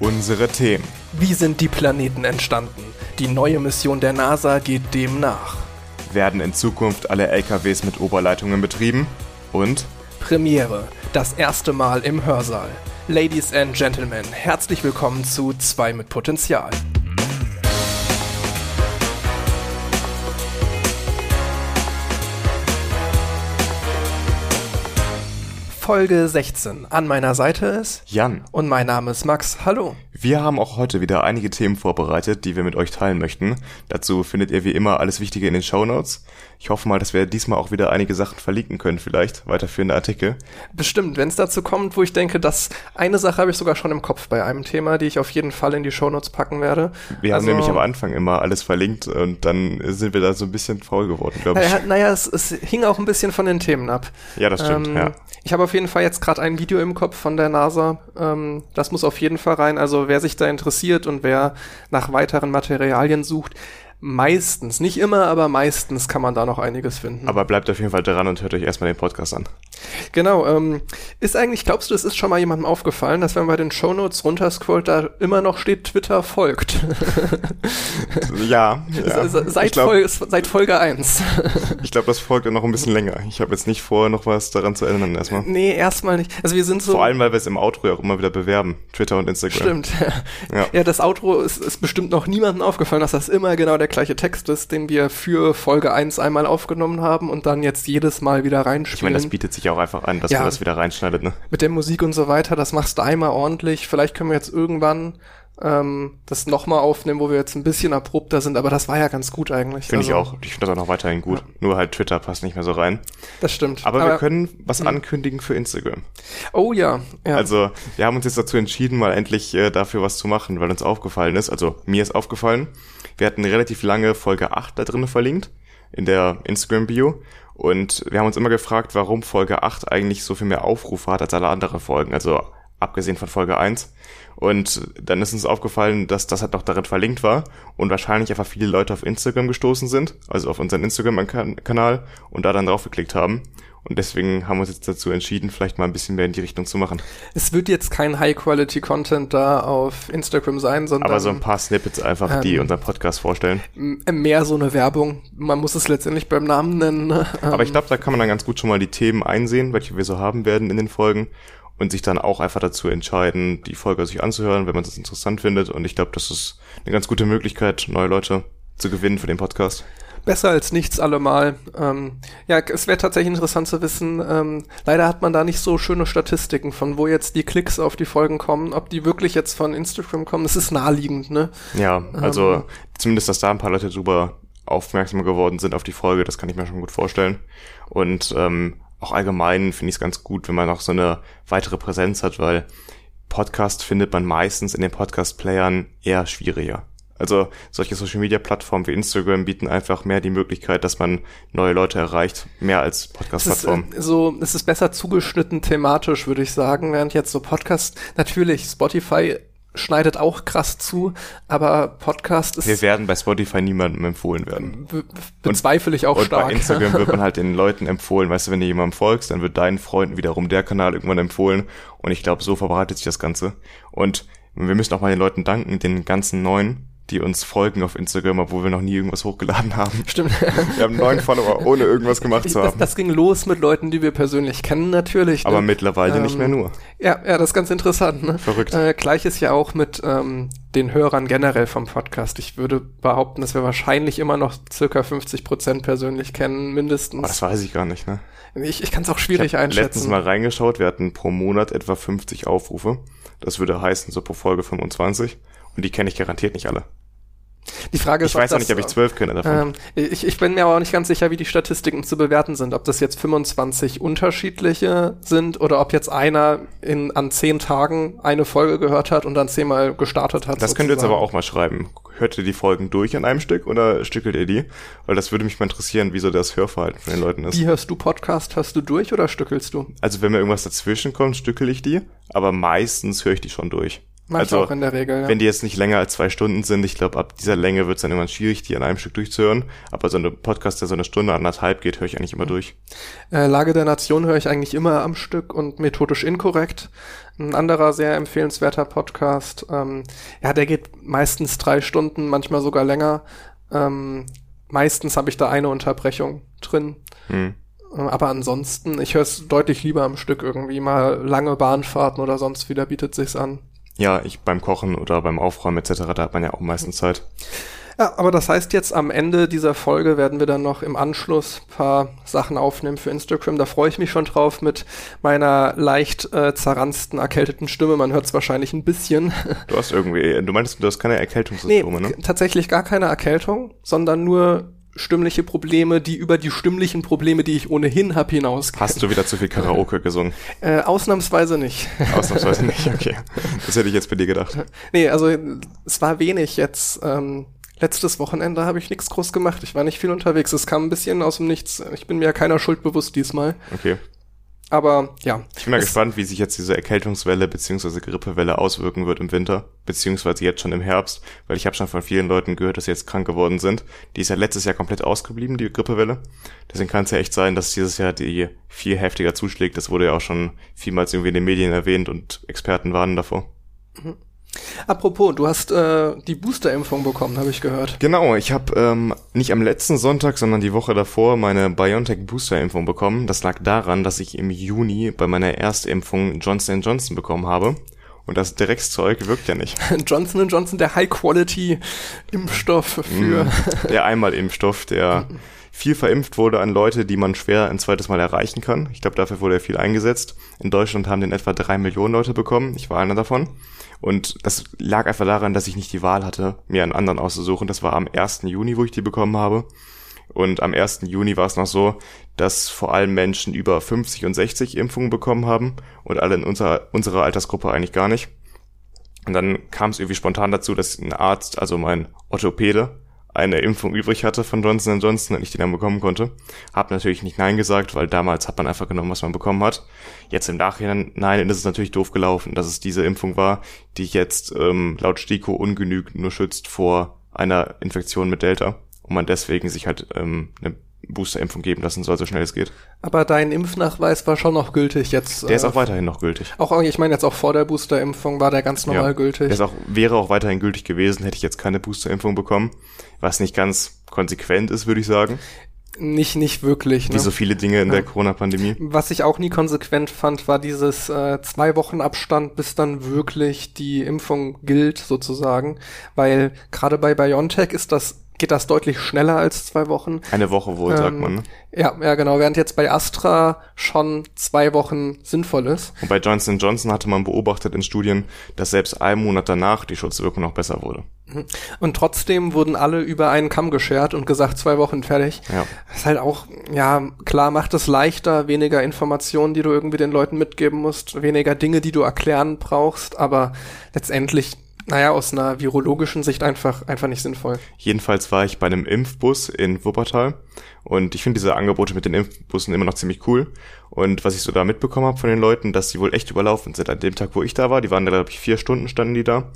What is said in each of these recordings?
Unsere Themen. Wie sind die Planeten entstanden? Die neue Mission der NASA geht dem nach. Werden in Zukunft alle LKWs mit Oberleitungen betrieben? Und Premiere. Das erste Mal im Hörsaal. Ladies and Gentlemen, herzlich willkommen zu 2 mit Potenzial. Folge 16. An meiner Seite ist Jan. und mein Name ist Max. Hallo. Wir haben auch heute wieder einige Themen vorbereitet, die wir mit euch teilen möchten. Dazu findet ihr wie immer alles Wichtige in den Show Notes. Ich hoffe mal, dass wir diesmal auch wieder einige Sachen verlinken können, vielleicht weiterführende Artikel. Bestimmt, wenn es dazu kommt, wo ich denke, dass eine Sache habe ich sogar schon im Kopf bei einem Thema, die ich auf jeden Fall in die Shownotes packen werde. Wir Also- haben nämlich am Anfang immer alles verlinkt und dann sind wir da so ein bisschen faul geworden, glaube ich. Naja, naja es, es hing auch ein bisschen von den Themen ab. Ja, das stimmt, Ähm, ja. Ich habe auf jeden Fall jetzt gerade ein Video im Kopf von der NASA. Ähm, das muss auf jeden Fall rein. Also wer sich da interessiert und wer nach weiteren Materialien sucht, meistens, nicht immer, aber meistens kann man da noch einiges finden. Aber bleibt auf jeden Fall dran und hört euch erstmal den Podcast an. Genau, ähm, ist eigentlich, glaubst du, es ist schon mal jemandem aufgefallen, dass wenn man bei den Shownotes runterscrollt, da immer noch steht, Twitter folgt. Ja, ja. Se- Seit, ich glaube, Folge, seit Folge 1. ich glaub, das folgt ja noch ein bisschen länger. Ich habe jetzt nicht vor, noch was daran zu ändern erstmal. nee, erstmal nicht. Also wir sind so. Vor allem, weil wir es im Outro ja auch immer wieder bewerben. Twitter und Instagram. Stimmt. Ja. Ja. das Outro ist, ist bestimmt noch niemandem aufgefallen, dass das immer genau der gleiche Text ist, den wir für Folge 1 einmal aufgenommen haben und dann jetzt jedes Mal wieder Ich meine, reinspielen. das bietet sich auch einfach an, dass Ja. man das wieder reinschneidet, ne? Mit der Musik und so weiter, das machst du einmal ordentlich. Vielleicht können wir jetzt irgendwann ähm, das nochmal aufnehmen, wo wir jetzt ein bisschen abrupter sind, aber das war ja ganz gut eigentlich. Finde ich Also, auch. Ich finde das auch noch weiterhin gut. Nur halt Twitter passt nicht mehr so rein. Das stimmt. Aber, wir können was ankündigen für Instagram. Oh ja. ja. Also, wir haben uns jetzt dazu entschieden, mal endlich äh, dafür was zu machen, weil uns aufgefallen ist, also mir ist aufgefallen, wir hatten relativ lange Folge 8 da drin verlinkt, in der Instagram-Bio. Und wir haben uns immer gefragt, warum Folge 8 eigentlich so viel mehr Aufrufe hat als alle anderen Folgen, also abgesehen von Folge 1. Und dann ist uns aufgefallen, dass das halt noch darin verlinkt war und wahrscheinlich einfach viele Leute auf Instagram gestoßen sind, also auf unseren Instagram-Kanal und da dann drauf geklickt haben. Und deswegen haben wir uns jetzt dazu entschieden, vielleicht mal ein bisschen mehr in die Richtung zu machen. es wird jetzt kein High-Quality-Content da auf Instagram sein, sondern Aber so ein paar Snippets einfach, die ähm, unseren Podcast vorstellen. mehr so eine Werbung. Man muss es letztendlich beim Namen nennen. ne? Aber ich Ähm, glaube, da kann man dann ganz gut schon mal die Themen einsehen, welche wir so haben werden in den Folgen und sich dann auch einfach dazu entscheiden, die Folge sich anzuhören, wenn man das interessant findet. Und ich glaube, das ist eine ganz gute Möglichkeit, neue Leute zu gewinnen für den Podcast. Besser als nichts allemal. Ähm, ja, es wäre tatsächlich interessant zu wissen. Ähm, leider hat man da nicht so schöne Statistiken, von wo jetzt die Klicks auf die Folgen kommen, ob die wirklich jetzt von Instagram kommen. Das ist naheliegend, ne? Ja, also Ähm. zumindest, dass da ein paar Leute drüber aufmerksam geworden sind auf die Folge, das kann ich mir schon gut vorstellen. Und ähm, auch allgemein finde ich es ganz gut, wenn man noch so eine weitere Präsenz hat, weil Podcast findet man meistens in den Podcast-Playern eher schwieriger. Also solche Social-Media-Plattformen wie Instagram bieten einfach mehr die Möglichkeit, dass man neue Leute erreicht, mehr als ist, Podcast-Plattformen. äh, so, es ist besser zugeschnitten thematisch, würde ich sagen, während jetzt so Podcast, natürlich, Spotify schneidet auch krass zu, aber Podcast ist, Wir werden bei Spotify niemandem empfohlen werden. be bezweifle ich auch Und stark. bei Instagram wird man halt den Leuten empfohlen. Weißt du, wenn du jemandem folgst, dann wird deinen Freunden wiederum der Kanal irgendwann empfohlen. Und ich glaube, so verbreitet sich das Ganze. Und wir müssen auch mal den Leuten danken, den ganzen Neuen, die uns folgen auf Instagram, obwohl wir noch nie irgendwas hochgeladen haben. Stimmt. Wir haben neun Follower, ohne irgendwas gemacht Ich, zu das, haben. das ging los mit Leuten, die wir persönlich kennen, natürlich. Aber ne? mittlerweile nicht ähm, mehr nur. Ja, ja, das ist ganz interessant. Ne? Verrückt. Äh, Gleiches ja auch mit ähm, den Hörern generell vom Podcast. Ich würde behaupten, dass wir wahrscheinlich immer noch circa 50 Prozent persönlich kennen, mindestens. Aber das weiß ich gar nicht, ne? ich ich kann es auch Ich schwierig letztens einschätzen. mal reingeschaut, wir hatten pro Monat etwa 50 Aufrufe. Das würde heißen, so pro Folge 25. Und die kenne ich garantiert nicht alle. Die Frage ist, Ich weiß auch das, nicht, ob ich zwölf kenne davon. Ähm, ich, ich bin mir aber auch nicht ganz sicher, wie die Statistiken zu bewerten sind. Ob das jetzt 25 unterschiedliche sind oder ob jetzt einer in, an zehn Tagen eine Folge gehört hat und dann zehnmal gestartet hat. Das könnt ihr jetzt aber auch mal schreiben. Hört ihr die Folgen durch an einem Stück oder stückelt ihr die? Weil das würde mich mal interessieren, wie so das Hörverhalten von den Leuten ist. Wie hörst du Podcast? Hörst du durch oder stückelst du? Also wenn mir irgendwas dazwischen kommt, stückel ich die, aber meistens höre ich die schon durch. Manchmal also, auch in der Regel, ja. wenn die jetzt nicht länger als zwei Stunden sind, ich glaube, ab dieser Länge wird es dann irgendwann schwierig, die an einem Stück durchzuhören. Aber so eine Podcast, der so eine Stunde, anderthalb geht, höre ich eigentlich immer durch. Äh, Lage der Nation höre ich eigentlich immer am Stück und methodisch inkorrekt. Ein anderer sehr empfehlenswerter Podcast. Ähm, ja, der geht meistens drei Stunden, manchmal sogar länger. Ähm, meistens habe ich da eine Unterbrechung drin. Hm. Äh, Aber ansonsten, ich höre es deutlich lieber am Stück irgendwie. Mal lange Bahnfahrten oder sonst wieder bietet sich's an. Ja, ich beim Kochen oder beim Aufräumen etc., da hat man ja auch meistens Zeit. Ja, aber das heißt jetzt am Ende dieser Folge werden wir dann noch im Anschluss paar Sachen aufnehmen für Instagram. Da freue ich mich schon drauf mit meiner leicht äh, zerransten, erkälteten Stimme. Man hört es wahrscheinlich ein bisschen. Du hast irgendwie, du meinst, du hast keine Erkältungssymptome, nee, ne? tatsächlich gar keine Erkältung, sondern nur stimmliche Probleme, die über die stimmlichen Probleme, die ich ohnehin hab, hinausgehen. Hast du wieder zu viel Karaoke gesungen? Äh, ausnahmsweise nicht. Ausnahmsweise nicht, okay. Das hätte ich jetzt bei dir gedacht. Nee, also es war wenig jetzt. Ähm, letztes Wochenende habe ich nichts groß gemacht. Ich war nicht viel unterwegs. Es kam ein bisschen aus dem Nichts. Ich bin mir keiner Schuld bewusst diesmal. Okay. Aber ja. Ich bin mal Es- gespannt, wie sich jetzt diese Erkältungswelle beziehungsweise Grippewelle auswirken wird im Winter, beziehungsweise jetzt schon im Herbst, weil ich habe schon von vielen Leuten gehört, dass sie jetzt krank geworden sind. Die ist ja letztes Jahr komplett ausgeblieben, die Grippewelle. Deswegen kann es ja echt sein, dass dieses Jahr die viel heftiger zuschlägt. Das wurde ja auch schon vielmals irgendwie in den Medien erwähnt und Experten warnen davor. Apropos, du hast äh, die Boosterimpfung bekommen, habe ich gehört. Genau, ich habe ähm, nicht am letzten Sonntag, sondern die Woche davor meine BioNTech Booster-Impfung bekommen. Das lag daran, dass ich im Juni bei meiner Erstimpfung Johnson Johnson bekommen habe. Und das Dreckszeug wirkt ja nicht. Johnson Johnson, der High-Quality-Impfstoff für. Der Einmalimpfstoff, der viel verimpft wurde an Leute, die man schwer ein zweites Mal erreichen kann. Ich glaube, dafür wurde er viel eingesetzt. In Deutschland haben den etwa drei Millionen Leute bekommen. Ich war einer davon. Und das lag einfach daran, dass ich nicht die Wahl hatte, mir einen anderen auszusuchen. Das war am 1. Juni, wo ich die bekommen habe. Und am 1. Juni war es noch so, dass vor allem Menschen über 50 und 60 Impfungen bekommen haben und alle in unserer, unserer Altersgruppe eigentlich gar nicht. Und dann kam es irgendwie spontan dazu, dass ein Arzt, also mein Orthopäde, eine Impfung übrig hatte von Johnson Johnson und ich die dann bekommen konnte. Hab natürlich nicht Nein gesagt, weil damals hat man einfach genommen, was man bekommen hat. Jetzt im Nachhinein, nein, ist es natürlich doof gelaufen, dass es diese Impfung war, die jetzt ähm, laut STIKO ungenügend nur schützt vor einer Infektion mit Delta und man deswegen sich halt ähm, eine Boosterimpfung geben lassen soll, so schnell es geht. Aber dein Impfnachweis war schon noch gültig jetzt. Der ist äh, auch weiterhin noch gültig. auch, ich meine jetzt auch vor der Boosterimpfung war der ganz normal Ja, gültig. Der ist auch, wäre auch weiterhin gültig gewesen, hätte ich jetzt keine Boosterimpfung bekommen, was nicht ganz konsequent ist, würde ich sagen, Nicht, nicht wirklich. wie Ne? so viele Dinge in der Ja. Corona-Pandemie. Was ich auch nie konsequent fand, war dieses äh, zwei Wochen Abstand, bis dann wirklich die Impfung gilt, sozusagen. Weil gerade bei BioNTech ist das, geht das deutlich schneller als zwei Wochen. Eine Woche wohl, sagt Ähm, man. Ne? Ja, ja, genau. Während jetzt bei Astra schon zwei Wochen sinnvoll ist. Und bei Johnson Johnson hatte man beobachtet in Studien, dass selbst ein Monat danach die Schutzwirkung noch besser wurde. Und trotzdem wurden alle über einen Kamm geschert und gesagt, zwei Wochen fertig. Ja. ist halt auch, ja, klar macht es leichter, weniger Informationen, die du irgendwie den Leuten mitgeben musst, weniger Dinge, die du erklären brauchst, aber letztendlich, naja, aus einer virologischen Sicht einfach, einfach nicht sinnvoll. Jedenfalls war ich bei einem Impfbus in Wuppertal und ich finde diese Angebote mit den Impfbussen immer noch ziemlich cool. Und was ich so da mitbekommen habe von den Leuten, dass die wohl echt überlaufen sind. An dem Tag, wo ich da war, die waren da, glaube ich, vier Stunden standen die da.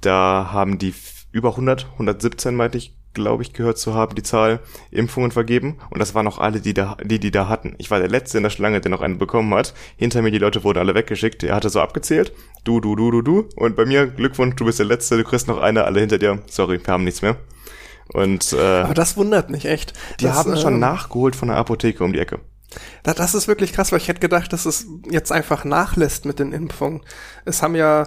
Da haben die über 100, 117 meinte ich, glaube ich, gehört zu haben, die Zahl Impfungen vergeben. Und das waren auch alle, die da, die, die da hatten. Ich war der Letzte in der Schlange, der noch eine bekommen hat. Hinter mir die Leute wurden alle weggeschickt. Er hatte so abgezählt. Du, du, du, du, du. Und bei mir, Glückwunsch, du bist der Letzte, du kriegst noch eine, alle hinter dir. Sorry, wir haben nichts mehr. Und äh, Aber das wundert mich echt. die Das, haben schon ähm, nachgeholt von der Apotheke um die Ecke. Da, das ist wirklich krass, weil ich hätte gedacht, dass es jetzt einfach nachlässt mit den Impfungen. Es haben ja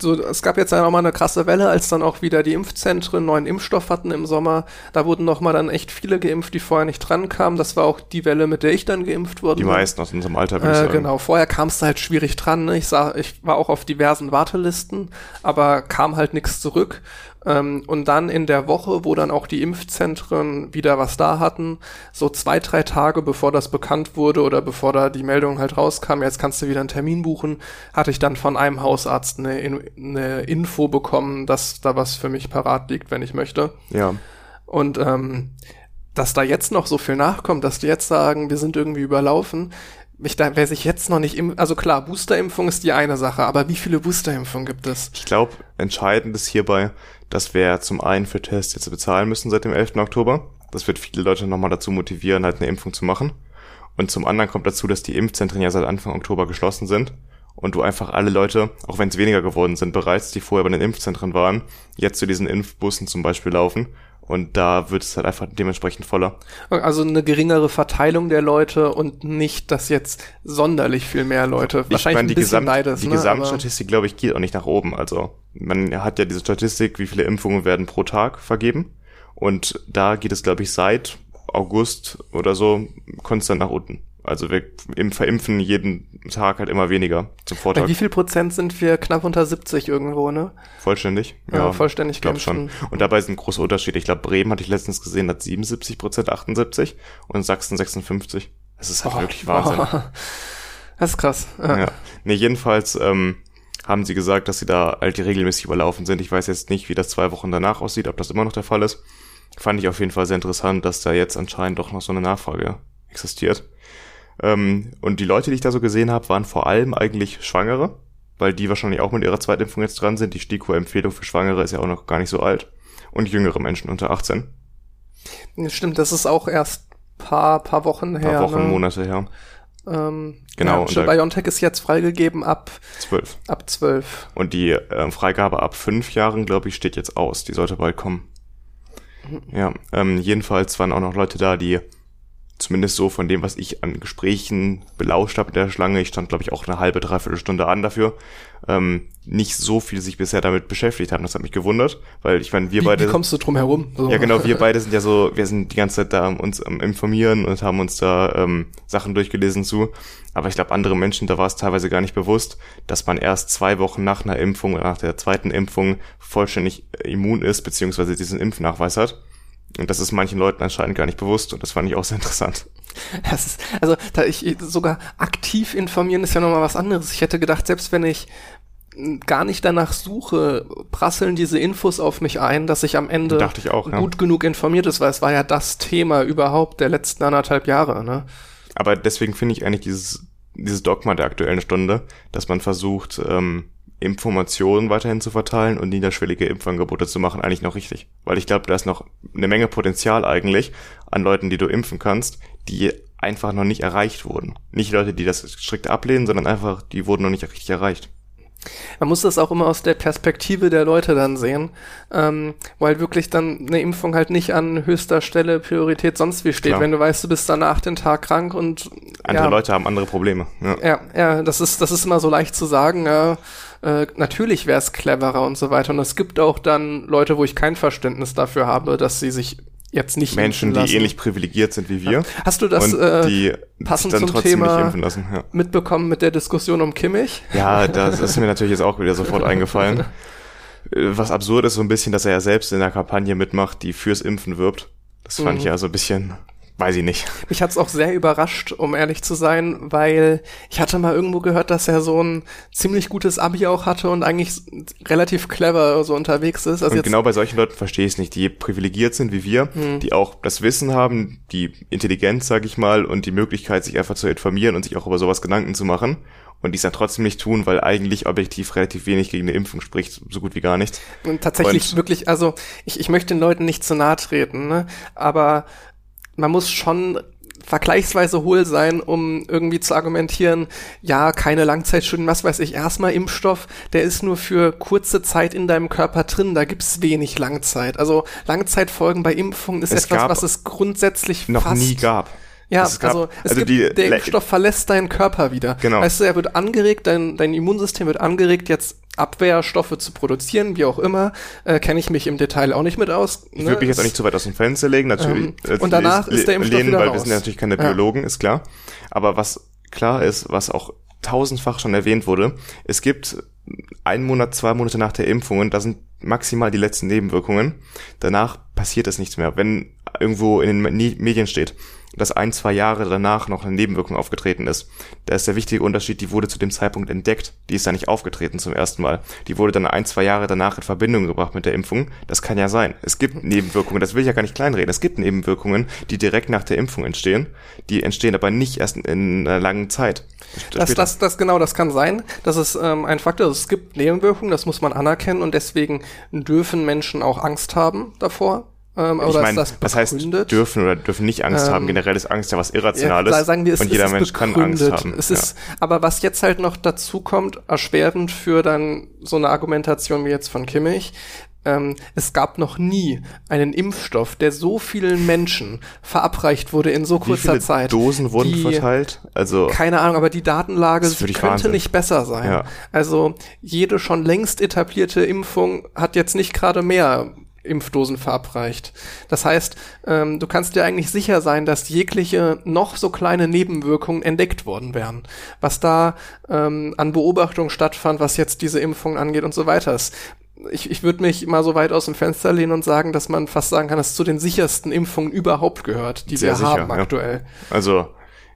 so, es gab jetzt ja noch mal eine krasse Welle, als dann auch wieder die Impfzentren neuen Impfstoff hatten im Sommer. Da wurden noch mal dann echt viele geimpft, die vorher nicht dran kamen. Das war auch die Welle, mit der ich dann geimpft wurde. Die meisten aus unserem Alter, würde ich Äh, sagen. genau, vorher kam es halt schwierig dran. Ne? Ich sah, ich war auch auf diversen Wartelisten, aber kam halt nichts zurück. Ähm, und dann in der Woche, wo dann auch die Impfzentren wieder was da hatten, so zwei, drei Tage bevor das bekannt wurde oder bevor da die Meldung halt rauskam, jetzt kannst du wieder einen Termin buchen, hatte ich dann von einem Hausarzt eine, In- eine Info bekommen, dass da was für mich parat liegt, wenn ich möchte. Ja. Und ähm, dass da jetzt noch so viel nachkommt, dass die jetzt sagen, wir sind irgendwie überlaufen, ich da, wer sich jetzt noch nicht im, also klar, Boosterimpfung ist die eine Sache, aber wie viele Boosterimpfungen gibt es? Ich glaube, entscheidend ist hierbei, dass wir zum einen für Tests jetzt bezahlen müssen seit dem 11. Oktober. Das wird viele Leute nochmal dazu motivieren, halt eine Impfung zu machen. Und zum anderen kommt dazu, dass die Impfzentren ja seit Anfang Oktober geschlossen sind und du einfach alle Leute, auch wenn es weniger geworden sind bereits, die vorher bei den Impfzentren waren, jetzt zu diesen Impfbussen zum Beispiel laufen und da wird es halt einfach dementsprechend voller. Also eine geringere Verteilung der Leute und nicht, dass jetzt sonderlich viel mehr Leute. Ich Wahrscheinlich meine, die, Gesamt, beides, die ne? Gesamtstatistik, glaube ich, geht auch nicht nach oben. Also man hat ja diese Statistik, wie viele Impfungen werden pro Tag vergeben. Und da geht es, glaube ich, seit August oder so konstant nach unten. Also wir verimpfen jeden Tag halt immer weniger zum Vortag. Bei wie viel Prozent sind wir? Knapp unter 70 irgendwo, ne? Vollständig? Ja, ja vollständig, glaube schon. Und dabei sind große Unterschiede. Ich glaube, Bremen hatte ich letztens gesehen, hat 77 Prozent, 78 und Sachsen 56. Das ist halt oh, wirklich Wahnsinn. Oh. Das ist krass. Ja. ja. Nee, jedenfalls ähm, haben sie gesagt, dass sie da halt regelmäßig überlaufen sind. Ich weiß jetzt nicht, wie das zwei Wochen danach aussieht, ob das immer noch der Fall ist. Fand ich auf jeden Fall sehr interessant, dass da jetzt anscheinend doch noch so eine Nachfrage existiert. Ähm, und die Leute, die ich da so gesehen habe, waren vor allem eigentlich Schwangere, weil die wahrscheinlich auch mit ihrer Zweitimpfung jetzt dran sind. Die STIKO-Empfehlung für Schwangere ist ja auch noch gar nicht so alt. Und jüngere Menschen unter 18. Stimmt, das ist auch erst paar, paar Wochen her. Paar Wochen, ne? Monate her. Ähm, genau. Ja, BioNTech ist jetzt freigegeben ab zwölf. Ab zwölf. Und die äh, Freigabe ab fünf Jahren, glaube ich, steht jetzt aus. Die sollte bald kommen. Mhm. Ja, ähm, jedenfalls waren auch noch Leute da, die zumindest so von dem, was ich an Gesprächen belauscht habe in der Schlange, ich stand, glaube ich, auch eine halbe, dreiviertel Stunde an dafür, ähm, nicht so viel sich bisher damit beschäftigt haben. Das hat mich gewundert, weil ich meine, wir wie, beide. Wie kommst du drum herum? So. Ja, genau, wir beide sind ja so, wir sind die ganze Zeit da uns um, informieren und haben uns da ähm, Sachen durchgelesen zu. Aber ich glaube, andere Menschen, da war es teilweise gar nicht bewusst, dass man erst zwei Wochen nach einer Impfung oder nach der zweiten Impfung vollständig immun ist, beziehungsweise diesen Impfnachweis hat. Und das ist manchen Leuten anscheinend gar nicht bewusst und das fand ich auch sehr interessant. Das ist, also da ich sogar aktiv informieren ist ja nochmal was anderes. Ich hätte gedacht, selbst wenn ich gar nicht danach suche, prasseln diese Infos auf mich ein, dass ich am Ende ich auch, ja. gut genug informiert ist, weil es war ja das Thema überhaupt der letzten anderthalb Jahre. Ne? Aber deswegen finde ich eigentlich dieses, dieses Dogma der aktuellen Stunde, dass man versucht, ähm, Informationen weiterhin zu verteilen und niederschwellige Impfangebote zu machen, eigentlich noch richtig. Weil ich glaube, da ist noch eine Menge Potenzial eigentlich an Leuten, die du impfen kannst, die einfach noch nicht erreicht wurden. Nicht Leute, die das strikt ablehnen, sondern einfach, die wurden noch nicht richtig erreicht. Man muss das auch immer aus der Perspektive der Leute dann sehen, ähm, weil wirklich dann eine Impfung halt nicht an höchster Stelle Priorität sonst wie steht. Klar. Wenn du weißt, du bist danach den Tag krank und andere ja, Leute haben andere Probleme. Ja. ja, ja, das ist das ist immer so leicht zu sagen. Ja, äh, natürlich wäre es cleverer und so weiter. Und es gibt auch dann Leute, wo ich kein Verständnis dafür habe, dass sie sich jetzt nicht Menschen, die ähnlich privilegiert sind wie wir. Ja. Hast du das äh, die passend zum Thema ja. mitbekommen mit der Diskussion um Kimmich? Ja, das ist mir natürlich jetzt auch wieder sofort eingefallen. Äh, was absurd ist so ein bisschen, dass er ja selbst in der Kampagne mitmacht, die fürs Impfen wirbt. Das fand mhm. ich ja so ein bisschen weiß ich nicht. Mich hat's auch sehr überrascht, um ehrlich zu sein, weil ich hatte mal irgendwo gehört, dass er so ein ziemlich gutes Abi auch hatte und eigentlich relativ clever so unterwegs ist. Also und genau bei solchen Leuten verstehe ich es nicht, die privilegiert sind wie wir, hm. die auch das Wissen haben, die Intelligenz, sag ich mal, und die Möglichkeit, sich einfach zu informieren und sich auch über sowas Gedanken zu machen und die es dann trotzdem nicht tun, weil eigentlich objektiv relativ wenig gegen eine Impfung spricht, so gut wie gar nichts. Und tatsächlich und wirklich, also ich, ich möchte den Leuten nicht zu nahe treten, ne? aber man muss schon vergleichsweise hohl sein, um irgendwie zu argumentieren, ja, keine Langzeitstudien, was weiß ich, erstmal Impfstoff, der ist nur für kurze Zeit in deinem Körper drin, da gibt's wenig Langzeit. Also Langzeitfolgen bei Impfungen ist es etwas, was es grundsätzlich noch nie gab. Ja, es gab, also, es also gibt, der Impfstoff verlässt deinen Körper wieder. Genau. Weißt du, er wird angeregt, dein, dein Immunsystem wird angeregt, jetzt Abwehrstoffe zu produzieren, wie auch immer, äh, kenne ich mich im Detail auch nicht mit aus. Ne? Ich würde mich jetzt auch nicht zu weit aus dem Fenster legen, natürlich. Ähm, und danach ist der Impfstoff lehnen, wieder weil raus. wir sind ja natürlich keine Biologen, ja. ist klar. Aber was klar ist, was auch tausendfach schon erwähnt wurde, es gibt einen Monat, zwei Monate nach der Impfung, und da sind maximal die letzten Nebenwirkungen. Danach passiert es nichts mehr. Wenn irgendwo in den Medien steht, dass ein, zwei Jahre danach noch eine Nebenwirkung aufgetreten ist. Da ist der wichtige Unterschied, die wurde zu dem Zeitpunkt entdeckt. Die ist da nicht aufgetreten zum ersten Mal. Die wurde dann ein, zwei Jahre danach in Verbindung gebracht mit der Impfung. Das kann ja sein. Es gibt Nebenwirkungen, das will ich ja gar nicht kleinreden. Es gibt Nebenwirkungen, die direkt nach der Impfung entstehen. Die entstehen aber nicht erst in einer langen Zeit. Das, das, das, genau, das kann sein. Das ist ähm, ein Faktor. Es gibt Nebenwirkungen, das muss man anerkennen und deswegen dürfen Menschen auch Angst haben davor. Ähm, ich meine, das, das heißt dürfen oder dürfen nicht Angst ähm, haben. Generell ist Angst ja was Irrationales. Ja, sagen wir, es, und jeder Mensch kann Angst haben. Es ist, ja. aber was jetzt halt noch dazu kommt, erschwerend für dann so eine Argumentation wie jetzt von Kimmich, ähm, es gab noch nie einen Impfstoff, der so vielen Menschen verabreicht wurde in so kurzer Wie viele Zeit. Dosen wurden die, verteilt? Also keine Ahnung, aber die Datenlage könnte Wahnsinn. nicht besser sein. Ja. Also jede schon längst etablierte Impfung hat jetzt nicht gerade mehr Impfdosen verabreicht. Das heißt, ähm, du kannst dir eigentlich sicher sein, dass jegliche noch so kleine Nebenwirkungen entdeckt worden wären. Was da ähm, an Beobachtung stattfand, was jetzt diese Impfungen angeht und so weiter. Ich, ich würde mich mal so weit aus dem Fenster lehnen und sagen, dass man fast sagen kann, dass es zu den sichersten Impfungen überhaupt gehört, die Sehr wir sicher, haben aktuell. Ja. Also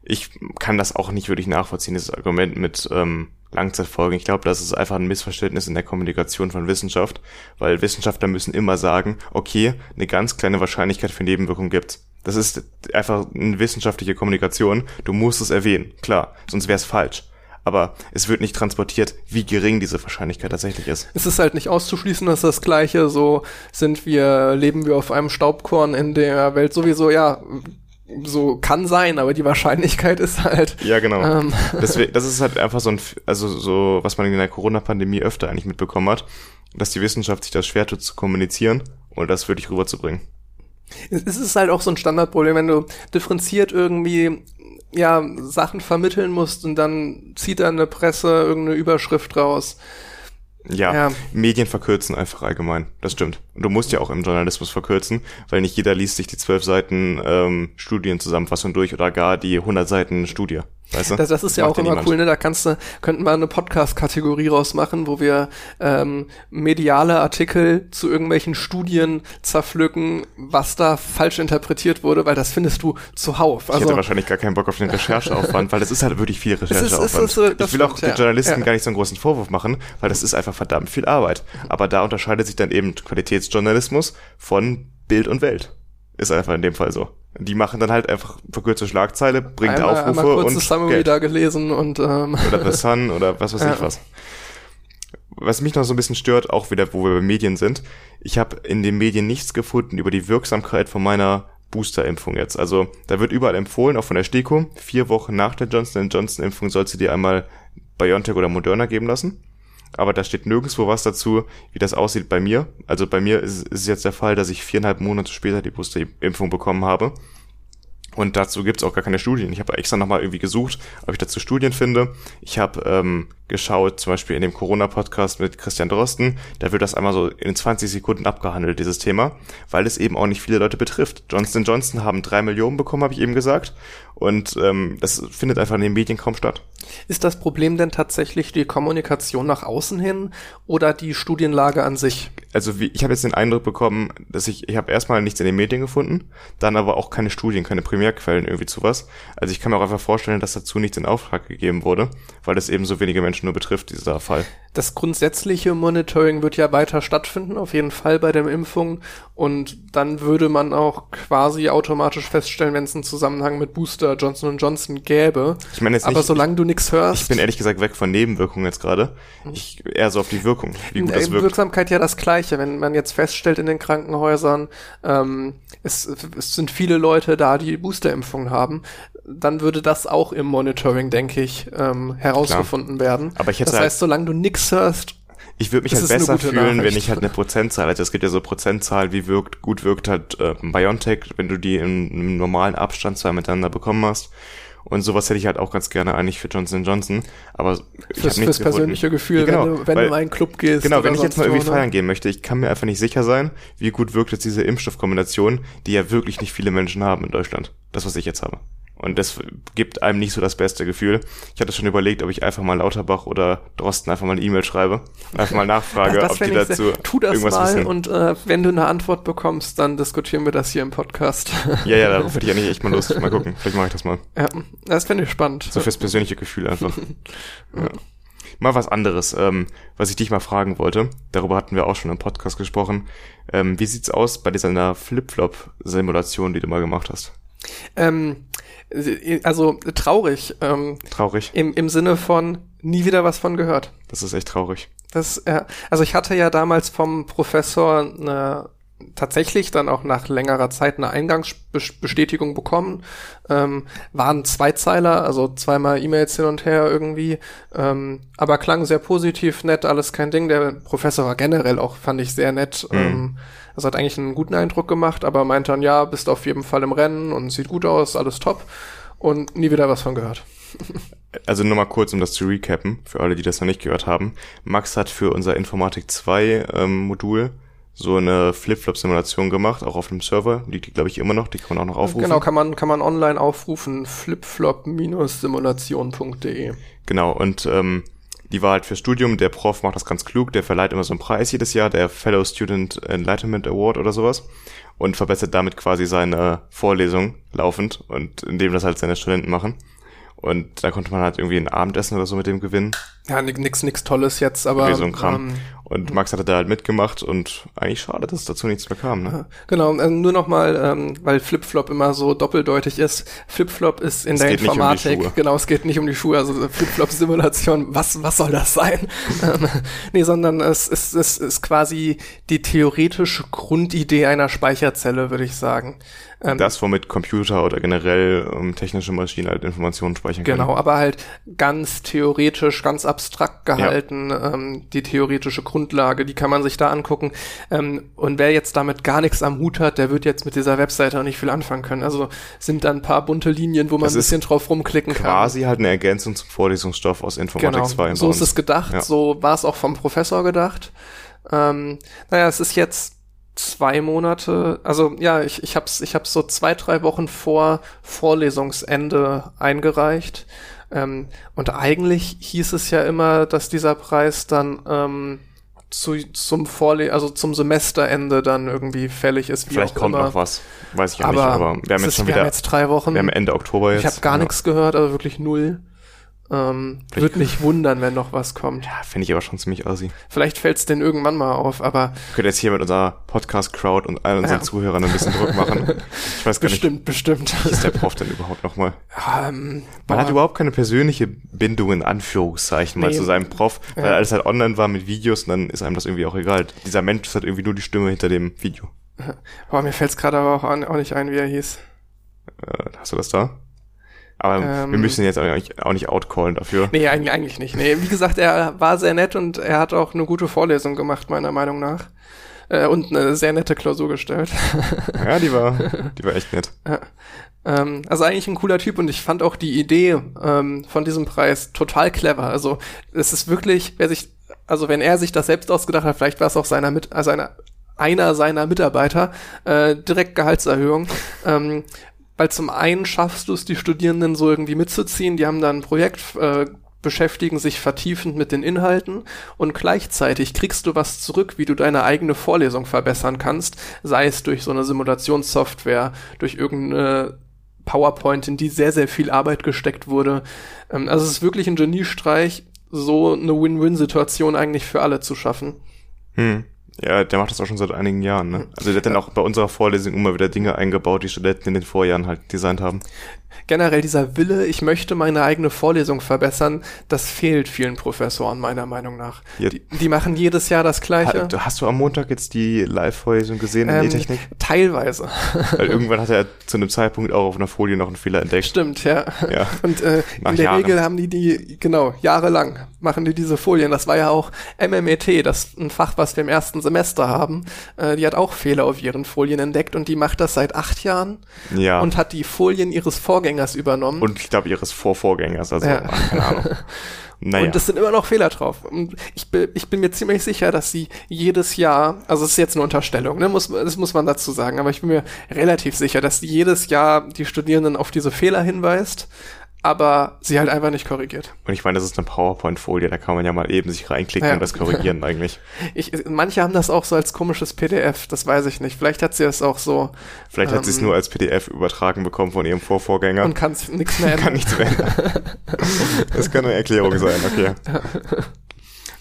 ich kann das auch nicht wirklich nachvollziehen, das Argument mit ähm, Langzeitfolgen. Ich glaube, das ist einfach ein Missverständnis in der Kommunikation von Wissenschaft, weil Wissenschaftler müssen immer sagen, okay, eine ganz kleine Wahrscheinlichkeit für Nebenwirkungen gibt's. Das ist einfach eine wissenschaftliche Kommunikation. Du musst es erwähnen, klar, sonst wäre es falsch. Aber es wird nicht transportiert, wie gering diese Wahrscheinlichkeit tatsächlich ist. Es ist halt nicht auszuschließen, dass das Gleiche so sind wir, leben wir auf einem Staubkorn in der Welt sowieso, ja, so kann sein, aber die Wahrscheinlichkeit ist halt. Ja, genau. Ähm, Deswegen, das ist halt einfach so ein, also so, was man in der Corona-Pandemie öfter eigentlich mitbekommen hat, dass die Wissenschaft sich das schwer tut zu kommunizieren und das wirklich rüberzubringen. Es ist halt auch so ein Standardproblem, wenn du differenziert irgendwie ja Sachen vermitteln musst und dann zieht dann eine Presse irgendeine Überschrift raus ja, ja, Medien verkürzen einfach allgemein. Das stimmt. Und du musst ja auch im Journalismus verkürzen, weil nicht jeder liest sich die zwölf Seiten ähm, Studienzusammenfassung durch oder gar die 100 Seiten Studie. Weißt du? das, das ist ja auch immer niemand. cool, ne? Da kannst du, könnten wir eine Podcast-Kategorie rausmachen, wo wir ähm, mediale Artikel zu irgendwelchen Studien zerpflücken, was da falsch interpretiert wurde, weil das findest du zuhauf. Also, ich hätte also wahrscheinlich gar keinen Bock auf den Rechercheaufwand, weil das ist halt wirklich viel Rechercheaufwand. Ist, ist, ist, ich will auch den Journalisten ja. gar nicht so einen großen Vorwurf machen, weil das ist einfach verdammt viel Arbeit. Aber da unterscheidet sich dann eben Qualitätsjournalismus von Bild und Welt. Ist einfach in dem Fall so. Die machen dann halt einfach verkürzte Schlagzeile, bringt einmal, Aufrufe einmal und Summary Geld. da gelesen und ähm. oder The Sun oder was weiß ja. ich was. Was mich noch so ein bisschen stört, auch wieder, wo wir bei Medien sind, ich habe in den Medien nichts gefunden über die Wirksamkeit von meiner Booster-Impfung jetzt. Also da wird überall empfohlen, auch von der STIKO, vier Wochen nach der Johnson Johnson-Impfung sollst du dir einmal BioNTech oder Moderna geben lassen aber da steht nirgendwo was dazu, wie das aussieht bei mir. Also bei mir ist, es jetzt der Fall, dass ich viereinhalb Monate später die Boosterimpfung bekommen habe. Und dazu gibt's auch gar keine Studien. Ich habe extra nochmal irgendwie gesucht, ob ich dazu Studien finde. Ich habe ähm, geschaut, zum Beispiel in dem Corona-Podcast mit Christian Drosten, da wird das einmal so in 20 Sekunden abgehandelt, dieses Thema, weil es eben auch nicht viele Leute betrifft. Johnson Johnson haben drei Millionen bekommen, habe ich eben gesagt. Und ähm, das findet einfach in den Medien kaum statt. Ist das Problem denn tatsächlich die Kommunikation nach außen hin oder die Studienlage an sich? Also wie, ich habe jetzt den Eindruck bekommen, dass ich, ich habe erstmal nichts in den Medien gefunden, dann aber auch keine Studien, keine Primärquellen irgendwie zu was. Also ich kann mir auch einfach vorstellen, dass dazu nichts in Auftrag gegeben wurde, weil es eben so wenige Menschen nur betrifft, dieser Fall. Das grundsätzliche Monitoring wird ja weiter stattfinden, auf jeden Fall bei der Impfung. Und dann würde man auch quasi automatisch feststellen, wenn es einen Zusammenhang mit Booster Johnson Johnson gäbe. Ich meine jetzt Aber nicht, solange du nichts hörst. Ich bin ehrlich gesagt weg von Nebenwirkungen jetzt gerade. Ich eher so auf die Wirkung, wie gut das wirkt. Wirksamkeit ja das Gleiche. Wenn man jetzt feststellt in den Krankenhäusern, ähm, es, es sind viele Leute da, die Boosterimpfung haben, dann würde das auch im Monitoring, denke ich, ähm, herausgefunden Klar. werden. Aber ich hätte das heißt, solange du nix hörst, ich würde mich halt besser fühlen, Nachricht. wenn ich halt eine Prozentzahl, also es gibt ja so Prozentzahl, wie wirkt, gut wirkt halt äh, BioNTech, wenn du die in einem normalen Abstand zwei miteinander bekommen hast. Und sowas hätte ich halt auch ganz gerne eigentlich für Johnson Johnson. Aber ich fürs, fürs persönliche Gefühl, ja, genau, wenn du, wenn weil, du in einen Club gehst. Genau, wenn ich jetzt mal irgendwie ne? feiern gehen möchte, ich kann mir einfach nicht sicher sein, wie gut wirkt jetzt diese Impfstoffkombination, die ja wirklich nicht viele Menschen haben in Deutschland. Das, was ich jetzt habe. Und das gibt einem nicht so das beste Gefühl. Ich hatte schon überlegt, ob ich einfach mal Lauterbach oder Drosten einfach mal eine E-Mail schreibe. Einfach mal nachfrage, Das ob die dazu sehr- tu das irgendwas mal wissen. und äh, wenn du eine Antwort bekommst, dann diskutieren wir das hier im Podcast. ja, ja, darauf hätte ich eigentlich echt mal Lust. Mal gucken, vielleicht mache ich das mal. ja, das finde ich spannend. So fürs persönliche Gefühl einfach. ja. Mal was anderes, ähm, was ich dich mal fragen wollte. Darüber hatten wir auch schon im Podcast gesprochen. Ähm, wie sieht's aus bei dieser Flip-Flop-Simulation, die du mal gemacht hast? Ähm, also traurig, ähm, Traurig. im, im Sinne von nie wieder was von gehört. Das ist echt traurig. Das, äh, also ich hatte ja damals vom Professor eine, tatsächlich dann auch nach längerer Zeit eine Eingangsbestätigung bekommen. Ähm, waren Zweizeiler, also zweimal E-Mails hin und her irgendwie, ähm, aber klang sehr positiv, nett, alles kein Ding. Der Professor war generell auch, fand ich sehr nett. Mhm. Ähm, das hat eigentlich einen guten Eindruck gemacht, aber meinte dann, ja, bist auf jeden Fall im Rennen und sieht gut aus, alles top. Und nie wieder was von gehört. Also nur mal kurz, um das zu recappen, für alle, die das noch nicht gehört haben. Max hat für unser Informatik 2 ähm, Modul so eine Flip-Flop-Simulation gemacht, auch auf einem Server. Die, die glaube ich, immer noch, die kann man auch noch aufrufen. Genau, kann man, kann man online aufrufen, flipflop-simulation.de. Genau, und ähm, die war halt fürs Studium. Der Prof macht das ganz klug. Der verleiht immer so einen Preis jedes Jahr, der Fellow Student Enlightenment Award oder sowas. Und verbessert damit quasi seine Vorlesung laufend und indem das halt seine Studenten machen. Und da konnte man halt irgendwie ein Abendessen oder so mit dem gewinnen. Ja, ni- nix, nix Tolles jetzt, aber. Irgendwie so ein Kram. Ähm, Und Max hatte da halt mitgemacht und eigentlich schade, dass dazu nichts mehr kam. Ne? genau, äh, nur nochmal, ähm, weil Flipflop immer so doppeldeutig ist. Flipflop ist in Es der um Informatik. Schuhe. genau, es geht nicht um die Schuhe, also Flipflop-Simulation, was, was soll das sein? Ähm, nee, sondern es ist, es ist quasi die theoretische Grundidee einer Speicherzelle, würde ich sagen. Ähm, Das, womit Computer oder generell ähm, technische Maschinen halt Informationen speichern können. Genau, aber halt ganz theoretisch, ganz abstrakt gehalten, ähm, die theoretische Grundlage, die kann man sich da angucken. Ähm, und wer jetzt damit gar nichts am Hut hat, der wird jetzt mit dieser Webseite auch nicht viel anfangen können. Also sind da ein paar bunte Linien, wo man Das ein bisschen drauf rumklicken kann. Quasi halt eine Ergänzung zum Vorlesungsstoff aus Informatik Genau, 2. bei so ist es gedacht, Ja. so war es auch vom Professor gedacht. Ähm, naja, es ist jetzt zwei Monate, also ja, ich, ich hab's, ich hab's so zwei, drei Wochen vor Vorlesungsende eingereicht. Ähm, und eigentlich hieß es ja immer, dass dieser Preis dann ähm, zu, zum Vorle also zum Semesterende dann irgendwie fällig ist. Wie Vielleicht kommt immer. noch was. Weiß ich ja aber nicht, aber wir haben jetzt schon wir wieder, haben jetzt drei Wochen. wir haben Ende Oktober jetzt. ich habe gar ja. nichts gehört, aber wirklich null. Ähm, Würde mich wundern, wenn noch was kommt. Ja, finde ich aber schon ziemlich assi. Vielleicht fällt's denen irgendwann mal auf, aber Wir können jetzt hier mit unserer Podcast-Crowd und all unseren Ja. Zuhörern ein bisschen Druck machen. Ich weiß gar nicht, bestimmt, bestimmt. wie ist der Prof denn überhaupt nochmal? ähm, Man boah, hat überhaupt keine persönliche Bindung in Anführungszeichen mal Nee. zu seinem Prof, weil Ja. alles halt online war mit Videos und dann ist einem das irgendwie auch egal. Dieser Mensch ist halt irgendwie nur die Stimme hinter dem Video. boah, mir fällt's gerade aber auch, an, auch nicht ein, wie er hieß. Äh, hast du das da? Aber Ähm. wir müssen jetzt auch nicht, auch nicht outcallen dafür. Nee, eigentlich, eigentlich nicht. Nee, wie gesagt, er war sehr nett und er hat auch eine gute Vorlesung gemacht, meiner Meinung nach. Äh, und eine sehr nette Klausur gestellt. Ja, die war, die war echt nett. Ähm, also eigentlich ein cooler Typ und ich fand auch die Idee ähm, von diesem Preis total clever. Also es ist wirklich, wer sich, also wenn er sich das selbst ausgedacht hat, vielleicht war es auch seiner mit, also einer, einer seiner Mitarbeiter, äh, direkt Gehaltserhöhung. ähm, weil zum einen schaffst du es, die Studierenden so irgendwie mitzuziehen, die haben dann ein Projekt, äh, beschäftigen sich vertiefend mit den Inhalten und gleichzeitig kriegst du was zurück, wie du deine eigene Vorlesung verbessern kannst, sei es durch so eine Simulationssoftware, durch irgendeine PowerPoint, in die sehr, sehr viel Arbeit gesteckt wurde. Ähm, also es ist wirklich ein Geniestreich, so eine Win-Win-Situation eigentlich für alle zu schaffen. Hm. Ja, der macht das auch schon seit einigen Jahren, ne? Also der hat dann auch bei unserer Vorlesung immer wieder Dinge eingebaut, die Studenten in den Vorjahren halt designt haben. Generell dieser Wille, ich möchte meine eigene Vorlesung verbessern, das fehlt vielen Professoren meiner Meinung nach. Ja. Die, die machen jedes Jahr das Gleiche. Ha- Hast du am Montag jetzt die Live-Vorlesung gesehen in Ähm, E-Technik? teilweise. Weil irgendwann hat er zu einem Zeitpunkt auch auf einer Folie noch einen Fehler entdeckt. Stimmt, ja. Ja. Und äh, in der Jahren. Regel haben die die, genau, jahrelang machen die diese Folien. Das war ja auch MMET, das ist ein Fach, was wir im ersten Semester haben. Äh, die hat auch Fehler auf ihren Folien entdeckt und die macht das seit acht Jahren Ja. und hat die Folien ihres Vorgängers übernommen. Und ich glaube ihres Vorvorgängers, also Ja. keine Ahnung. Naja. Und es sind immer noch Fehler drauf. Und ich, bin- ich bin mir ziemlich sicher, dass sie jedes Jahr, also es ist jetzt eine Unterstellung, ne, muss, das muss man dazu sagen, aber ich bin mir relativ sicher, dass sie jedes Jahr die Studierenden auf diese Fehler hinweist, aber sie halt einfach nicht korrigiert. Und ich meine, das ist eine PowerPoint-Folie, da kann man ja mal eben sich reinklicken Ja. und das korrigieren eigentlich. Ich, manche haben das auch so als komisches PDF, das weiß ich nicht. Vielleicht hat sie es auch so Vielleicht hat sie es Ähm. nur als PDF übertragen bekommen von ihrem Vorvorgänger. und kann nichts mehr kann ändern. nichts mehr ändern. Das kann eine Erklärung sein, okay.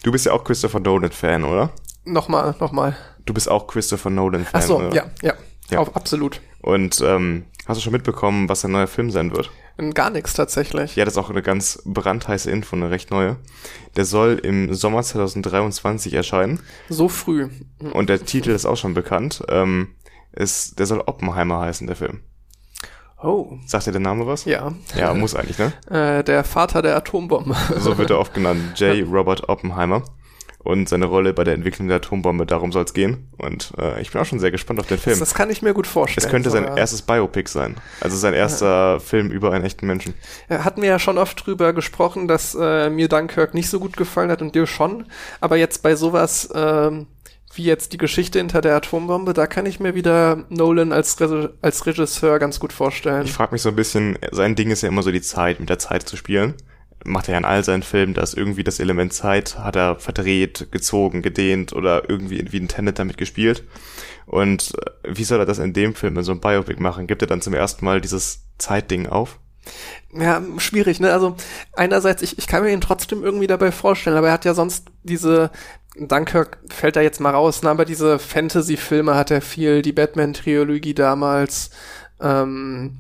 Du bist ja auch Christopher Nolan-Fan, oder? Nochmal, nochmal. Du bist auch Christopher Nolan-Fan, Ach so, oder? ja, ja, Ja. Auf, absolut. Und ähm, hast du schon mitbekommen, was ein neuer Film sein wird? Gar nichts tatsächlich. Ja, das ist auch eine ganz brandheiße Info, eine recht neue. Der soll im Sommer 2023 erscheinen So früh. und der Titel ist auch schon bekannt. Ähm, ist, der soll Oppenheimer heißen, der Film. Oh, Sagt dir der Name was? ja. Ja, muss eigentlich, ne? Äh, der Vater der Atombombe. So wird er oft genannt, J. Robert Oppenheimer. Und seine Rolle bei der Entwicklung der Atombombe, darum soll es gehen. Und äh, ich bin auch schon sehr gespannt auf den Film. Das kann ich mir gut vorstellen. Es könnte sein erstes Biopic sein. Also sein erster Film über einen echten Menschen. Ja, hatten wir ja schon oft drüber gesprochen, dass äh, mir Dunkirk nicht so gut gefallen hat und dir schon. Aber jetzt bei sowas ähm, wie jetzt die Geschichte hinter der Atombombe, da kann ich mir wieder Nolan als, Re als Regisseur ganz gut vorstellen. Ich frage mich so ein bisschen, sein Ding ist ja immer so die Zeit, mit der Zeit zu spielen. Macht er ja in all seinen Filmen, dass irgendwie das Element Zeit hat er verdreht, gezogen, gedehnt oder irgendwie wie ein Tenet damit gespielt. Und äh, wie soll er das in dem Film, in so einem Biopic machen? Gibt er dann zum ersten Mal dieses Zeitding auf? Ja, schwierig, ne? Also einerseits, ich, ich kann mir ihn trotzdem irgendwie dabei vorstellen, aber er hat ja sonst diese, Dunkirk fällt da jetzt mal raus, ne? aber diese Fantasy-Filme hat er viel, die Batman-Trilogie damals, ähm,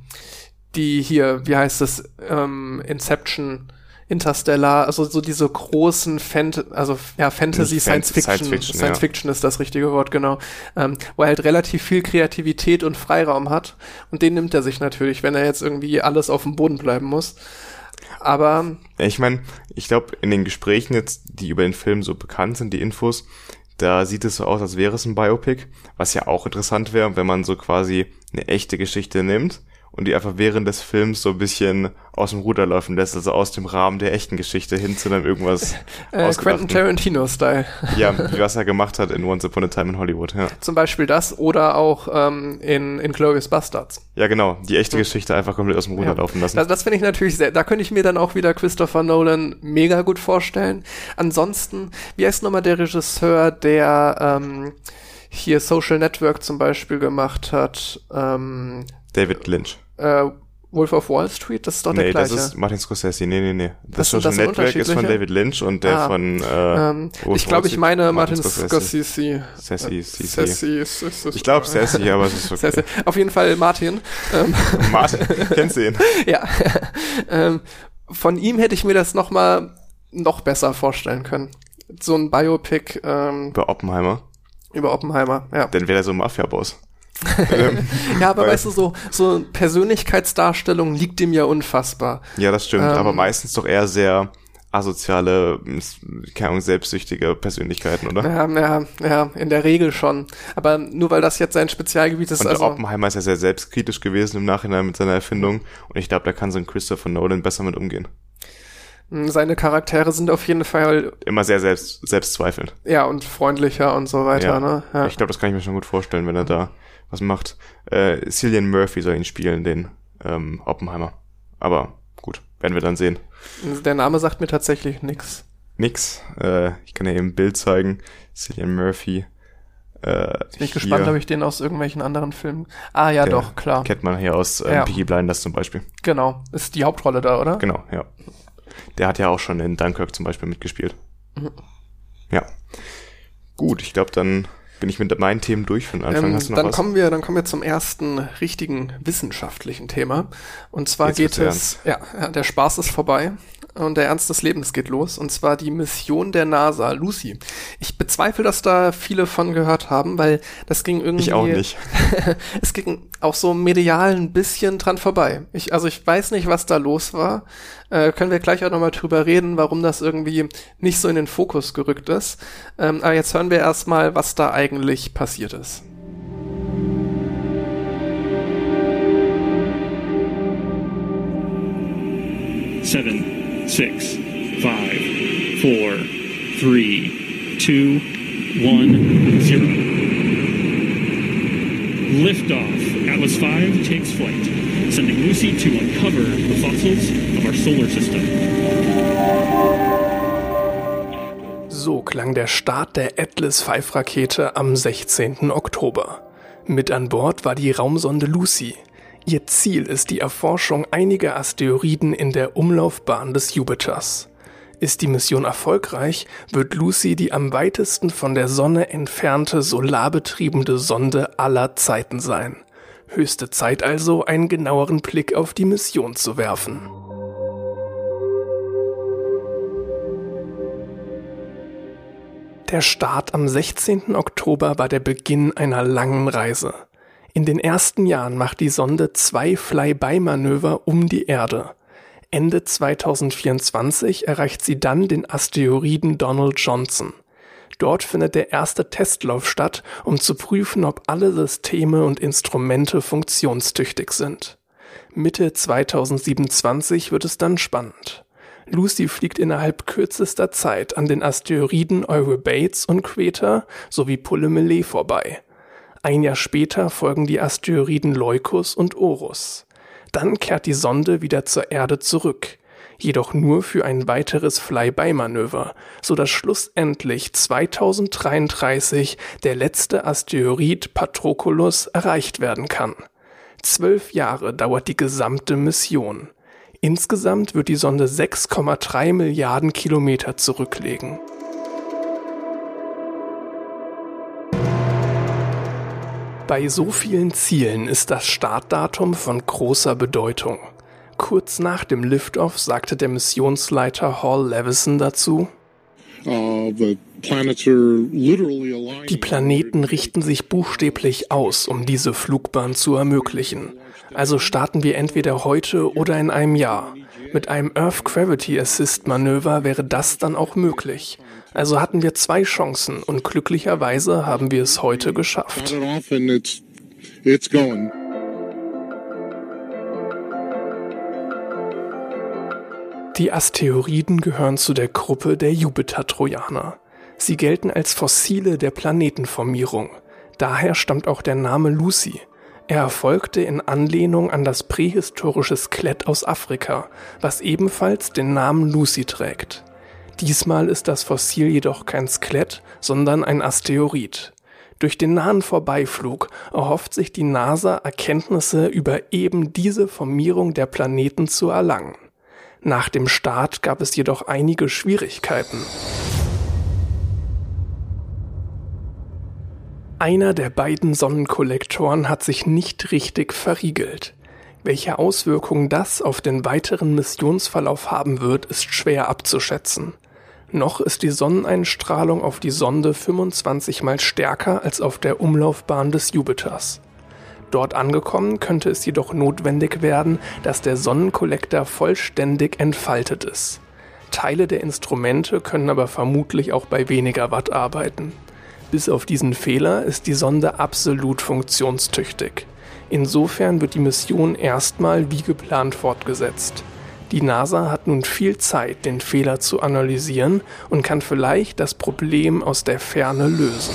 die hier, wie heißt es, ähm, Inception, Interstellar, also so diese großen Fant also ja, Fantasy, Nicht Science Fiction, Science Fiction, Science ja. Fiction ist das richtige Wort, genau, ähm, wo er halt relativ viel Kreativität und Freiraum hat und den nimmt er sich natürlich, wenn er jetzt irgendwie alles auf dem Boden bleiben muss. Aber Ich meine, ich glaube, in den Gesprächen jetzt, die über den Film so bekannt sind, die Infos, da sieht es so aus, als wäre es ein Biopic, was ja auch interessant wäre, wenn man so quasi eine echte Geschichte nimmt und die einfach während des Films so ein bisschen aus dem Ruder laufen lässt, also aus dem Rahmen der echten Geschichte hin zu dann irgendwas äh, Quentin. Tarantino-Style. Ja, wie was er gemacht hat in Once Upon a Time in Hollywood, ja. Zum Beispiel das oder auch ähm, in, in Glorious Bastards. Ja, genau, die echte Geschichte einfach komplett aus dem Ruder Ja. laufen lassen. Das, das finde ich natürlich sehr, da könnte ich mir dann auch wieder Christopher Nolan mega gut vorstellen. Ansonsten, wie heißt nochmal der Regisseur, der ähm, hier Social Network zum Beispiel gemacht hat? Ähm, David Lynch. Äh, Wolf of Wall Street, das ist doch der Nee, das gleiche. ist Martin Scorsese. Nee, nee, nee. Das Social das Network ist von? David Lynch und der Ah, von äh, ähm, ich glaube, ich meine Martin Scorsese. Scorsese. Sassy, Sissi. Sassy, Sassy. Ich glaube Sassy, aber es ist okay. Sassy. Auf jeden Fall Martin. Ähm, Martin, kennst du ihn? ja. ähm, von ihm hätte ich mir das noch mal noch besser vorstellen können. So ein Biopic ähm, Über Oppenheimer. über Oppenheimer. Ja, Dann wäre er so ein Mafia-Boss. Ähm, ja aber weißt du, so, so Persönlichkeitsdarstellung liegt ihm ja unfassbar. ja, das stimmt, Ähm, aber meistens doch eher sehr asoziale, keine Ahnung, selbstsüchtige Persönlichkeiten, oder? Ja, ja, ja, in der Regel schon. Aber nur weil das jetzt sein Spezialgebiet ist, Und also. Oppenheimer ist ja sehr selbstkritisch gewesen im Nachhinein mit seiner Erfindung. Und ich glaube, da kann so ein Christopher Nolan besser mit umgehen. Seine Charaktere sind auf jeden Fall, Immer sehr selbst, selbstzweifelnd. ja, und freundlicher und so weiter, Ja. ne? Ja. Ich glaube, das kann ich mir schon gut vorstellen, wenn er da was macht. Äh, Cillian Murphy soll ihn spielen, den ähm, Oppenheimer. Aber gut, werden wir dann sehen. Der Name sagt mir tatsächlich nix. Nix. Äh, ich kann ja eben ein Bild zeigen. Cillian Murphy. Äh, Bin ich gespannt, ob ich den aus irgendwelchen anderen Filmen. Ah, ja, doch, klar. Kennt man hier aus ähm, Ja. Peaky Blinders zum Beispiel. Genau. Ist die Hauptrolle da, oder? Genau, ja. Der hat ja auch schon in Dunkirk zum Beispiel mitgespielt. Mhm. Ja. Gut, ich glaube, dann bin ich mit meinen Themen durch für den Anfang. Ähm, Hast du noch dann was? kommen wir, dann kommen wir zum ersten richtigen wissenschaftlichen Thema. Und zwar Jetzt geht es, ja, ja, der Spaß ist vorbei und der Ernst des Lebens geht los. Und zwar die Mission der NASA, Lucy. Ich bezweifle, dass da viele von gehört haben, weil das ging irgendwie. ich auch nicht. es ging auch so medial ein bisschen dran vorbei. Ich, also ich weiß nicht, was da los war. Äh, können wir gleich auch nochmal drüber reden, warum das irgendwie nicht so in den Fokus gerückt ist. Ähm, aber jetzt hören wir erstmal, was da eigentlich passiert ist. seven, six, Five, four, three, two, one, zero. Liftoff. Atlas V takes flight, sending Lucy to uncover the fossils of our solar system. So klang der Start der Atlas V-Rakete am 16. Oktober. Mit an Bord war die Raumsonde Lucy. Ihr Ziel ist die Erforschung einiger Asteroiden in der Umlaufbahn des Jupiters. Ist die Mission erfolgreich, wird Lucy die am weitesten von der Sonne entfernte solarbetriebene Sonde aller Zeiten sein. Höchste Zeit also, einen genaueren Blick auf die Mission zu werfen. Der Start am 16. Oktober war der Beginn einer langen Reise. In den ersten Jahren macht die Sonde zwei Flyby-Manöver um die Erde. Ende 2024 erreicht sie dann den Asteroiden Donald Johnson. Dort findet der erste Testlauf statt, um zu prüfen, ob alle Systeme und Instrumente funktionstüchtig sind. Mitte 2027 wird es dann spannend. Lucy fliegt innerhalb kürzester Zeit an den Asteroiden Eurybates und Queta sowie Pullemele vorbei. Ein Jahr später folgen die Asteroiden Leucus und Orus. Dann kehrt die Sonde wieder zur Erde zurück, jedoch nur für ein weiteres Flyby-Manöver, so dass schlussendlich 2033 der letzte Asteroid Patroclus erreicht werden kann. Zwölf Jahre dauert die gesamte Mission. Insgesamt wird die Sonde 6,3 Milliarden Kilometer zurücklegen. Bei so vielen Zielen ist das Startdatum von großer Bedeutung. Kurz nach dem Liftoff sagte der Missionsleiter Hall Levison dazu, Uh, die Planeten richten sich buchstäblich aus, um diese Flugbahn zu ermöglichen. Also starten wir entweder heute oder in einem Jahr. Mit einem Earth Gravity Assist Manöver wäre das dann auch möglich. Also hatten wir zwei Chancen und glücklicherweise haben wir es heute geschafft. Die Asteroiden gehören zu der Gruppe der Jupiter-Trojaner. Sie gelten als Fossile der Planetenformierung. Daher stammt auch der Name Lucy. Er erfolgte in Anlehnung an das prähistorische Skelett aus Afrika, was ebenfalls den Namen Lucy trägt. Diesmal ist das Fossil jedoch kein Skelett, sondern ein Asteroid. Durch den nahen Vorbeiflug erhofft sich die NASA Erkenntnisse über eben diese Formierung der Planeten zu erlangen. Nach dem Start gab es jedoch einige Schwierigkeiten. Einer der beiden Sonnenkollektoren hat sich nicht richtig verriegelt. Welche Auswirkungen das auf den weiteren Missionsverlauf haben wird, ist schwer abzuschätzen. Noch ist die Sonneneinstrahlung auf die Sonde 25 mal stärker als auf der Umlaufbahn des Jupiters. Dort angekommen könnte es jedoch notwendig werden, dass der Sonnenkollektor vollständig entfaltet ist. Teile der Instrumente können aber vermutlich auch bei weniger Watt arbeiten. Bis auf diesen Fehler ist die Sonde absolut funktionstüchtig. Insofern wird die Mission erstmal wie geplant fortgesetzt. Die NASA hat nun viel Zeit, den Fehler zu analysieren und kann vielleicht das Problem aus der Ferne lösen.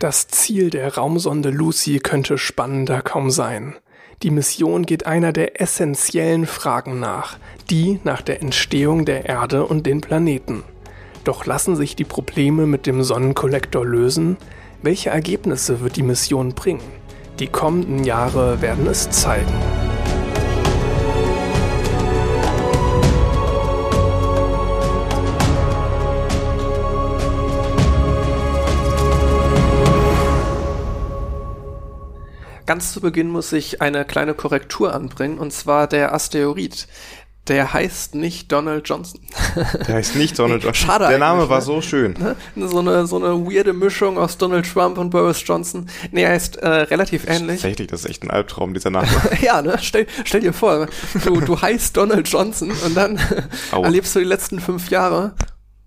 Das Ziel der Raumsonde Lucy könnte spannender kaum sein. Die Mission geht einer der essentiellen Fragen nach, die nach der Entstehung der Erde und den Planeten. Doch lassen sich die Probleme mit dem Sonnenkollektor lösen? Welche Ergebnisse wird die Mission bringen? Die kommenden Jahre werden es zeigen. Ganz zu Beginn muss ich eine kleine Korrektur anbringen, und zwar der Asteroid. Der heißt nicht Donald Johnson. Der heißt nicht Donald Johnson. Schade Der Name war ne? so schön. Ne? So eine, so eine weirde Mischung aus Donald Trump und Boris Johnson. Nee, er ist äh, relativ ähnlich. Tatsächlich, das ist echt ein Albtraum, dieser Name. ja, ne? Stell, stell dir vor, du, du heißt Donald Johnson und dann Au. erlebst du die letzten fünf Jahre.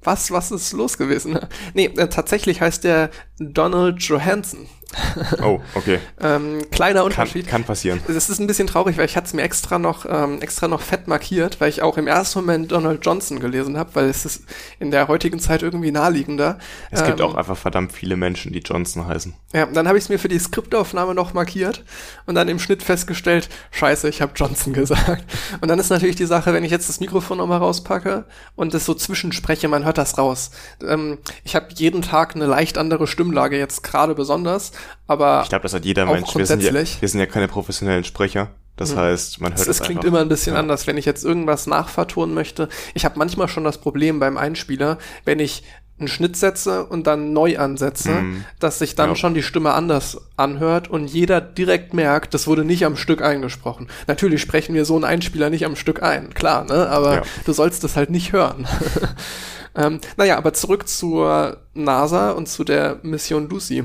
Was, was ist los gewesen? Nee, äh, tatsächlich heißt der Donald Johansson. Oh, okay. ähm, kleiner Kann, Unterschied. kann passieren. Es ist ein bisschen traurig, weil ich hatte es mir extra noch ähm, extra noch fett markiert, weil ich auch im ersten Moment Donald Johnson gelesen habe, weil es ist in der heutigen Zeit irgendwie naheliegender. Es gibt Ähm, auch einfach verdammt viele Menschen, die Johnson heißen. Ja, dann habe ich es mir für die Skriptaufnahme noch markiert und dann im Schnitt festgestellt, scheiße, ich habe Johnson gesagt. Und dann ist natürlich die Sache, wenn ich jetzt das Mikrofon nochmal rauspacke und das so zwischenspreche, man hört das raus. Ähm, ich habe jeden Tag eine leicht andere Stimmlage, jetzt gerade besonders, aber Ich glaube, das hat jeder Mensch. Wir sind, ja, wir sind ja keine professionellen Sprecher. Das heißt, man hört es, es es klingt einfach. immer ein bisschen Ja. anders, wenn ich jetzt irgendwas nachvertonen möchte. Ich habe manchmal schon das Problem beim Einspieler, wenn ich einen Schnitt setze und dann neu ansetze, Mhm. dass sich dann Ja. schon die Stimme anders anhört und jeder direkt merkt, das wurde nicht am Stück eingesprochen. Natürlich sprechen wir so einen Einspieler nicht am Stück ein, klar, ne? aber Ja. du sollst das halt nicht hören. ähm, naja, aber zurück zur NASA und zu der Mission Lucy.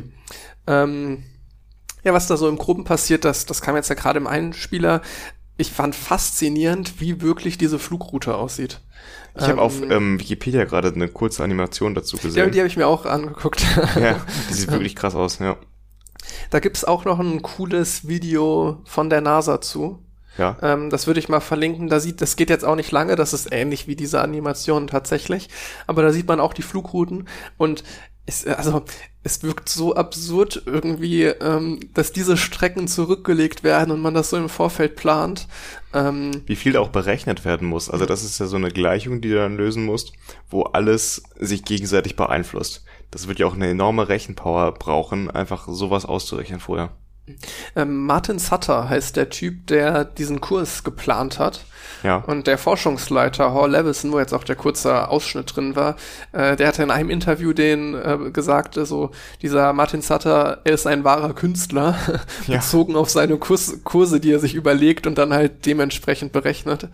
Ähm, ja, was da so im Groben passiert, das, das kam jetzt ja gerade im Einspieler. Ich fand faszinierend, wie wirklich diese Flugroute aussieht. Ich habe auf Ähm, ähm, Wikipedia gerade eine kurze Animation dazu Ja, gesehen. die habe ich mir auch angeguckt. Ja, die sieht wirklich krass aus, ja. Da gibt's auch noch ein cooles Video von der NASA zu. Ja, Ähm, das würde ich mal verlinken. Da sieht, das geht jetzt auch nicht lange, das ist ähnlich wie diese Animation tatsächlich. Aber da sieht man auch die Flugrouten und es, also, es wirkt so absurd irgendwie, ähm, dass diese Strecken zurückgelegt werden und man das so im Vorfeld plant. Ähm, wie viel auch berechnet werden muss. Also das ist ja so eine Gleichung, die du dann lösen musst, wo alles sich gegenseitig beeinflusst. Das wird ja auch eine enorme Rechenpower brauchen, einfach sowas auszurechnen vorher. Ähm, Martin Sutter heißt der Typ, der diesen Kurs geplant hat. Ja. Und der Forschungsleiter Hall Levison, wo jetzt auch der kurze Ausschnitt drin war, äh, der hatte in einem Interview den äh, gesagt, äh, so dieser Martin Sutter, er ist ein wahrer Künstler, Ja. bezogen auf seine Kurs Kurse, die er sich überlegt und dann halt dementsprechend berechnet.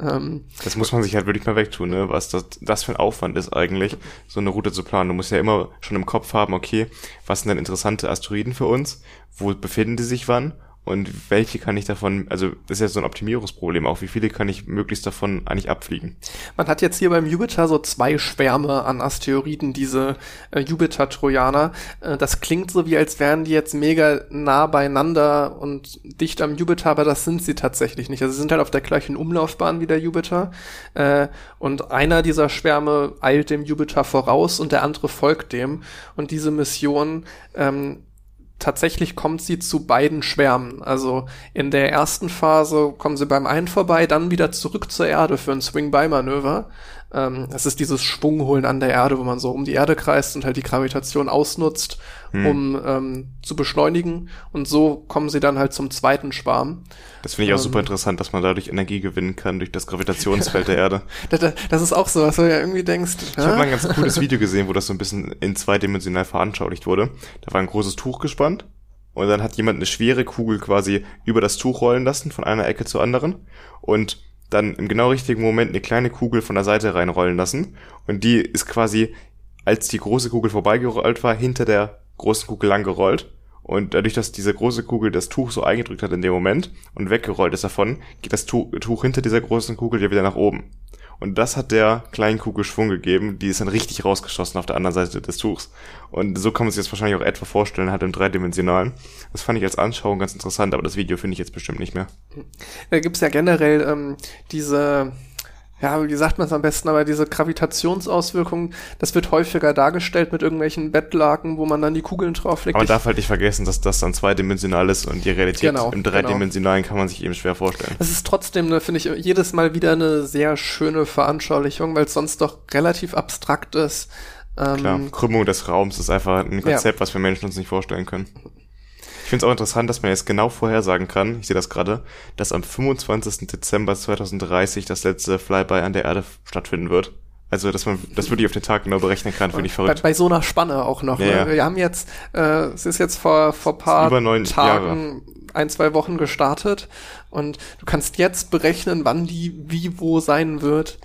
Ähm, Das muss man sich halt wirklich mal wegtun, ne? was das, das für ein Aufwand ist eigentlich, so eine Route zu planen. Du musst ja immer schon im Kopf haben, okay, was sind denn interessante Asteroiden für uns? Wo befinden die sich wann? Und welche kann ich davon, also das ist ja so ein Optimierungsproblem auch, wie viele kann ich möglichst davon eigentlich abfliegen? Man hat jetzt hier beim Jupiter so zwei Schwärme an Asteroiden, diese äh, Jupiter-Trojaner. Äh, das klingt so, wie als wären die jetzt mega nah beieinander und dicht am Jupiter, aber das sind sie tatsächlich nicht. Also sie sind halt auf der gleichen Umlaufbahn wie der Jupiter. Äh, und einer dieser Schwärme eilt dem Jupiter voraus und der andere folgt dem. Und diese Mission ähm, tatsächlich kommt sie zu beiden Schwärmen. Also in der ersten Phase kommen sie beim einen vorbei, dann wieder zurück zur Erde für ein Swing-By-Manöver. Ähm, das ist dieses Schwungholen an der Erde, wo man so um die Erde kreist und halt die Gravitation ausnutzt, um ähm, zu beschleunigen. Und so kommen sie dann halt zum zweiten Schwarm. Das finde ich auch Ähm. super interessant, dass man dadurch Energie gewinnen kann durch das Gravitationsfeld der Erde. Das, das ist auch so, was du ja irgendwie denkst. Ich habe mal ein ganz cooles Video gesehen, wo das so ein bisschen in zweidimensional veranschaulicht wurde. Da war ein großes Tuch gespannt und dann hat jemand eine schwere Kugel quasi über das Tuch rollen lassen, von einer Ecke zur anderen und dann im genau richtigen Moment eine kleine Kugel von der Seite reinrollen lassen und die ist quasi, als die große Kugel vorbeigerollt war, hinter der großen Kugel lang gerollt und dadurch, dass diese große Kugel das Tuch so eingedrückt hat in dem Moment und weggerollt ist davon, geht das Tu- Tuch hinter dieser großen Kugel ja wieder nach oben. Und das hat der kleinen Kugel Schwung gegeben, die ist dann richtig rausgeschossen auf der anderen Seite des Tuchs. Und so kann man sich das wahrscheinlich auch etwa vorstellen, halt im dreidimensionalen. Das fand ich als Anschauung ganz interessant, aber das Video finde ich jetzt bestimmt nicht mehr. Da gibt's ja generell ähm, diese, ja, wie sagt man es am besten, aber diese Gravitationsauswirkungen, das wird häufiger dargestellt mit irgendwelchen Bettlaken, wo man dann die Kugeln drauflegt. Aber man darf halt nicht vergessen, dass das dann zweidimensional ist und die Realität Genau, im genau. dreidimensionalen kann man sich eben schwer vorstellen. Das ist trotzdem, ne, finde ich, jedes Mal wieder eine sehr schöne Veranschaulichung, weil es sonst doch relativ abstrakt ist. Ähm, Klar, Krümmung des Raums ist einfach ein Konzept, was wir Menschen uns nicht vorstellen können. Ich finde es auch interessant, dass man jetzt genau vorhersagen kann, ich sehe das gerade, dass am 25. Dezember 2030 das letzte Flyby an der Erde stattfinden wird. Also, dass man das wirklich auf den Tag genau berechnen kann, finde ich bei, verrückt. bei so einer Spanne auch noch. Ja, ne? Wir haben jetzt, äh, es ist jetzt vor vor paar Tagen, ein zwei Wochen gestartet und du kannst jetzt berechnen, wann die wie wo sein wird.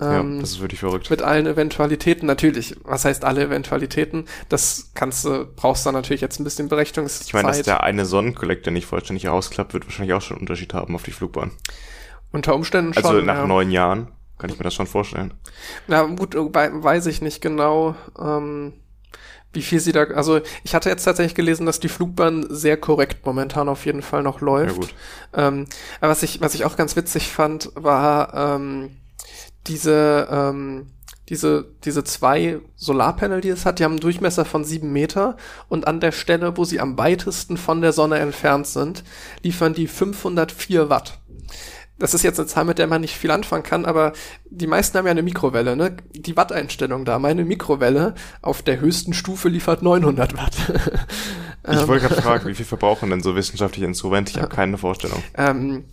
Ja, Ähm, das ist wirklich verrückt. mit allen Eventualitäten natürlich. Was heißt alle Eventualitäten? Das kannst du brauchst dann natürlich jetzt ein bisschen Berechnungszeit. Ich meine, dass der eine Sonnenkollektor nicht vollständig ausklappt, wird wahrscheinlich auch schon einen Unterschied haben auf die Flugbahn. Unter Umständen schon. Also nach ja. neun Jahren kann ich mir das schon vorstellen. Na gut, wei- weiß ich nicht genau. Ähm, wie viel sie da, also ich hatte jetzt tatsächlich gelesen, dass die Flugbahn sehr korrekt momentan auf jeden Fall noch läuft. Ja, gut. Ähm, aber was ich, was ich auch ganz witzig fand, war ähm, diese, ähm, diese, diese zwei Solarpanel, die es hat, die haben einen Durchmesser von sieben Meter und an der Stelle, wo sie am weitesten von der Sonne entfernt sind, liefern die 504 Watt. Das ist jetzt eine Zahl, mit der man nicht viel anfangen kann, aber die meisten haben ja eine Mikrowelle, ne? Die Watteinstellung da. Meine Mikrowelle auf der höchsten Stufe liefert 900 Watt. Ich wollte gerade fragen, wie viel verbrauchen denn so wissenschaftliche Instrumente? Ich habe keine Vorstellung. Ähm,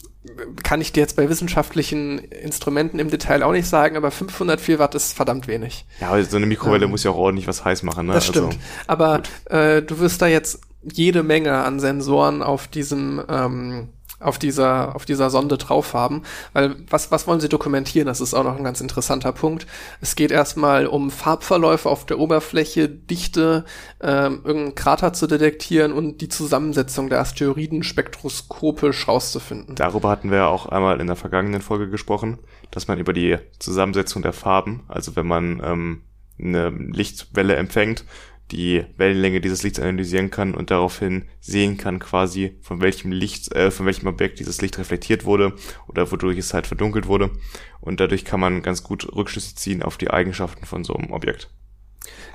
kann ich dir jetzt bei wissenschaftlichen Instrumenten im Detail auch nicht sagen, aber 504 Watt ist verdammt wenig. Ja, aber so eine Mikrowelle Ähm, muss ja auch ordentlich was heiß machen, ne? Das stimmt. aber äh, du wirst da jetzt jede Menge an Sensoren auf diesem ähm, auf dieser auf dieser Sonde drauf haben, weil was was wollen sie dokumentieren? Das ist auch noch ein ganz interessanter Punkt. Es geht erstmal um Farbverläufe auf der Oberfläche, Dichte, ähm, irgendeinen Krater zu detektieren und die Zusammensetzung der Asteroiden spektroskopisch rauszufinden. Darüber hatten wir ja auch einmal in der vergangenen Folge gesprochen, dass man über die Zusammensetzung der Farben, also wenn man ähm, eine Lichtwelle empfängt, die Wellenlänge dieses Lichts analysieren kann und daraufhin sehen kann quasi, von welchem Licht, äh, von welchem Objekt dieses Licht reflektiert wurde oder wodurch es halt verdunkelt wurde. Und dadurch kann man ganz gut Rückschlüsse ziehen auf die Eigenschaften von so einem Objekt.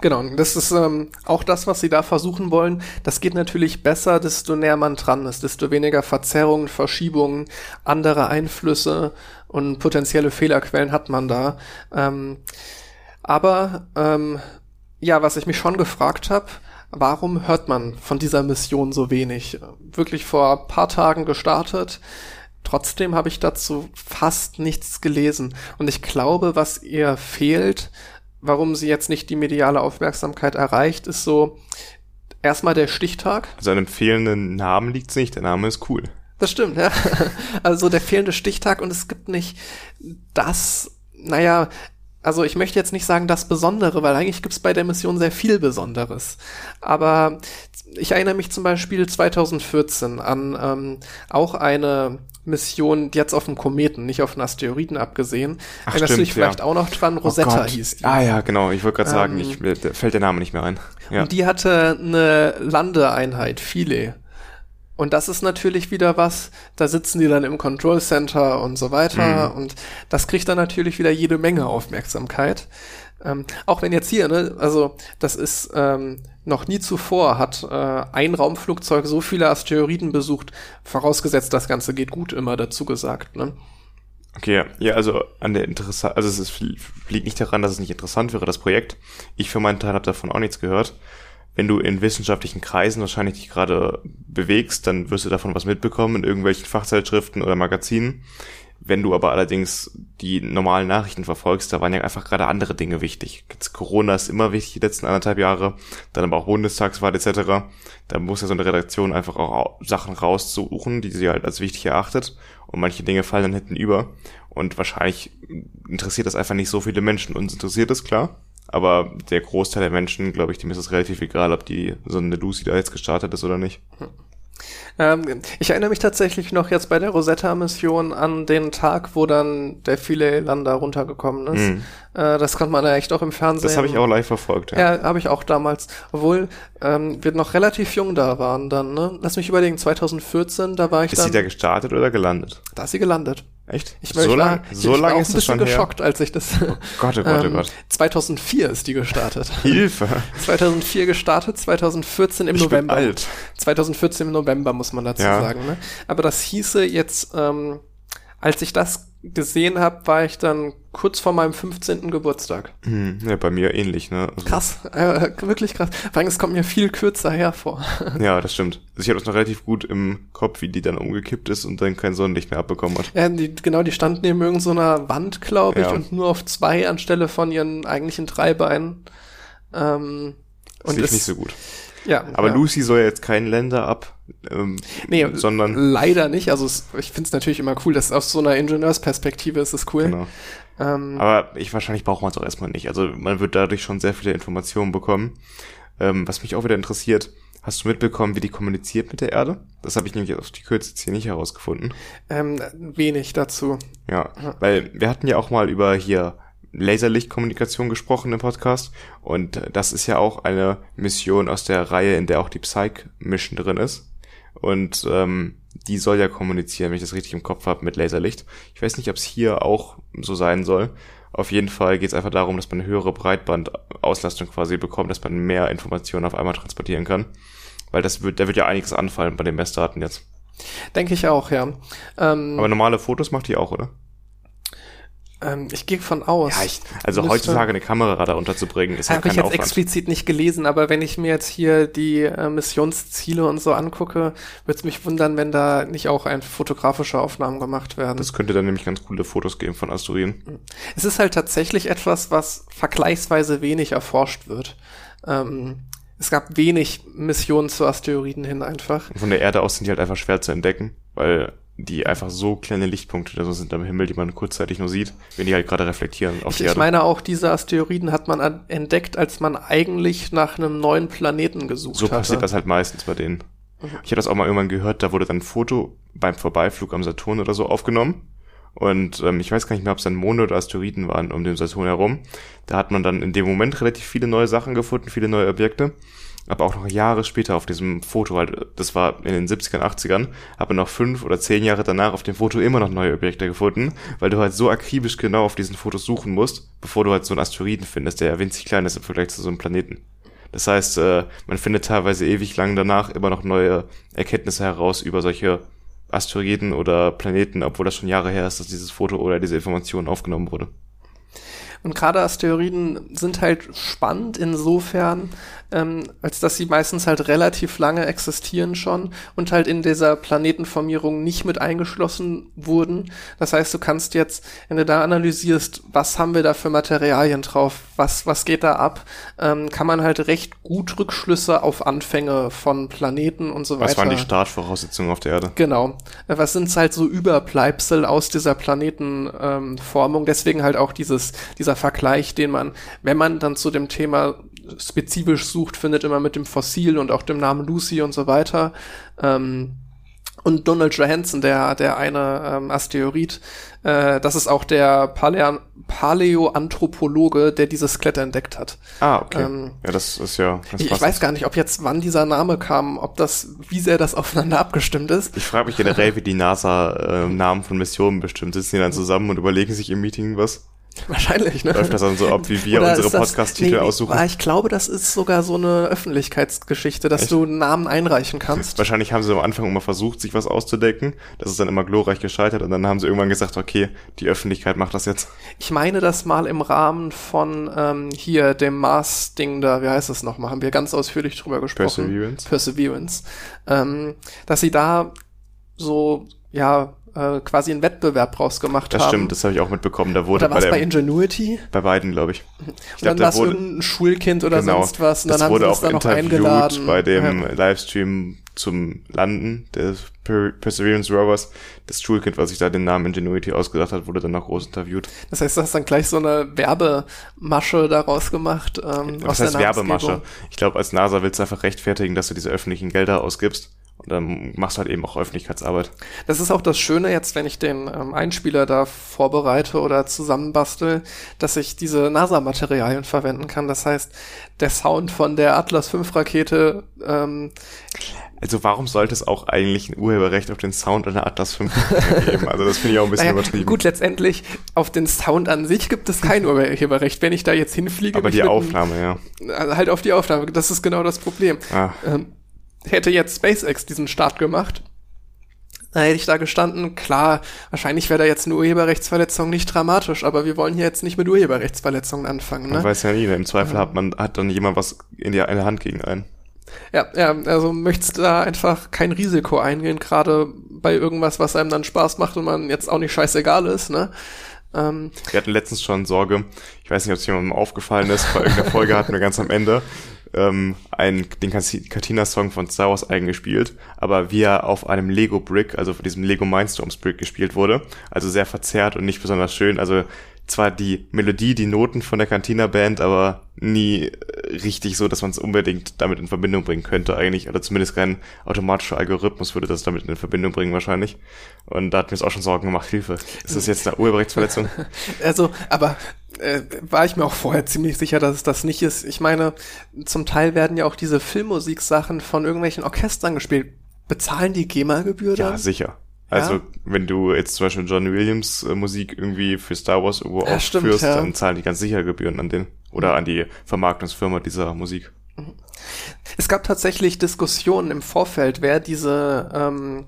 Genau, das ist ähm, auch das, was sie da versuchen wollen. Das geht natürlich besser, desto näher man dran ist, desto weniger Verzerrungen, Verschiebungen, andere Einflüsse und potenzielle Fehlerquellen hat man da. Ähm, aber ähm, ja, was ich mich schon gefragt habe, warum hört man von dieser Mission so wenig? Wirklich vor ein paar Tagen gestartet. Trotzdem habe ich dazu fast nichts gelesen. Und ich glaube, was ihr fehlt, warum sie jetzt nicht die mediale Aufmerksamkeit erreicht, ist so erstmal der Stichtag. Also an einem fehlenden Namen liegt's nicht, der Name ist cool. Das stimmt, ja. Also der fehlende Stichtag und es gibt nicht das, naja, also ich möchte jetzt nicht sagen das Besondere, weil eigentlich gibt's bei der Mission sehr viel Besonderes. Aber ich erinnere mich zum Beispiel 2014 an ähm, auch eine Mission jetzt auf dem Kometen, nicht auf einen Asteroiden abgesehen. Ach, Erinnerst du stimmt, dich vielleicht ja. auch noch dran? Oh Rosetta Gott. hieß die. Ah ja, genau. Ich wollte gerade sagen, Ähm, ich, fällt der Name nicht mehr ein. Ja. Und die hatte eine Landeeinheit, Philae. Und das ist natürlich wieder was, da sitzen die dann im Control Center und so weiter Mhm. und das kriegt dann natürlich wieder jede Menge Aufmerksamkeit. Ähm, auch wenn jetzt hier, ne, also das ist ähm, noch nie zuvor hat äh, ein Raumflugzeug so viele Asteroiden besucht, vorausgesetzt das Ganze geht gut, immer dazu gesagt. Ne? Okay, ja. also an der interessant, also es liegt nicht daran, dass es nicht interessant wäre, das Projekt. Ich für meinen Teil habe davon auch nichts gehört. Wenn du in wissenschaftlichen Kreisen wahrscheinlich dich gerade bewegst, dann wirst du davon was mitbekommen in irgendwelchen Fachzeitschriften oder Magazinen. Wenn du aber allerdings die normalen Nachrichten verfolgst, da waren ja einfach gerade andere Dinge wichtig. Jetzt Corona ist immer wichtig die letzten anderthalb Jahre, dann aber auch Bundestagswahl etc. Da muss ja so eine Redaktion einfach auch au- Sachen raussuchen, die sie halt als wichtig erachtet. Und manche Dinge fallen dann hinten über. Und wahrscheinlich interessiert das einfach nicht so viele Menschen. Uns interessiert es klar. Aber der Großteil der Menschen, glaube ich, dem ist es relativ egal, ob die so eine Lucy da jetzt gestartet ist oder nicht. Ähm, ich erinnere mich tatsächlich noch jetzt bei der Rosetta-Mission an den Tag, wo dann der Philae-Lander runtergekommen ist. Mhm. Äh, das konnte man ja echt auch im Fernsehen. Das habe ich auch live verfolgt, ja. Ja, habe ich auch damals. Obwohl ähm, wir noch relativ jung da waren dann. Ne? Lass mich überlegen, 2014, da war ich Ist dann. sie da gestartet oder gelandet? da ist sie gelandet. Echt? Ich, so ich war, lang, ich, so ich war lange auch ist ein bisschen schon her? geschockt, als ich das. Gott, oh Gott, oh ähm, Gott. 2004 ist die gestartet. Hilfe. 2004 gestartet, 2014 im Ich bin November. alt. 2014 im November, muss man dazu Ja. sagen. Ne? Aber das hieße jetzt, ähm, als ich das gesehen habe, war ich dann kurz vor meinem 15. Geburtstag. Hm, ja, bei mir ähnlich, ne? Also, Krass, äh, wirklich krass. Vor allem, es kommt mir viel kürzer hervor. Ja, das stimmt. Also ich habe das noch relativ gut im Kopf, wie die dann umgekippt ist und dann kein Sonnenlicht mehr abbekommen hat. Ja, die, genau, die stand neben irgendeiner Wand, glaube ich, Ja. und nur auf zwei anstelle von ihren eigentlichen drei Beinen. Ähm, Das und es- nicht so gut. Ja, Aber ja. Lucy soll ja jetzt kein Länder ab, ähm, Nee, sondern leider nicht. Also es, ich finde es natürlich immer cool, dass aus so einer Ingenieursperspektive ist es cool. genau. Ähm, Aber ich wahrscheinlich braucht man es auch erstmal nicht. Also man wird dadurch schon sehr viele Informationen bekommen. Ähm, was mich auch wieder interessiert, hast du mitbekommen, wie die kommuniziert mit der Erde? Das habe ich nämlich auf die Kürze hier nicht herausgefunden. ähm, wenig dazu. Ja, weil wir hatten ja auch mal über hier Laserlichtkommunikation gesprochen im Podcast. Und das ist ja auch eine Mission aus der Reihe, in der auch die Psych-Mission drin ist. Und ähm, die soll ja kommunizieren, wenn ich das richtig im Kopf habe, mit Laserlicht. Ich weiß nicht, ob es hier auch so sein soll. Auf jeden Fall geht es einfach darum, dass man eine höhere Breitbandauslastung quasi bekommt, dass man mehr Informationen auf einmal transportieren kann. Weil das wird, da wird ja einiges anfallen bei den Messdaten jetzt. Denke ich auch, ja. Ähm, Aber normale Fotos macht die auch, oder? Ähm, ich gehe von aus. Ja, ich, also müsste, heutzutage eine Kamera da unterzubringen, ist ja kein ich jetzt Aufwand. explizit nicht gelesen, aber wenn ich mir jetzt hier die äh, Missionsziele und so angucke, würde es mich wundern, wenn da nicht auch ein fotografische Aufnahmen gemacht werden. Das könnte dann nämlich ganz coole Fotos geben von Asteroiden. Es ist halt tatsächlich etwas, was vergleichsweise wenig erforscht wird. Ähm, es gab wenig Missionen zu Asteroiden hin einfach. von der Erde aus sind die halt einfach schwer zu entdecken, weil die einfach so kleine Lichtpunkte da sind am Himmel, die man kurzzeitig nur sieht, wenn die halt gerade reflektieren auf ich, die Erde. Ich meine auch, diese Asteroiden hat man entdeckt, als man eigentlich nach einem neuen Planeten gesucht hat. So passiert das halt meistens bei denen. Mhm. Ich habe das auch mal irgendwann gehört, da wurde dann ein Foto beim Vorbeiflug am Saturn oder so aufgenommen. Und ähm, ich weiß gar nicht mehr, ob es dann Monde oder Asteroiden waren um den Saturn herum. Da hat man dann in dem Moment relativ viele neue Sachen gefunden, viele neue Objekte aber auch noch Jahre später auf diesem Foto, halt, das war in den 70ern, 80ern, habe noch fünf oder zehn Jahre danach auf dem Foto immer noch neue Objekte gefunden, weil du halt so akribisch genau auf diesen Fotos suchen musst, bevor du halt so einen Asteroiden findest, der ja winzig klein ist im Vergleich zu so einem Planeten. Das heißt, äh, man findet teilweise ewig lang danach immer noch neue Erkenntnisse heraus über solche Asteroiden oder Planeten, obwohl das schon Jahre her ist, dass dieses Foto oder diese Information aufgenommen wurde. Und gerade Asteroiden sind halt spannend insofern, ähm, als dass sie meistens halt relativ lange existieren schon und halt in dieser Planetenformierung nicht mit eingeschlossen wurden. Das heißt, du kannst jetzt, wenn du da analysierst, was haben wir da für Materialien drauf, was, was geht da ab, ähm, kann man halt recht gut Rückschlüsse auf Anfänge von Planeten und so weiter. Was waren die Startvoraussetzungen auf der Erde? Genau. Was sind halt so Überbleibsel aus dieser Planetenformung? Ähm, Deswegen halt auch dieses, dieser Vergleich, den man, wenn man dann zu dem Thema spezifisch sucht, findet immer mit dem Fossil und auch dem Namen Lucy und so weiter. Ähm, und Donald Johansson, der, der eine ähm, Asteroid, äh, das ist auch der Palä Paläoanthropologe, der dieses Skelett entdeckt hat. Ah, okay. Ähm, ja, das ist ja. Das ich, ich weiß gar nicht, ob jetzt wann dieser Name kam, ob das, wie sehr das aufeinander abgestimmt ist. Ich frage mich generell, wie die NASA äh, Namen von Missionen bestimmt. Sitzen die dann zusammen und überlegen sich im Meeting was? Wahrscheinlich, ne? Läuft das dann so ab, wie wir Oder unsere Podcast-Titel nee, aussuchen? Ich glaube, das ist sogar so eine Öffentlichkeitsgeschichte, dass Echt? du Namen einreichen kannst. Wahrscheinlich haben sie am Anfang immer versucht, sich was auszudecken. Das ist dann immer glorreich gescheitert und dann haben sie irgendwann gesagt, okay, die Öffentlichkeit macht das jetzt. Ich meine das mal im Rahmen von ähm, hier dem Mars-Ding da, wie heißt das nochmal, haben wir ganz ausführlich drüber gesprochen. Perseverance. Perseverance. Ähm, dass sie da so, ja, äh, quasi einen Wettbewerb draus gemacht das haben. Das stimmt, das habe ich auch mitbekommen. Da wurde oder war bei, bei Ingenuity? Bei beiden, glaube ich. ich. Und glaub, dann war es irgendein Schulkind oder genau, sonst was. Und dann haben wurde sie das auch dann noch eingeladen. bei dem ja. Livestream zum Landen des per Perseverance Rovers. Das Schulkind, was sich da den Namen Ingenuity ausgedacht hat, wurde dann noch groß interviewt. Das heißt, du hast dann gleich so eine Werbemasche daraus gemacht. Ähm, was heißt Werbemasche? Ich glaube, als NASA willst du einfach rechtfertigen, dass du diese öffentlichen Gelder ausgibst. Dann machst du halt eben auch Öffentlichkeitsarbeit. Das ist auch das Schöne jetzt, wenn ich den ähm, Einspieler da vorbereite oder zusammenbastel, dass ich diese NASA-Materialien verwenden kann. Das heißt, der Sound von der Atlas V Rakete. Ähm, also warum sollte es auch eigentlich ein Urheberrecht auf den Sound einer Atlas V geben? Also das finde ich auch ein bisschen naja, übertrieben. Gut, letztendlich auf den Sound an sich gibt es kein Urheberrecht. Wenn ich da jetzt hinfliege, aber die Aufnahme, ja. Halt auf die Aufnahme. Das ist genau das Problem. Ah. Ähm, hätte jetzt SpaceX diesen Start gemacht, da hätte ich da gestanden, klar, wahrscheinlich wäre da jetzt eine Urheberrechtsverletzung nicht dramatisch, aber wir wollen hier jetzt nicht mit Urheberrechtsverletzungen anfangen. Ne? Man weiß ja nie, im Zweifel hat man, hat dann jemand was in die eine Hand gegen einen. Ja, ja, also möchtest da einfach kein Risiko eingehen, gerade bei irgendwas, was einem dann Spaß macht und man jetzt auch nicht scheißegal ist, ne? Ähm, wir hatten letztens schon Sorge, ich weiß nicht, ob es jemandem aufgefallen ist, bei irgendeiner Folge hatten wir ganz am Ende ähm, einen, den Katina-Song von Star Wars eingespielt, aber wie er auf einem Lego Brick, also von diesem Lego Mindstorms Brick gespielt wurde. Also sehr verzerrt und nicht besonders schön. Also zwar die Melodie, die Noten von der Cantina Band, aber nie richtig so, dass man es unbedingt damit in Verbindung bringen könnte eigentlich. Oder zumindest kein automatischer Algorithmus würde das damit in Verbindung bringen wahrscheinlich. Und da hat mir es auch schon Sorgen gemacht, Hilfe. Ist das jetzt eine Urheberrechtsverletzung? Also, aber äh, war ich mir auch vorher ziemlich sicher, dass es das nicht ist. Ich meine, zum Teil werden ja auch diese Filmmusiksachen von irgendwelchen Orchestern gespielt. Bezahlen die GEMA-Gebühr dann? Ja, sicher. Also, Ja? wenn du jetzt zum Beispiel John Williams äh, Musik irgendwie für Star Wars irgendwo Ja, aufführst, ja. dann zahlen die ganz sicher Gebühren an den oder an die Vermarktungsfirma dieser Musik. Es gab tatsächlich Diskussionen im Vorfeld, wer diese, ähm,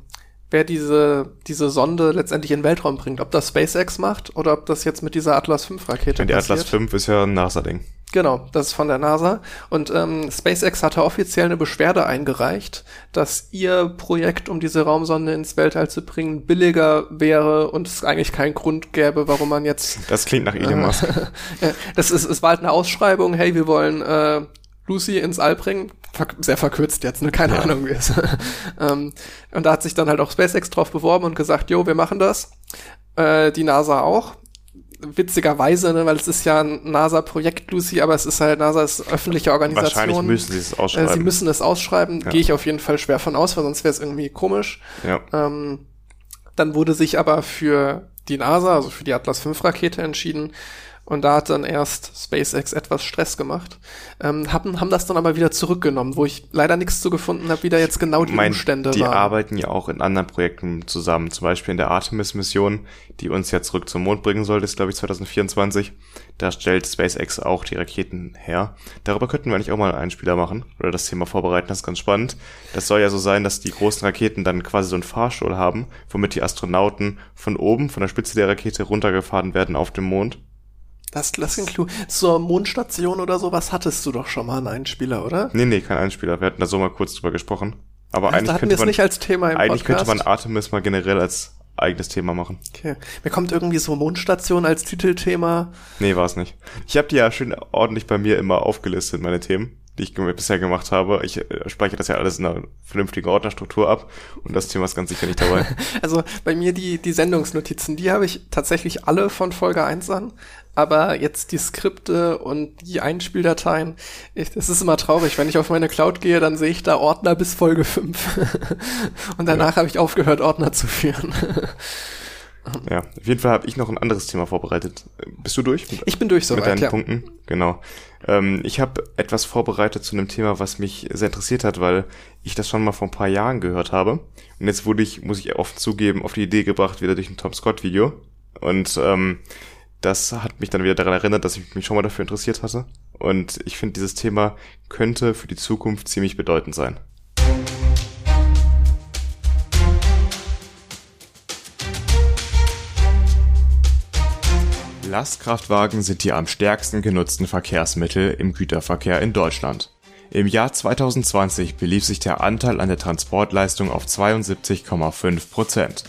wer diese, diese Sonde letztendlich in den Weltraum bringt. Ob das SpaceX macht oder ob das jetzt mit dieser Atlas 5 Rakete die passiert. Atlas 5 ist ja ein NASA-Ding. Genau, das ist von der NASA. Und ähm, SpaceX hatte offiziell eine Beschwerde eingereicht, dass ihr Projekt, um diese Raumsonde ins Weltall zu bringen, billiger wäre und es eigentlich keinen Grund gäbe, warum man jetzt Das klingt nach Elon Musk. Das ist, es war halt eine Ausschreibung, hey, wir wollen äh, Lucy ins All bringen. Ver sehr verkürzt jetzt, ne? Keine Ahnung wie es. ähm, und da hat sich dann halt auch SpaceX drauf beworben und gesagt, jo, wir machen das. Äh, die NASA auch. Witzigerweise, ne, weil es ist ja ein NASA-Projekt, Lucy, aber es ist halt, NASA ist öffentliche Organisation. Wahrscheinlich müssen sie es Äh, ausschreiben. Sie müssen es ausschreiben, Ja. gehe ich auf jeden Fall schwer von aus, weil sonst wäre es irgendwie komisch. ja. Ähm, dann wurde sich aber für die NASA, also für die Atlas 5 Rakete entschieden. Und da hat dann erst SpaceX etwas Stress gemacht. Ähm, haben, haben das dann aber wieder zurückgenommen, wo ich leider nichts zu gefunden habe, wie da jetzt genau die mein, Umstände die waren. arbeiten ja auch in anderen Projekten zusammen, zum Beispiel in der Artemis-Mission, die uns ja zurück zum Mond bringen soll, das ist glaube ich 2024. Da stellt SpaceX auch die Raketen her. Darüber könnten wir eigentlich auch mal einen Spieler machen oder das Thema vorbereiten, das ist ganz spannend. Das soll ja so sein, dass die großen Raketen dann quasi so einen Fahrstuhl haben, womit die Astronauten von oben, von der Spitze der Rakete runtergefahren werden auf dem Mond. Das, das klingt klug. Zur Mondstation oder sowas hattest du doch schon mal einen Einspieler, oder? Nee, nee, kein Einspieler. Wir hatten da so mal kurz drüber gesprochen. Aber da eigentlich könnte man, nicht als Thema im eigentlich könnte man Artemis mal generell als eigenes Thema machen. okay. Mir kommt irgendwie so Mondstation als Titelthema. Nee, war es nicht. Ich habe die ja schön ordentlich bei mir immer aufgelistet, meine Themen, die ich bisher gemacht habe. Ich äh, speichere das ja alles in einer vernünftigen Ordnerstruktur ab und das Thema ist ganz sicher nicht dabei. Also bei mir die, die Sendungsnotizen, die habe ich tatsächlich alle von Folge 1 an. Aber jetzt die Skripte und die Einspieldateien, ich, das ist immer traurig. Wenn ich auf meine Cloud gehe, dann sehe ich da Ordner bis Folge 5. und danach habe ich aufgehört, Ordner zu führen. ja, auf jeden Fall habe ich noch ein anderes Thema vorbereitet. Bist du durch? Mit, Ich bin durch mit soweit, deinen ja. Punkten? Genau. Ähm, ich habe etwas vorbereitet zu einem Thema, was mich sehr interessiert hat, weil ich das schon mal vor ein paar Jahren gehört habe. Und jetzt wurde ich, muss ich offen zugeben, auf die Idee gebracht, wieder durch ein Tom Scott Video. Und ähm, das hat mich dann wieder daran erinnert, dass ich mich schon mal dafür interessiert hatte. Und ich finde, dieses Thema könnte für die Zukunft ziemlich bedeutend sein. Lastkraftwagen sind die am stärksten genutzten Verkehrsmittel im Güterverkehr in Deutschland. Im Jahr 2020 belief sich der Anteil an der Transportleistung auf 72,5 Prozent.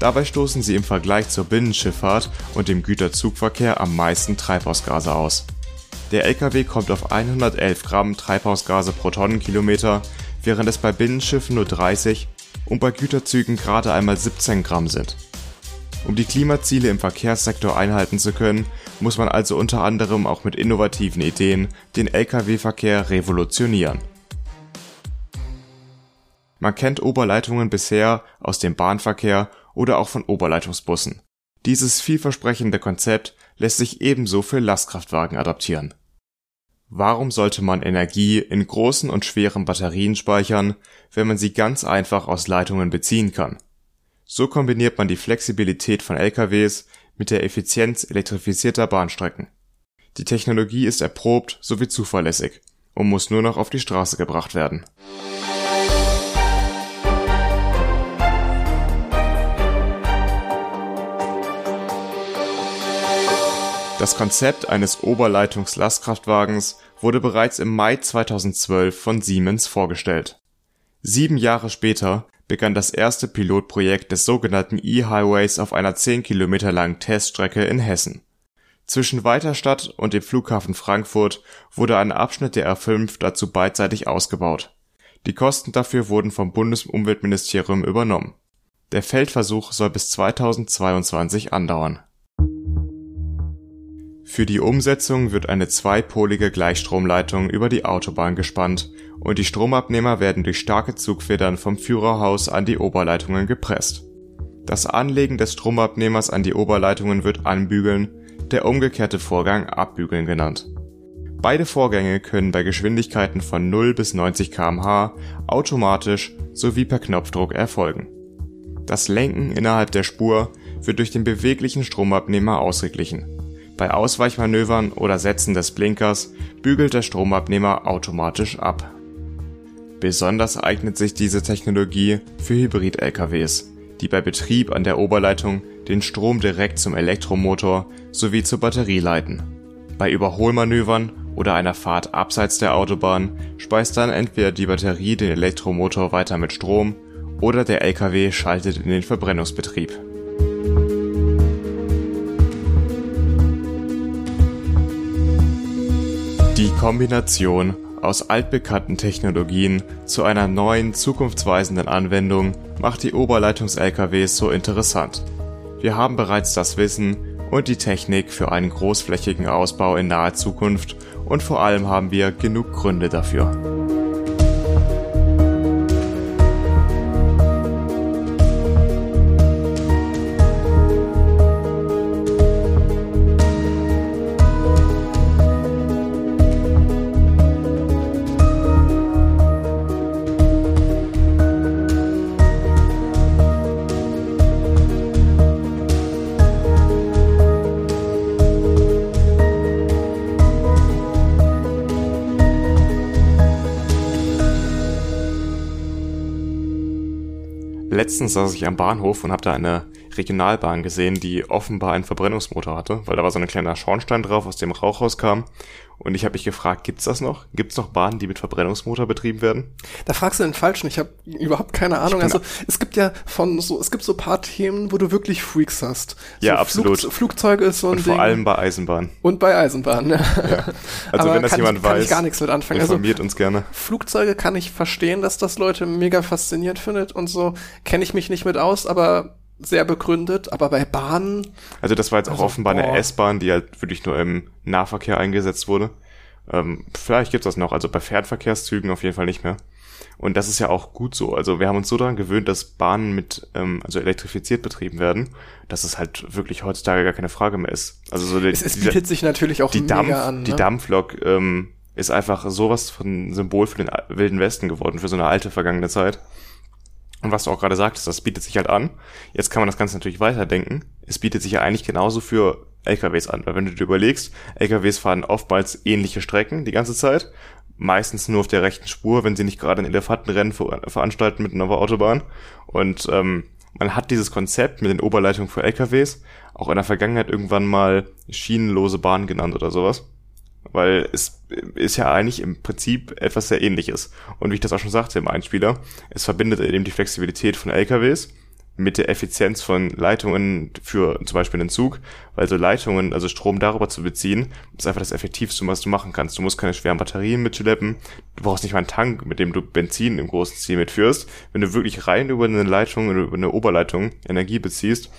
Dabei stoßen sie im Vergleich zur Binnenschifffahrt und dem Güterzugverkehr am meisten Treibhausgase aus. Der Lkw kommt auf 111 Gramm Treibhausgase pro Tonnenkilometer, während es bei Binnenschiffen nur 30 und bei Güterzügen gerade einmal 17 Gramm sind. Um die Klimaziele im Verkehrssektor einhalten zu können, muss man also unter anderem auch mit innovativen Ideen den Lkw-Verkehr revolutionieren. Man kennt Oberleitungen bisher aus dem Bahnverkehr oder auch von Oberleitungsbussen. Dieses vielversprechende Konzept lässt sich ebenso für Lastkraftwagen adaptieren. Warum sollte man Energie in großen und schweren Batterien speichern, wenn man sie ganz einfach aus Leitungen beziehen kann? So kombiniert man die Flexibilität von LKWs mit der Effizienz elektrifizierter Bahnstrecken. Die Technologie ist erprobt sowie zuverlässig und muss nur noch auf die Straße gebracht werden. Das Konzept eines Oberleitungs-Lastkraftwagens wurde bereits im Mai 2012 von Siemens vorgestellt. Sieben Jahre später begann das erste Pilotprojekt des sogenannten E-Highways auf einer 10 Kilometer langen Teststrecke in Hessen. Zwischen Weiterstadt und dem Flughafen Frankfurt wurde ein Abschnitt der R5 dazu beidseitig ausgebaut. Die Kosten dafür wurden vom Bundesumweltministerium übernommen. Der Feldversuch soll bis 2022 andauern. Für die Umsetzung wird eine zweipolige Gleichstromleitung über die Autobahn gespannt und die Stromabnehmer werden durch starke Zugfedern vom Führerhaus an die Oberleitungen gepresst. Das Anlegen des Stromabnehmers an die Oberleitungen wird anbügeln, der umgekehrte Vorgang Abbügeln genannt. Beide Vorgänge können bei Geschwindigkeiten von 0 bis 90 km/h automatisch sowie per Knopfdruck erfolgen. Das Lenken innerhalb der Spur wird durch den beweglichen Stromabnehmer ausgeglichen. Bei Ausweichmanövern oder Setzen des Blinkers bügelt der Stromabnehmer automatisch ab. Besonders eignet sich diese Technologie für Hybrid-LKWs, die bei Betrieb an der Oberleitung den Strom direkt zum Elektromotor sowie zur Batterie leiten. Bei Überholmanövern oder einer Fahrt abseits der Autobahn speist dann entweder die Batterie den Elektromotor weiter mit Strom oder der LKW schaltet in den Verbrennungsbetrieb. Die Kombination aus altbekannten Technologien zu einer neuen, zukunftsweisenden Anwendung macht die Oberleitungs-LKWs so interessant. Wir haben bereits das Wissen und die Technik für einen großflächigen Ausbau in naher Zukunft und vor allem haben wir genug Gründe dafür. Letztens saß ich am Bahnhof und habe da eine Regionalbahn gesehen, die offenbar einen Verbrennungsmotor hatte, weil da war so ein kleiner Schornstein drauf, aus dem Rauch rauskam. Und ich habe mich gefragt, gibt's das noch? Gibt's noch Bahnen, die mit Verbrennungsmotor betrieben werden? Da fragst du den Falschen. Ich habe überhaupt keine Ahnung. Also es gibt ja von so, es gibt so paar Themen, wo du wirklich Freaks hast. Ja, so absolut. Flug, Flugzeuge ist so ein Und vor Ding. allem bei Eisenbahn. und bei Eisenbahn. Ja. Ja. Also Aber wenn das kann jemand ich, kann weiß, ich gar nichts mit anfangen. Also informiert uns gerne. Flugzeuge kann ich verstehen, dass das Leute mega fasziniert findet und so. Kenne ich mich nicht mit aus, aber sehr begründet. Aber bei Bahnen, Also das war jetzt auch Also, offenbar eine boah. S-Bahn, die halt wirklich nur im Nahverkehr eingesetzt wurde. Ähm, vielleicht gibt's das noch, also bei Fernverkehrszügen auf jeden Fall nicht mehr. Und das ist ja auch gut so. Also wir haben uns so daran gewöhnt, dass Bahnen mit, ähm, also elektrifiziert betrieben werden, dass es halt wirklich heutzutage gar keine Frage mehr ist. Also so die, es, bietet sich natürlich auch die mega Dampf, an. Ne? die Dampflok ähm, ist einfach sowas von Symbol für den wilden Westen geworden, für so eine alte vergangene Zeit. Und was du auch gerade sagtest, das bietet sich halt an. Jetzt kann man das Ganze natürlich weiterdenken. Es bietet sich ja eigentlich genauso für LKWs an, weil wenn du dir überlegst, LKWs fahren oftmals ähnliche Strecken die ganze Zeit, meistens nur auf der rechten Spur, wenn sie nicht gerade ein Elefantenrennen ver veranstalten mit einer Autobahn. Und ähm, man hat dieses Konzept mit den Oberleitungen für LKWs auch in der Vergangenheit irgendwann mal schienenlose Bahn genannt oder sowas. Weil es ist ja eigentlich im Prinzip etwas sehr ähnliches. Und wie ich das auch schon sagte im Einspieler, es verbindet eben die Flexibilität von LKWs mit der Effizienz von Leitungen für zum Beispiel einen Zug, weil so Leitungen, also Strom darüber zu beziehen, ist einfach das Effektivste, was du machen kannst. Du musst keine schweren Batterien mitschleppen, du brauchst nicht mal einen Tank, mit dem du Benzin im großen Stil mitführst. Wenn du wirklich rein über eine Leitung über eine Oberleitung Energie beziehst,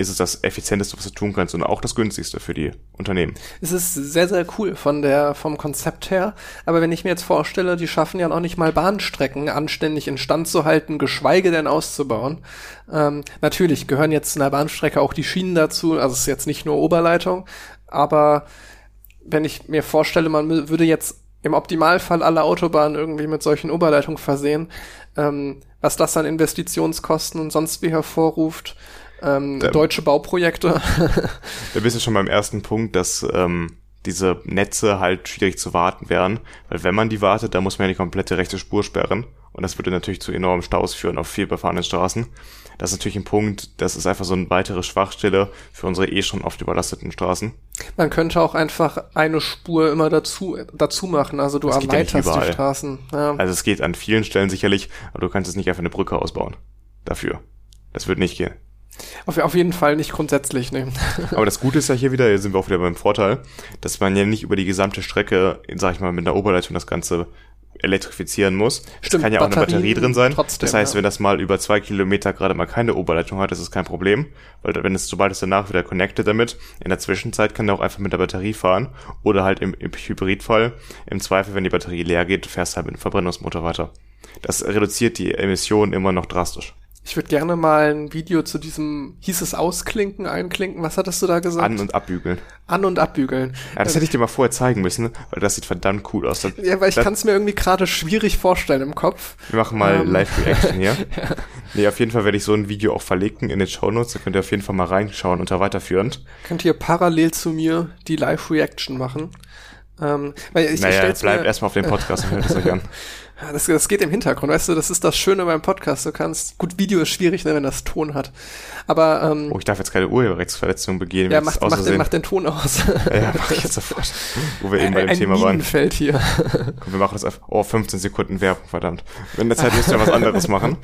ist es das effizienteste, was du tun kannst und auch das günstigste für die Unternehmen. Es ist sehr, sehr cool von der, vom Konzept her. Aber wenn ich mir jetzt vorstelle, die schaffen ja noch nicht mal Bahnstrecken anständig instand zu halten, geschweige denn auszubauen. Ähm, natürlich gehören jetzt in der Bahnstrecke auch die Schienen dazu. Also es ist jetzt nicht nur Oberleitung. Aber wenn ich mir vorstelle, man würde jetzt im Optimalfall alle Autobahnen irgendwie mit solchen Oberleitungen versehen, ähm, was das an Investitionskosten und sonst wie hervorruft, ähm, Da- deutsche Bauprojekte. Da bist du schon beim ersten Punkt, dass ähm, diese Netze halt schwierig zu warten wären, weil wenn man die wartet, dann muss man ja die komplette rechte Spur sperren und das würde natürlich zu enormen Staus führen auf viel befahrenen Straßen. Das ist natürlich ein Punkt, das ist einfach so eine weitere Schwachstelle für unsere eh schon oft überlasteten Straßen. Man könnte auch einfach eine Spur immer dazu, dazu machen. Also du Das geht ja erweiterst die. Straßen. Ja. Also es geht an vielen Stellen sicherlich, aber du kannst jetzt nicht einfach eine Brücke ausbauen. Dafür. Das wird nicht gehen. Auf, auf jeden Fall nicht grundsätzlich, ne. Aber das Gute ist ja hier wieder, hier sind wir auch wieder beim Vorteil, dass man ja nicht über die gesamte Strecke, sag ich mal, mit einer Oberleitung das Ganze elektrifizieren muss. Stimmt, es kann ja auch eine Batterien Batterie drin sein. trotzdem, das heißt, ja. wenn das mal über zwei Kilometer gerade mal keine Oberleitung hat, ist es kein Problem. Weil wenn es, sobald es danach wieder connected damit, in der Zwischenzeit kann er auch einfach mit der Batterie fahren. Oder halt im, im Hybridfall, im Zweifel, wenn die Batterie leer geht, fährst du halt mit dem Verbrennungsmotor weiter. Das reduziert die Emissionen immer noch drastisch. Ich würde gerne mal ein Video zu diesem, hieß es ausklinken, einklinken, was hattest du da gesagt? An- und abbügeln. An- und abbügeln. Ja, das hätte ich dir mal vorher zeigen müssen, weil das sieht verdammt cool aus. Das, Ja, weil ich kann es mir irgendwie gerade schwierig vorstellen im Kopf. Wir machen mal Ähm. Live-Reaction hier. Nee, auf jeden Fall werde ich so ein Video auch verlinken in den Shownotes. Da könnt ihr auf jeden Fall mal reinschauen unter weiterführend. Könnt ihr parallel zu mir die Live-Reaction machen? Ähm, weil ich, ich naja, stell's bleibt erstmal auf dem Podcast und hört es euch an. Das, das geht im Hintergrund, weißt du, das ist das Schöne beim Podcast. Du kannst, gut, Video ist schwierig, ne, wenn das Ton hat. Aber ähm, Oh, ich darf jetzt keine Urheberrechtsverletzung begehen. ja, wenn mach, mach, den, mach den Ton aus. Ja, mach ich jetzt sofort. Wo wir eben bei dem ein Thema waren. Minenfeld hier. Komm, wir machen das auf, oh, 15 Sekunden Werbung, verdammt. In der Zeit müsst ihr was anderes machen.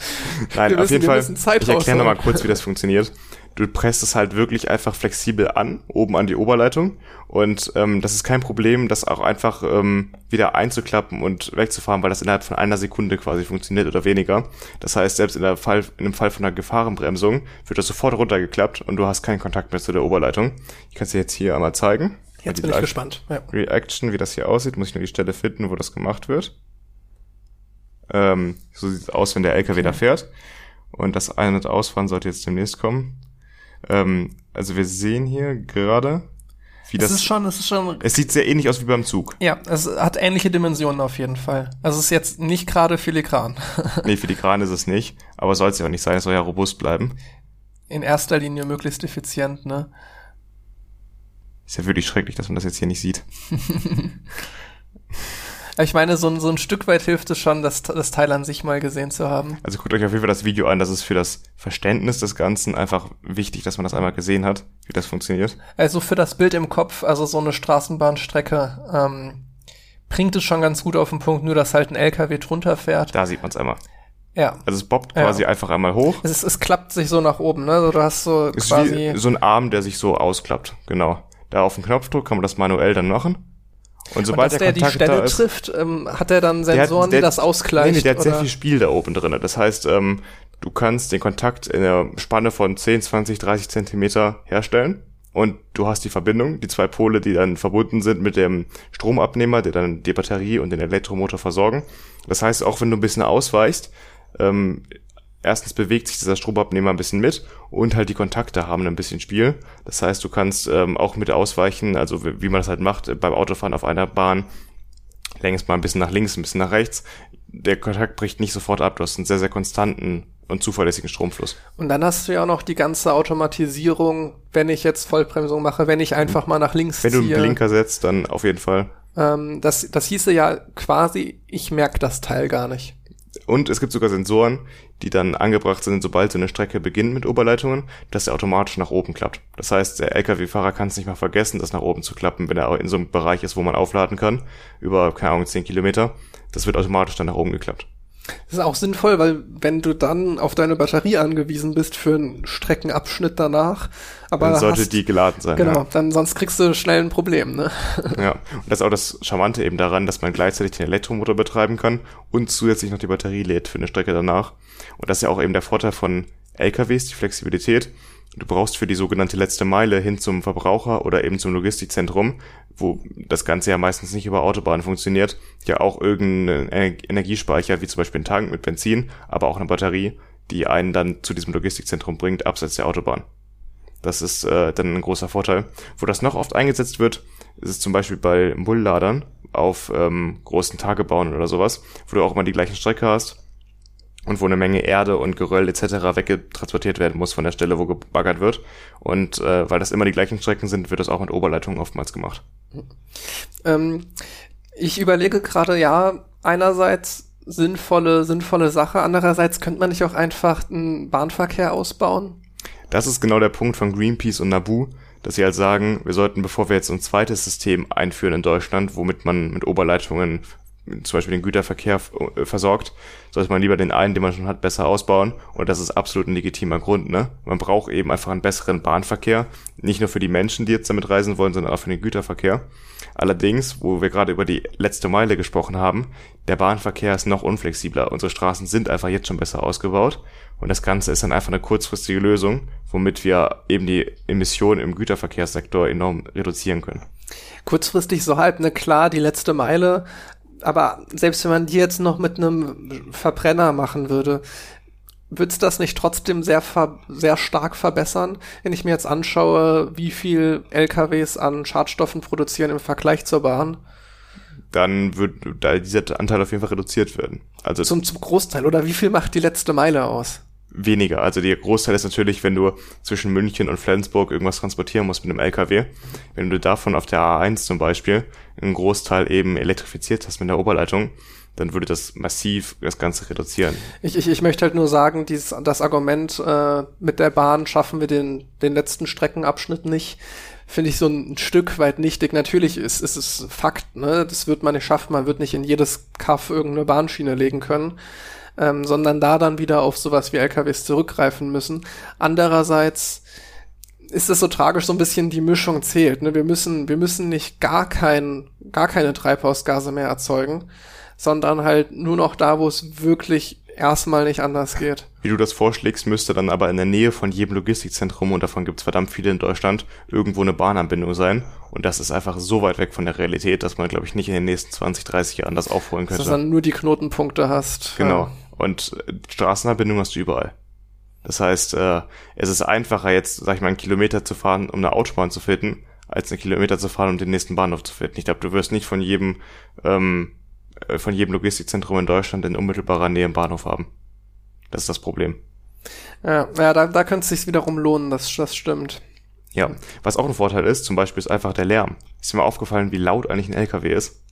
Nein, Wir auf müssen- jeden Fall, müssen ich erkläre nochmal kurz, wie das funktioniert. Du presst es halt wirklich einfach flexibel an, oben an die Oberleitung. Und ähm, das ist kein Problem, das auch einfach ähm, wieder einzuklappen und wegzufahren, weil das innerhalb von einer Sekunde quasi funktioniert oder weniger. Das heißt, selbst in, der Fall, in dem Fall von einer Gefahrenbremsung wird das sofort runtergeklappt und du hast keinen Kontakt mehr zu der Oberleitung. Ich kann es dir jetzt hier einmal zeigen. Jetzt bin ich gespannt. Ja. Reaction, wie das hier aussieht, muss ich nur die Stelle finden, wo das gemacht wird. Ähm, so sieht es aus, wenn der LKW da fährt. Und das Ein- und Ausfahren sollte jetzt demnächst kommen. Ähm, also wir sehen hier gerade, wie Es das. ist schon, es ist schon es sieht sehr ähnlich aus wie beim Zug. Ja, es hat ähnliche Dimensionen auf jeden Fall. Also es ist jetzt nicht gerade filigran. Nee, filigran ist es nicht, aber soll es ja auch nicht sein, es soll ja robust bleiben. In erster Linie möglichst effizient, ne? Ist ja wirklich schrecklich, dass man das jetzt hier nicht sieht. Aber Ich meine, so, ein- so ein Stück weit hilft es schon, das, das Teil an sich mal gesehen zu haben. Also guckt euch auf jeden Fall das Video an, das ist für das Verständnis des Ganzen einfach wichtig, dass man das einmal gesehen hat, wie das funktioniert. Also für das Bild im Kopf, also so eine Straßenbahnstrecke, ähm, bringt es schon ganz gut auf den Punkt, nur dass halt ein LKW drunter fährt. Da sieht man es einmal. Ja. Also es bobbt Ja. quasi einfach einmal hoch. Es, ist, es klappt sich so nach oben, ne? Also du hast so Ist quasi. so ein Arm, der sich so ausklappt. Genau. Da auf den Knopfdruck kann man das manuell dann machen. Und und sobald dass der der die Kontakt Stelle da ist, trifft, ähm, hat er dann der Sensoren, der die hat- das ausgleicht? Nee, nee, der hat sehr oder? viel Spiel da oben drin. Das heißt, ähm, du kannst den Kontakt in der Spanne von 10, 20, 30 Zentimeter herstellen. Und du hast die Verbindung, die zwei Pole, die dann verbunden sind mit dem Stromabnehmer, der dann die Batterie und den Elektromotor versorgen. Das heißt, auch wenn du ein bisschen ausweichst, ähm, erstens bewegt sich dieser Stromabnehmer ein bisschen mit und halt die Kontakte haben ein bisschen Spiel. Das heißt, du kannst ähm, auch mit ausweichen, also wie, wie man das halt macht, äh, beim Autofahren auf einer Bahn, längst mal ein bisschen nach links, ein bisschen nach rechts. Der Kontakt bricht nicht sofort ab. Du hast einen sehr, sehr konstanten und zuverlässigen Stromfluss. Und dann hast du ja auch noch die ganze Automatisierung, wenn ich jetzt Vollbremsung mache, wenn ich einfach mal nach links Wenn du einen ziehe. Blinker setzt, dann auf jeden Fall. Ähm, das, das hieße ja quasi, ich merke das Teil gar nicht. Und es gibt sogar Sensoren, die dann angebracht sind, sobald so eine Strecke beginnt mit Oberleitungen, dass er automatisch nach oben klappt. Das heißt, der LKW-Fahrer kann es nicht mal vergessen, das nach oben zu klappen, wenn er in so einem Bereich ist, wo man aufladen kann, über, keine Ahnung, 10 Kilometer. Das wird automatisch dann nach oben geklappt. Das ist auch sinnvoll, weil wenn du dann auf deine Batterie angewiesen bist für einen Streckenabschnitt danach, aber Dann sollte hast, die geladen sein. genau, Ja. dann sonst kriegst du schnell ein Problem, ne? Ja, und das ist auch das Charmante eben daran, dass man gleichzeitig den Elektromotor betreiben kann und zusätzlich noch die Batterie lädt für eine Strecke danach. Und das ist ja auch eben der Vorteil von LKWs, die Flexibilität. Du brauchst für die sogenannte letzte Meile hin zum Verbraucher oder eben zum Logistikzentrum, wo das Ganze ja meistens nicht über Autobahnen funktioniert, ja auch irgendein Ener- Energiespeicher, wie zum Beispiel ein Tank mit Benzin, aber auch eine Batterie, die einen dann zu diesem Logistikzentrum bringt, abseits der Autobahn. Das ist äh, dann ein großer Vorteil. Wo das noch oft eingesetzt wird, ist es zum Beispiel bei Bullladern auf ähm, großen Tagebauen oder sowas, wo du auch immer die gleiche Strecke hast und wo eine Menge Erde und Geröll etc. weggetransportiert werden muss von der Stelle, wo gebaggert wird. Und äh, weil das immer die gleichen Strecken sind, wird das auch mit Oberleitungen oftmals gemacht. Ähm, ich überlege gerade, ja, einerseits sinnvolle, sinnvolle Sache, andererseits könnte man nicht auch einfach einen Bahnverkehr ausbauen? Das ist genau der Punkt von Greenpeace und Nabu, dass sie halt sagen, wir sollten, bevor wir jetzt ein zweites System einführen in Deutschland, womit man mit Oberleitungen zum Beispiel den Güterverkehr äh, versorgt, sollte man lieber den einen, den man schon hat, besser ausbauen. Und das ist absolut ein legitimer Grund. Ne? Man braucht eben einfach einen besseren Bahnverkehr, nicht nur für die Menschen, die jetzt damit reisen wollen, sondern auch für den Güterverkehr. Allerdings, wo wir gerade über die letzte Meile gesprochen haben, der Bahnverkehr ist noch unflexibler. Unsere Straßen sind einfach jetzt schon besser ausgebaut. Und das Ganze ist dann einfach eine kurzfristige Lösung, womit wir eben die Emissionen im Güterverkehrssektor enorm reduzieren können. Kurzfristig so halb, ne, klar, die letzte Meile, aber selbst wenn man die jetzt noch mit einem Verbrenner machen würde, wird's das nicht trotzdem sehr, sehr stark verbessern, wenn ich mir jetzt anschaue, wie viel LKWs an Schadstoffen produzieren im Vergleich zur Bahn? Dann wird da dieser Anteil auf jeden Fall reduziert werden. Also Zum, zum Großteil. Oder wie viel macht die letzte Meile aus? Weniger. Also der Großteil ist natürlich, wenn du zwischen München und Flensburg irgendwas transportieren musst mit einem LKW. Wenn du davon auf der A1 zum Beispiel einen Großteil eben elektrifiziert hast mit der Oberleitung, dann würde das massiv das Ganze reduzieren. Ich, ich, ich möchte halt nur sagen, dieses, das Argument, äh, mit der Bahn schaffen wir den, den letzten Streckenabschnitt nicht, finde ich so ein Stück weit nichtig. Natürlich ist, ist es Fakt, ne? Das wird man nicht schaffen, man wird nicht in jedes Kaff irgendeine Bahnschiene legen können ähm, sondern da dann wieder auf sowas wie LKWs zurückgreifen müssen. Andererseits ist es so tragisch, so ein bisschen die Mischung zählt. Ne? Wir müssen, wir müssen nicht gar kein, gar keine Treibhausgase mehr erzeugen, sondern halt nur noch da, wo es wirklich erstmal nicht anders geht. Wie du das vorschlägst, müsste dann aber in der Nähe von jedem Logistikzentrum, und davon gibt es verdammt viele in Deutschland, irgendwo eine Bahnanbindung sein. Und das ist einfach so weit weg von der Realität, dass man, glaube ich, nicht in den nächsten 20, 30 Jahren das aufholen könnte. Dass du dann nur die Knotenpunkte hast. Genau. Ja. Und äh, Straßenanbindung hast du überall. Das heißt, äh, es ist einfacher jetzt, sag ich mal, einen Kilometer zu fahren, um eine Autobahn zu finden, als einen Kilometer zu fahren, um den nächsten Bahnhof zu finden. Ich glaube, du wirst nicht von jedem, ähm, äh, von jedem Logistikzentrum in Deutschland in unmittelbarer Nähe einen Bahnhof haben. Das ist das Problem. Ja, ja da, da könnte es sich wiederum lohnen, das, das stimmt. Ja, was auch ein Vorteil ist, zum Beispiel ist einfach der Lärm. Ist mir aufgefallen, wie laut eigentlich ein LKW ist.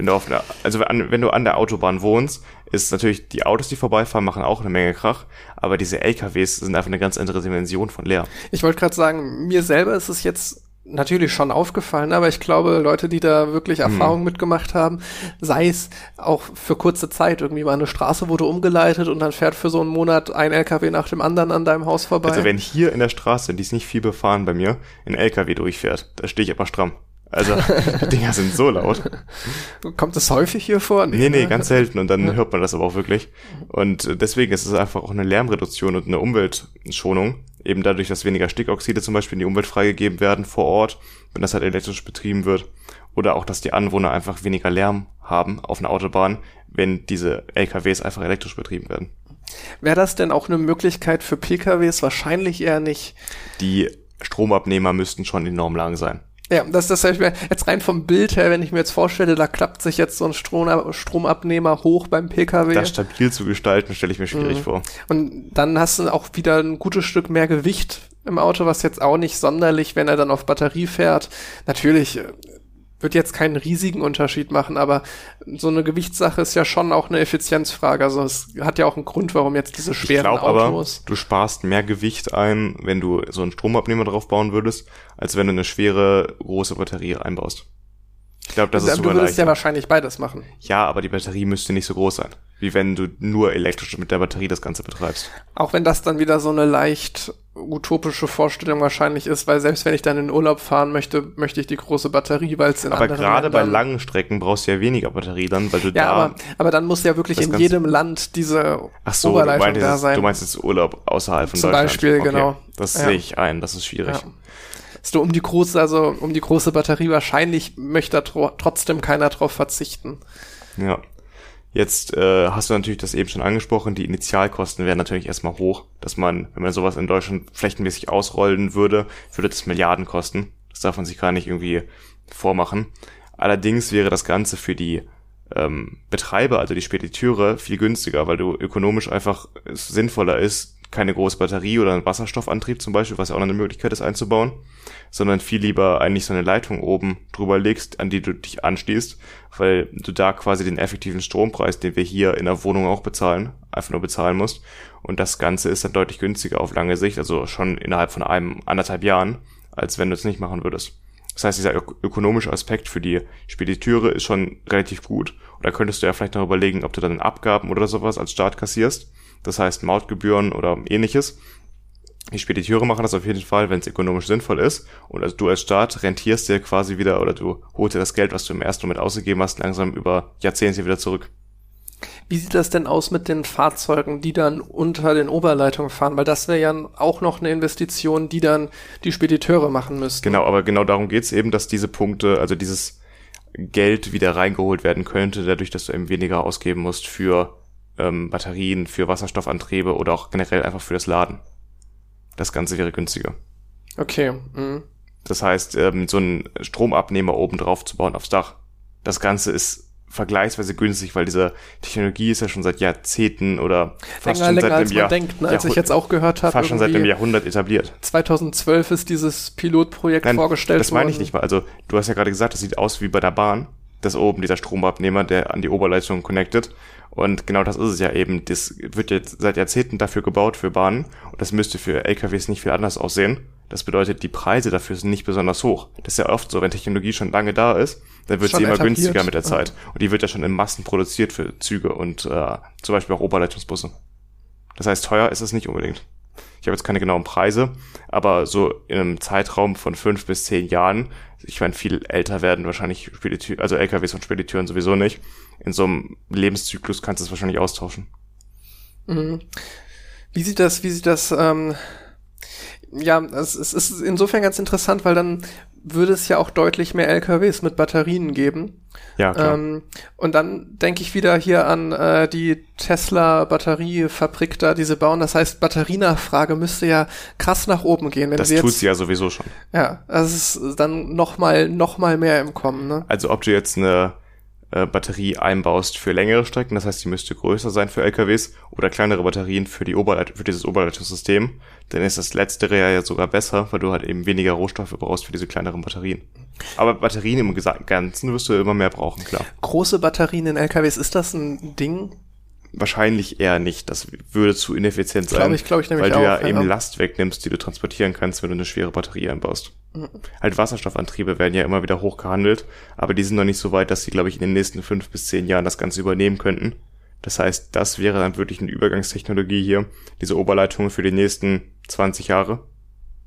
Wenn du auf einer, also wenn du an der Autobahn wohnst, ist natürlich die Autos, die vorbeifahren, machen auch eine Menge Krach, aber diese LKWs sind einfach eine ganz andere Dimension von Lärm. Ich wollte gerade sagen, mir selber ist es jetzt natürlich schon aufgefallen, aber ich glaube, Leute, die da wirklich Erfahrung mhm. mitgemacht haben, sei es auch für kurze Zeit, irgendwie mal eine Straße wurde umgeleitet und dann fährt für so einen Monat ein LKW nach dem anderen an deinem Haus vorbei. Also wenn hier in der Straße, die ist nicht viel befahren bei mir, ein LKW durchfährt, da stehe ich aber stramm. Also, die Dinger sind so laut. Kommt das häufig hier vor? Nee, nee, nee ganz selten. Und dann hört man das aber auch wirklich. Und deswegen ist es einfach auch eine Lärmreduktion und eine Umweltschonung. Eben dadurch, dass weniger Stickoxide zum Beispiel in die Umwelt freigegeben werden vor Ort, wenn das halt elektrisch betrieben wird. Oder auch, dass die Anwohner einfach weniger Lärm haben auf einer Autobahn, wenn diese LKWs einfach elektrisch betrieben werden. Wäre das denn auch eine Möglichkeit für PKWs? Wahrscheinlich eher nicht. Die Stromabnehmer müssten schon enorm lang sein. Ja, das, das heißt, jetzt rein vom Bild her, wenn ich mir jetzt vorstelle, da klappt sich jetzt so ein Strom, Stromabnehmer hoch beim PKW. Das stabil zu gestalten, stelle ich mir schwierig mhm. vor. Und dann hast du auch wieder ein gutes Stück mehr Gewicht im Auto, was jetzt auch nicht sonderlich, wenn er dann auf Batterie fährt. Natürlich äh, wird jetzt keinen riesigen Unterschied machen, aber so eine Gewichtssache ist ja schon auch eine Effizienzfrage. Also es hat ja auch einen Grund, warum jetzt diese schweren ich glaub, Autos. Aber, du sparst mehr Gewicht ein, wenn du so einen Stromabnehmer drauf bauen würdest, als wenn du eine schwere große Batterie einbaust. Ich glaube, das ist sogar Du würdest leichter. ja wahrscheinlich beides machen. Ja, aber die Batterie müsste nicht so groß sein, wie wenn du nur elektrisch mit der Batterie das Ganze betreibst. Auch wenn das dann wieder so eine leicht utopische Vorstellung wahrscheinlich ist, weil selbst wenn ich dann in Urlaub fahren möchte, möchte ich die große Batterie, weil es in Aber gerade bei langen Strecken brauchst du ja weniger Batterie dann, weil du ja, da... Aber, aber dann muss ja wirklich in jedem Land diese Ach so, Oberleitung du da sein. Du meinst jetzt Urlaub außerhalb von Zum Deutschland? Zum Beispiel, okay. genau. Das ja. sehe ich ein, das ist schwierig. Ja. Ist du um die große, also um die große Batterie wahrscheinlich möchte tro trotzdem keiner drauf verzichten. Ja. Jetzt äh, hast du natürlich das eben schon angesprochen, die Initialkosten wären natürlich erstmal hoch, dass man, wenn man sowas in Deutschland flächenmäßig ausrollen würde, würde das Milliarden kosten. Das darf man sich gar nicht irgendwie vormachen. Allerdings wäre das Ganze für die ähm, Betreiber, also die Spediteure, viel günstiger, weil du ökonomisch einfach sinnvoller ist, keine große Batterie oder einen Wasserstoffantrieb zum Beispiel, was ja auch noch eine Möglichkeit ist einzubauen, sondern viel lieber eigentlich so eine Leitung oben drüber legst, an die du dich anschließt, weil du da quasi den effektiven Strompreis, den wir hier in der Wohnung auch bezahlen, einfach nur bezahlen musst. Und das Ganze ist dann deutlich günstiger auf lange Sicht, also schon innerhalb von einem, anderthalb Jahren, als wenn du es nicht machen würdest. Das heißt, dieser ökonomische Aspekt für die Spediteure ist schon relativ gut. Und da könntest du ja vielleicht noch überlegen, ob du dann Abgaben oder sowas als Staat kassierst das heißt Mautgebühren oder ähnliches. Die Spediteure machen das auf jeden Fall, wenn es ökonomisch sinnvoll ist. Und also du als Staat rentierst dir quasi wieder oder du holst dir das Geld, was du im ersten Moment ausgegeben hast, langsam über Jahrzehnte wieder zurück. Wie sieht das denn aus mit den Fahrzeugen, die dann unter den Oberleitungen fahren? Weil das wäre ja auch noch eine Investition, die dann die Spediteure machen müssten. Genau, aber genau darum geht's eben, dass diese Punkte, also dieses Geld wieder reingeholt werden könnte, dadurch, dass du eben weniger ausgeben musst für ähm, Batterien für Wasserstoffantriebe oder auch generell einfach für das Laden. Das Ganze wäre günstiger. Okay. Mhm. Das heißt, ähm, so einen Stromabnehmer oben drauf zu bauen aufs Dach. Das Ganze ist vergleichsweise günstig, weil diese Technologie ist ja schon seit Jahrzehnten oder fast Länger, schon länger seit als dem man Jahr, denkt, ne? als ich jetzt auch gehört habe. fast schon seit dem irgendwie Jahrhundert etabliert. 2012 ist dieses Pilotprojekt Nein, vorgestellt das meine ich worden. nicht mal. Also du hast ja gerade gesagt, das sieht aus wie bei der Bahn. Das oben, dieser Stromabnehmer, der an die Oberleitung connected. Und genau das ist es ja eben. Das wird jetzt seit Jahrzehnten dafür gebaut für Bahnen. Und das müsste für LKWs nicht viel anders aussehen. Das bedeutet, die Preise dafür sind nicht besonders hoch. Das ist ja oft so, wenn Technologie schon lange da ist, dann wird Schon sie immer etabliert. günstiger mit der Zeit. Und die wird ja schon in Massen produziert für Züge und äh, zum Beispiel auch Oberleitungsbusse. Das heißt, teuer ist es nicht unbedingt. Ich habe jetzt keine genauen Preise, aber so in einem Zeitraum von fünf bis zehn Jahren, ich meine, viel älter werden wahrscheinlich Spediteu also LKWs und Spediteuren sowieso nicht. In so einem Lebenszyklus kannst du es wahrscheinlich austauschen. Mhm. Wie sieht das, wie sieht das, ähm, ja, es ist insofern ganz interessant, weil dann würde es ja auch deutlich mehr LKWs mit Batterien geben. Ja, klar. Ähm, und dann denke ich wieder hier an äh, die Tesla-Batteriefabrik da, die sie bauen. Das heißt, Batterienachfrage müsste ja krass nach oben gehen. Wenn das sie tut jetzt, sie ja sowieso schon. Ja, es ist dann noch mal, noch mal mehr im Kommen, ne? Also ob du jetzt eine äh, Batterie einbaust für längere Strecken, das heißt, die müsste größer sein für LKWs oder kleinere Batterien für die Oberleit für dieses Oberleitungssystem, dann ist das letztere ja sogar besser, weil du halt eben weniger Rohstoffe brauchst für diese kleineren Batterien. Aber Batterien im Ganzen wirst du immer mehr brauchen, klar. Große Batterien in LKWs, ist das ein Ding? Wahrscheinlich eher nicht. Das würde zu ineffizient sein. Glaub ich- glaub ich nämlich Weil du ja auch, ja. eben Last wegnimmst, die du transportieren kannst, wenn du eine schwere Batterie einbaust. Mhm. Halt Wasserstoffantriebe werden ja immer wieder hoch gehandelt, aber die sind noch nicht so weit, dass sie, glaube ich, in den nächsten fünf bis zehn Jahren das Ganze übernehmen könnten. Das heißt, das wäre dann wirklich eine Übergangstechnologie hier, diese Oberleitungen für die nächsten 20 Jahre,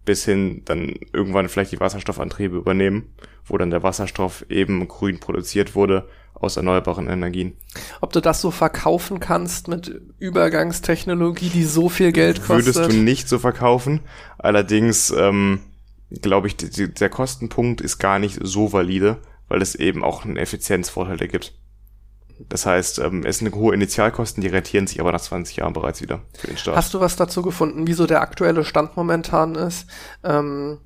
bis hin dann irgendwann vielleicht die Wasserstoffantriebe übernehmen, wo dann der Wasserstoff eben grün produziert wurde aus erneuerbaren Energien. Ob du das so verkaufen kannst mit Übergangstechnologie, die so viel Geld kostet? Würdest du nicht so verkaufen. Allerdings ähm, glaube ich, die, der Kostenpunkt ist gar nicht so valide, weil es eben auch einen Effizienzvorteil ergibt. Das heißt, ähm, es sind hohe Initialkosten, die rentieren sich aber nach 20 Jahren bereits wieder für den Staat. Hast du was dazu gefunden, wieso der aktuelle Stand momentan ist? Ähm,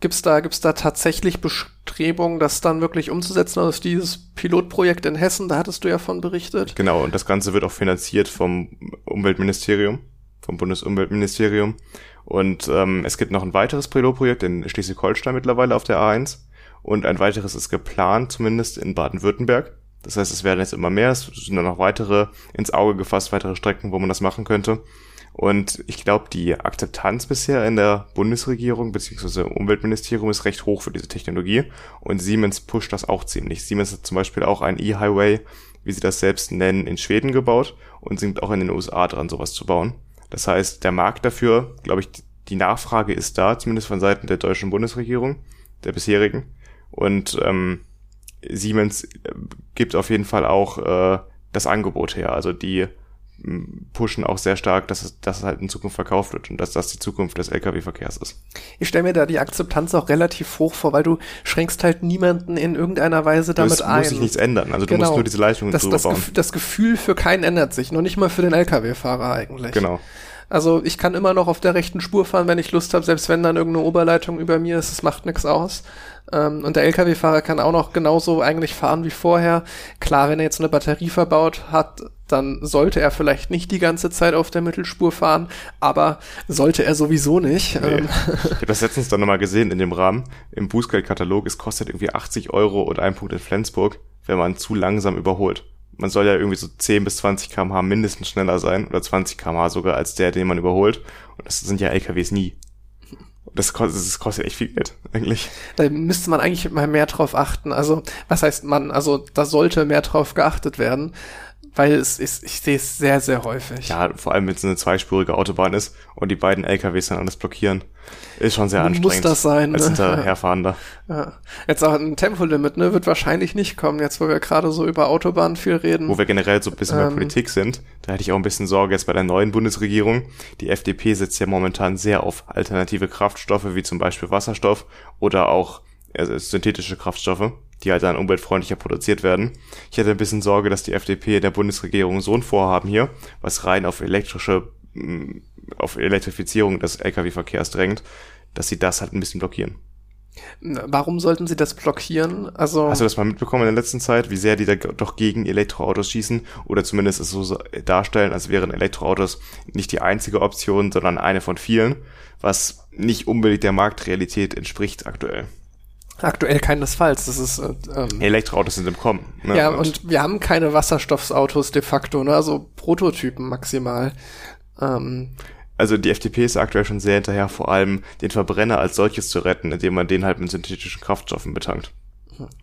gibt's da, gibt's da tatsächlich Bestrebungen, das dann wirklich umzusetzen? Also dieses Pilotprojekt in Hessen, da hattest du ja von berichtet. Genau, und das Ganze wird auch finanziert vom Umweltministerium, vom Bundesumweltministerium. Und ähm, es gibt noch ein weiteres Pilotprojekt in Schleswig-Holstein mittlerweile auf der A1 und ein weiteres ist geplant, zumindest in Baden-Württemberg. Das heißt, es werden jetzt immer mehr, es sind dann noch weitere ins Auge gefasst, weitere Strecken, wo man das machen könnte. Und ich glaube, die Akzeptanz bisher in der Bundesregierung bzw. Umweltministerium ist recht hoch für diese Technologie. Und Siemens pusht das auch ziemlich. Siemens hat zum Beispiel auch einen E-Highway, wie sie das selbst nennen, in Schweden gebaut und sind auch in den USA dran, sowas zu bauen. Das heißt, der Markt dafür, glaube ich, die Nachfrage ist da, zumindest von Seiten der deutschen Bundesregierung, der bisherigen. Und ähm, Siemens äh, gibt auf jeden Fall auch äh, das Angebot her. Also die pushen auch sehr stark, dass es, dass es halt in Zukunft verkauft wird und dass das die Zukunft des Lkw-Verkehrs ist. Ich stelle mir da die Akzeptanz auch relativ hoch vor, weil du schränkst halt niemanden in irgendeiner Weise damit ein. muss sich nichts ändern. Also du Genau. musst nur diese Leistungen das, drüber das, bauen. Gef das Gefühl für keinen ändert sich, noch nicht mal für den Lkw-Fahrer eigentlich. Genau. Also ich kann immer noch auf der rechten Spur fahren, wenn ich Lust habe, selbst wenn dann irgendeine Oberleitung über mir ist, es macht nichts aus. Ähm, und der Lkw-Fahrer kann auch noch genauso eigentlich fahren wie vorher. Klar, wenn er jetzt eine Batterie verbaut hat, dann sollte er vielleicht nicht die ganze Zeit auf der Mittelspur fahren, aber sollte er sowieso nicht. Nee. Ähm, Ich habe das letztens dann nochmal gesehen in dem Rahmen. Im Bußgeldkatalog, es kostet irgendwie 80 Euro und ein Punkt in Flensburg, wenn man zu langsam überholt. Man soll ja irgendwie so 10 bis 20 kmh mindestens schneller sein oder 20 kmh sogar als der, den man überholt. Und das sind ja LKWs nie. Das kostet, das kostet echt viel Geld, eigentlich. Da müsste man eigentlich mal mehr drauf achten. Also, was heißt man? Also, da sollte mehr drauf geachtet werden, weil es ist, ich sehe es sehr, sehr häufig. Ja, vor allem wenn es eine zweispurige Autobahn ist und die beiden LKWs dann alles blockieren. Ist schon sehr Muss anstrengend. das sein, Als ne? Hinterherfahrender. Ja. Jetzt auch ein Tempolimit, ne, wird wahrscheinlich nicht kommen, jetzt wo wir gerade so über Autobahnen viel reden. Wo wir generell so ein bisschen bei Ähm. Politik sind, da hätte ich auch ein bisschen Sorge jetzt bei der neuen Bundesregierung. Die FDP setzt ja momentan sehr auf alternative Kraftstoffe, wie zum Beispiel Wasserstoff oder auch äh, synthetische Kraftstoffe, die halt dann umweltfreundlicher produziert werden. Ich hätte ein bisschen Sorge, dass die FDP in der Bundesregierung so ein Vorhaben hier, was rein auf elektrische, mm, auf Elektrifizierung des Lkw-Verkehrs drängt, dass sie das halt ein bisschen blockieren. Warum sollten sie das blockieren? Also Hast du das mal mitbekommen in der letzten Zeit, wie sehr die da doch gegen Elektroautos schießen oder zumindest es so darstellen, als wären Elektroautos nicht die einzige Option, sondern eine von vielen, was nicht unbedingt der Marktrealität entspricht aktuell. Aktuell keinesfalls. Das ist äh, ähm, Elektroautos sind im Kommen. Ne? ja und wir haben keine Wasserstoffautos de facto, ne? Also Prototypen maximal. Ähm, also die FDP ist aktuell schon sehr hinterher, vor allem den Verbrenner als solches zu retten, indem man den halt mit synthetischen Kraftstoffen betankt.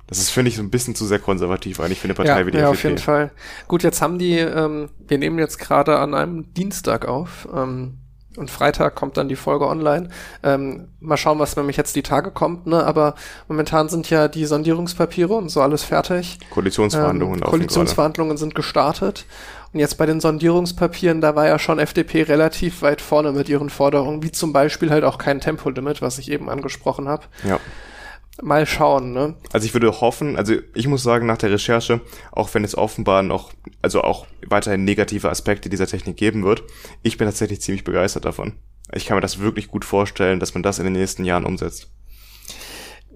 Das ist, finde ich, so ein bisschen zu sehr konservativ eigentlich für eine Partei ja, wie die ja, FDP. auf jeden Fall. Gut, jetzt haben die, ähm, wir nehmen jetzt gerade an einem Dienstag auf. Ähm, und Freitag kommt dann die Folge online. Ähm, mal schauen, was nämlich jetzt die Tage kommt, ne? Aber momentan sind ja die Sondierungspapiere und so alles fertig. Koalitionsverhandlungen Ähm, Koalitionsverhandlungen sind gestartet. Und jetzt bei den Sondierungspapieren, da war ja schon FDP relativ weit vorne mit ihren Forderungen, wie zum Beispiel halt auch kein Tempolimit, was ich eben angesprochen habe. Ja. Mal schauen, ne? Also ich würde hoffen, also ich muss sagen, nach der Recherche, auch wenn es offenbar noch, also auch weiterhin negative Aspekte dieser Technik geben wird, ich bin tatsächlich ziemlich begeistert davon. Ich kann mir das wirklich gut vorstellen, dass man das in den nächsten Jahren umsetzt.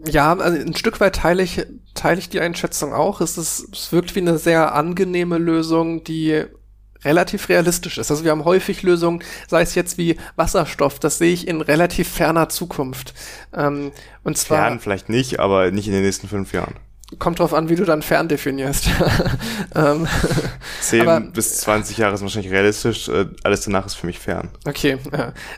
Ja, also ein Stück weit teile ich, teile ich die Einschätzung auch. Es, ist, es wirkt wie eine sehr angenehme Lösung, die relativ realistisch ist. Also wir haben häufig Lösungen, sei es jetzt wie Wasserstoff, das sehe ich in relativ ferner Zukunft. Ähm, und zwar Fern vielleicht nicht, aber nicht in den nächsten fünf Jahren. kommt drauf an, wie du dann fern definierst. ähm, Zehn Aber- bis 20 Jahre ist wahrscheinlich realistisch, äh, alles danach ist für mich fern. Okay,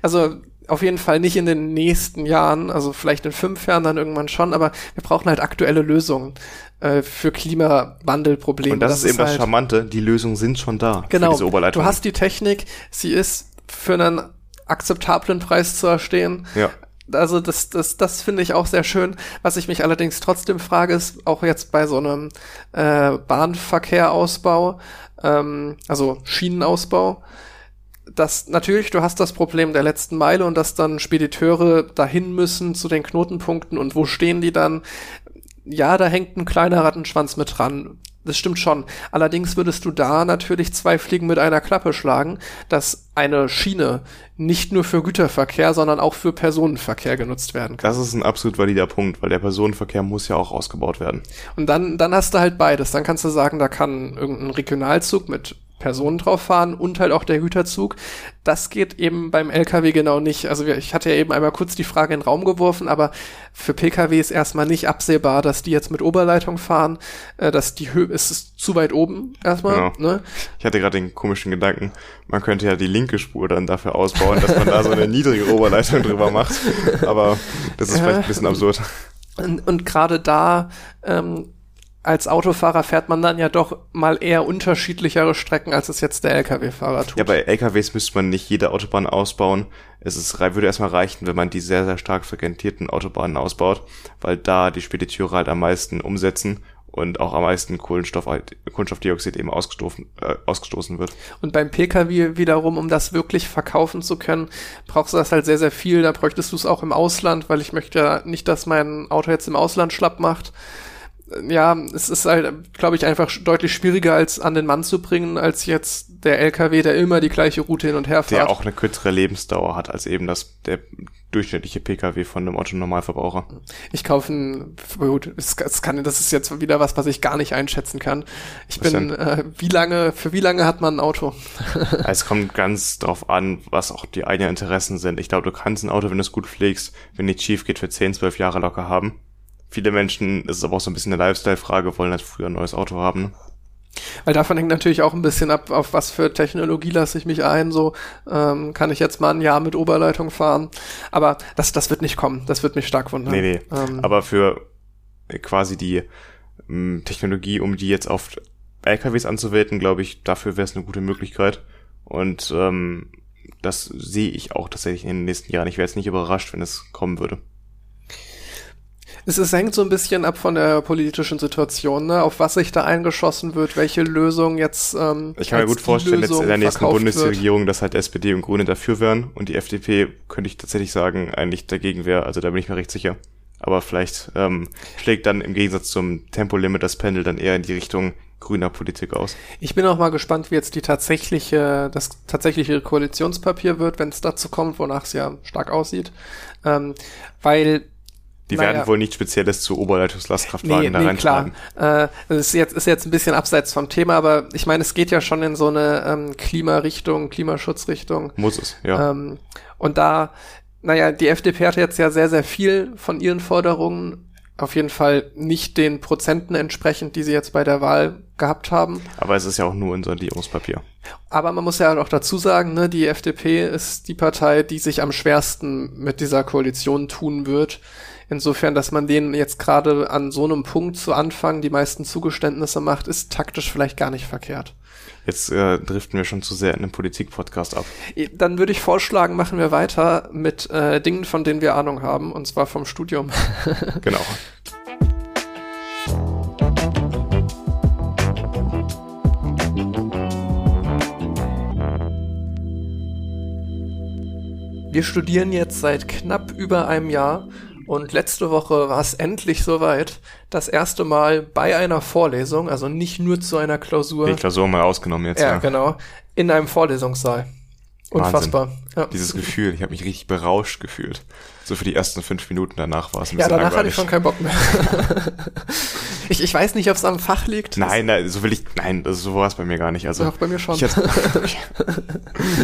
also auf jeden Fall nicht in den nächsten Jahren, also vielleicht in fünf Jahren dann irgendwann schon, aber wir brauchen halt aktuelle Lösungen äh, für Klimawandelprobleme. Und das, ist eben das halt, Charmante, die Lösungen sind schon da Genau, für diese Oberleitung. du hast die Technik, sie ist für einen akzeptablen Preis zu erstehen. ja. Also das, das, das finde ich auch sehr schön. Was ich mich allerdings trotzdem frage, ist auch jetzt bei so einem äh, Bahnverkehrausbau, ähm, also Schienenausbau, dass natürlich, du hast das Problem der letzten Meile und dass dann Spediteure dahin müssen zu den Knotenpunkten und wo stehen die dann? Ja, da hängt ein kleiner Rattenschwanz mit dran. Das stimmt schon. Allerdings würdest du da natürlich zwei Fliegen mit einer Klappe schlagen, dass eine Schiene nicht nur für Güterverkehr, sondern auch für Personenverkehr genutzt werden kann. Das ist ein absolut valider Punkt, weil der Personenverkehr muss ja auch ausgebaut werden. Und dann, dann hast du halt beides. Dann kannst du sagen, da kann irgendein Regionalzug mit Personen drauf fahren und halt auch der Güterzug. Das geht eben beim LKW genau nicht. Also ich hatte ja eben einmal kurz die Frage in den Raum geworfen, aber für PKW ist erstmal nicht absehbar, dass die jetzt mit Oberleitung fahren, äh, dass die Höhe, es ist zu weit oben erstmal, Genau. ne? Ich hatte gerade den komischen Gedanken, man könnte ja die linke Spur dann dafür ausbauen, dass man da so eine niedrige Oberleitung drüber macht. Aber das ist vielleicht ein bisschen absurd. Und, und gerade da, ähm, als Autofahrer fährt man dann ja doch mal eher unterschiedlichere Strecken, als es jetzt der LKW-Fahrer tut. Ja, bei LKWs müsste man nicht jede Autobahn ausbauen. Es ist, würde erstmal reichen, wenn man die sehr, sehr stark frequentierten Autobahnen ausbaut, weil da die Spediteure halt am meisten umsetzen und auch am meisten Kohlenstoff, Kohlenstoffdioxid eben ausgestoßen, äh, ausgestoßen wird. Und beim Pkw wiederum, um das wirklich verkaufen zu können, brauchst du das halt sehr, sehr viel. Da bräuchtest du es auch im Ausland, weil ich möchte ja nicht, dass mein Auto jetzt im Ausland schlapp macht. Ja, es ist halt, glaube ich, einfach deutlich schwieriger als an den Mann zu bringen, als jetzt der LKW, der immer die gleiche Route hin und her Der fährt. auch eine kürzere Lebensdauer hat als eben das, der durchschnittliche Pkw von einem Otto-Normalverbraucher. Ich kaufe ein, gut, es, kann, das ist jetzt wieder was, was ich gar nicht einschätzen kann. Ich Was bin, äh, wie lange, für wie lange hat man ein Auto? Es kommt ganz drauf an, was auch die eigenen Interessen sind. Ich glaube, du kannst ein Auto, wenn du es gut pflegst, wenn nichts schief geht, für 10, 12 Jahre locker haben. Viele Menschen, es ist aber auch so ein bisschen eine Lifestyle-Frage, wollen halt früher ein neues Auto haben. ne? Weil davon hängt natürlich auch ein bisschen ab, auf was für Technologie lasse ich mich ein. So ähm, kann ich jetzt mal ein Jahr mit Oberleitung fahren. Aber das, das wird nicht kommen. Das wird mich stark wundern. Nee, nee. Ähm, Aber für äh, quasi die ähm, Technologie, um die jetzt auf LKWs anzuwenden, glaube ich, dafür wäre es eine gute Möglichkeit. Und ähm, das sehe ich auch tatsächlich in den nächsten Jahren. Ich wäre jetzt nicht überrascht, wenn es kommen würde. Es, es hängt so ein bisschen ab von der politischen Situation, ne? auf was sich da eingeschossen wird, welche Lösung jetzt. Ähm, Ich kann mir gut vorstellen, jetzt Lösung in der nächsten verkauft wird. Bundesregierung, dass halt SPD und Grüne dafür wären und die FDP, könnte ich tatsächlich sagen, eigentlich dagegen wäre. Also da bin ich mir recht sicher. Aber vielleicht ähm, schlägt dann im Gegensatz zum Tempolimit das Pendel dann eher in die Richtung grüner Politik aus. Ich bin auch mal gespannt, wie jetzt die tatsächliche, das tatsächliche Koalitionspapier wird, wenn es dazu kommt, wonach es ja stark aussieht. Ähm, weil Die Naja. werden wohl nichts Spezielles zu Oberleitungslastkraftwagen Nee, da nee, klar. reinschreiben. Äh, das ist jetzt, ist jetzt ein bisschen abseits vom Thema, aber ich meine, es geht ja schon in so eine ähm, Klimarichtung, Klimaschutzrichtung. Muss es, ja. Ähm, und da, naja, die FDP hatte jetzt ja sehr, sehr viel von ihren Forderungen, auf jeden Fall nicht den Prozenten entsprechend, die sie jetzt bei der Wahl gehabt haben. Aber es ist ja auch nur ein Sondierungspapier. Aber man muss ja auch dazu sagen, ne, die FDP ist die Partei, die sich am schwersten mit dieser Koalition tun wird. Insofern, dass man denen jetzt gerade an so einem Punkt zu Anfang die meisten Zugeständnisse macht, ist taktisch vielleicht gar nicht verkehrt. Jetzt äh, driften wir schon zu sehr in den Politik-Podcast ab. Dann würde ich vorschlagen, machen wir weiter mit äh, Dingen, von denen wir Ahnung haben, und zwar vom Studium. Genau. Wir studieren jetzt seit knapp über einem Jahr und letzte Woche war es endlich soweit. Das erste Mal bei einer Vorlesung, also nicht nur zu einer Klausur. Die Klausur mal ausgenommen jetzt, ja, ja. genau. In einem Vorlesungssaal. Unfassbar. Ja, Dieses Gefühl, ich habe mich richtig berauscht gefühlt. So für die ersten fünf Minuten danach war es ein ja bisschen danach hatte ich langweilig. schon keinen Bock mehr. ich, ich weiß nicht, ob es am Fach liegt. Nein, nein, so will ich, nein, das, so war es bei mir gar nicht. Also, Doch, bei mir schon. Ich hatte,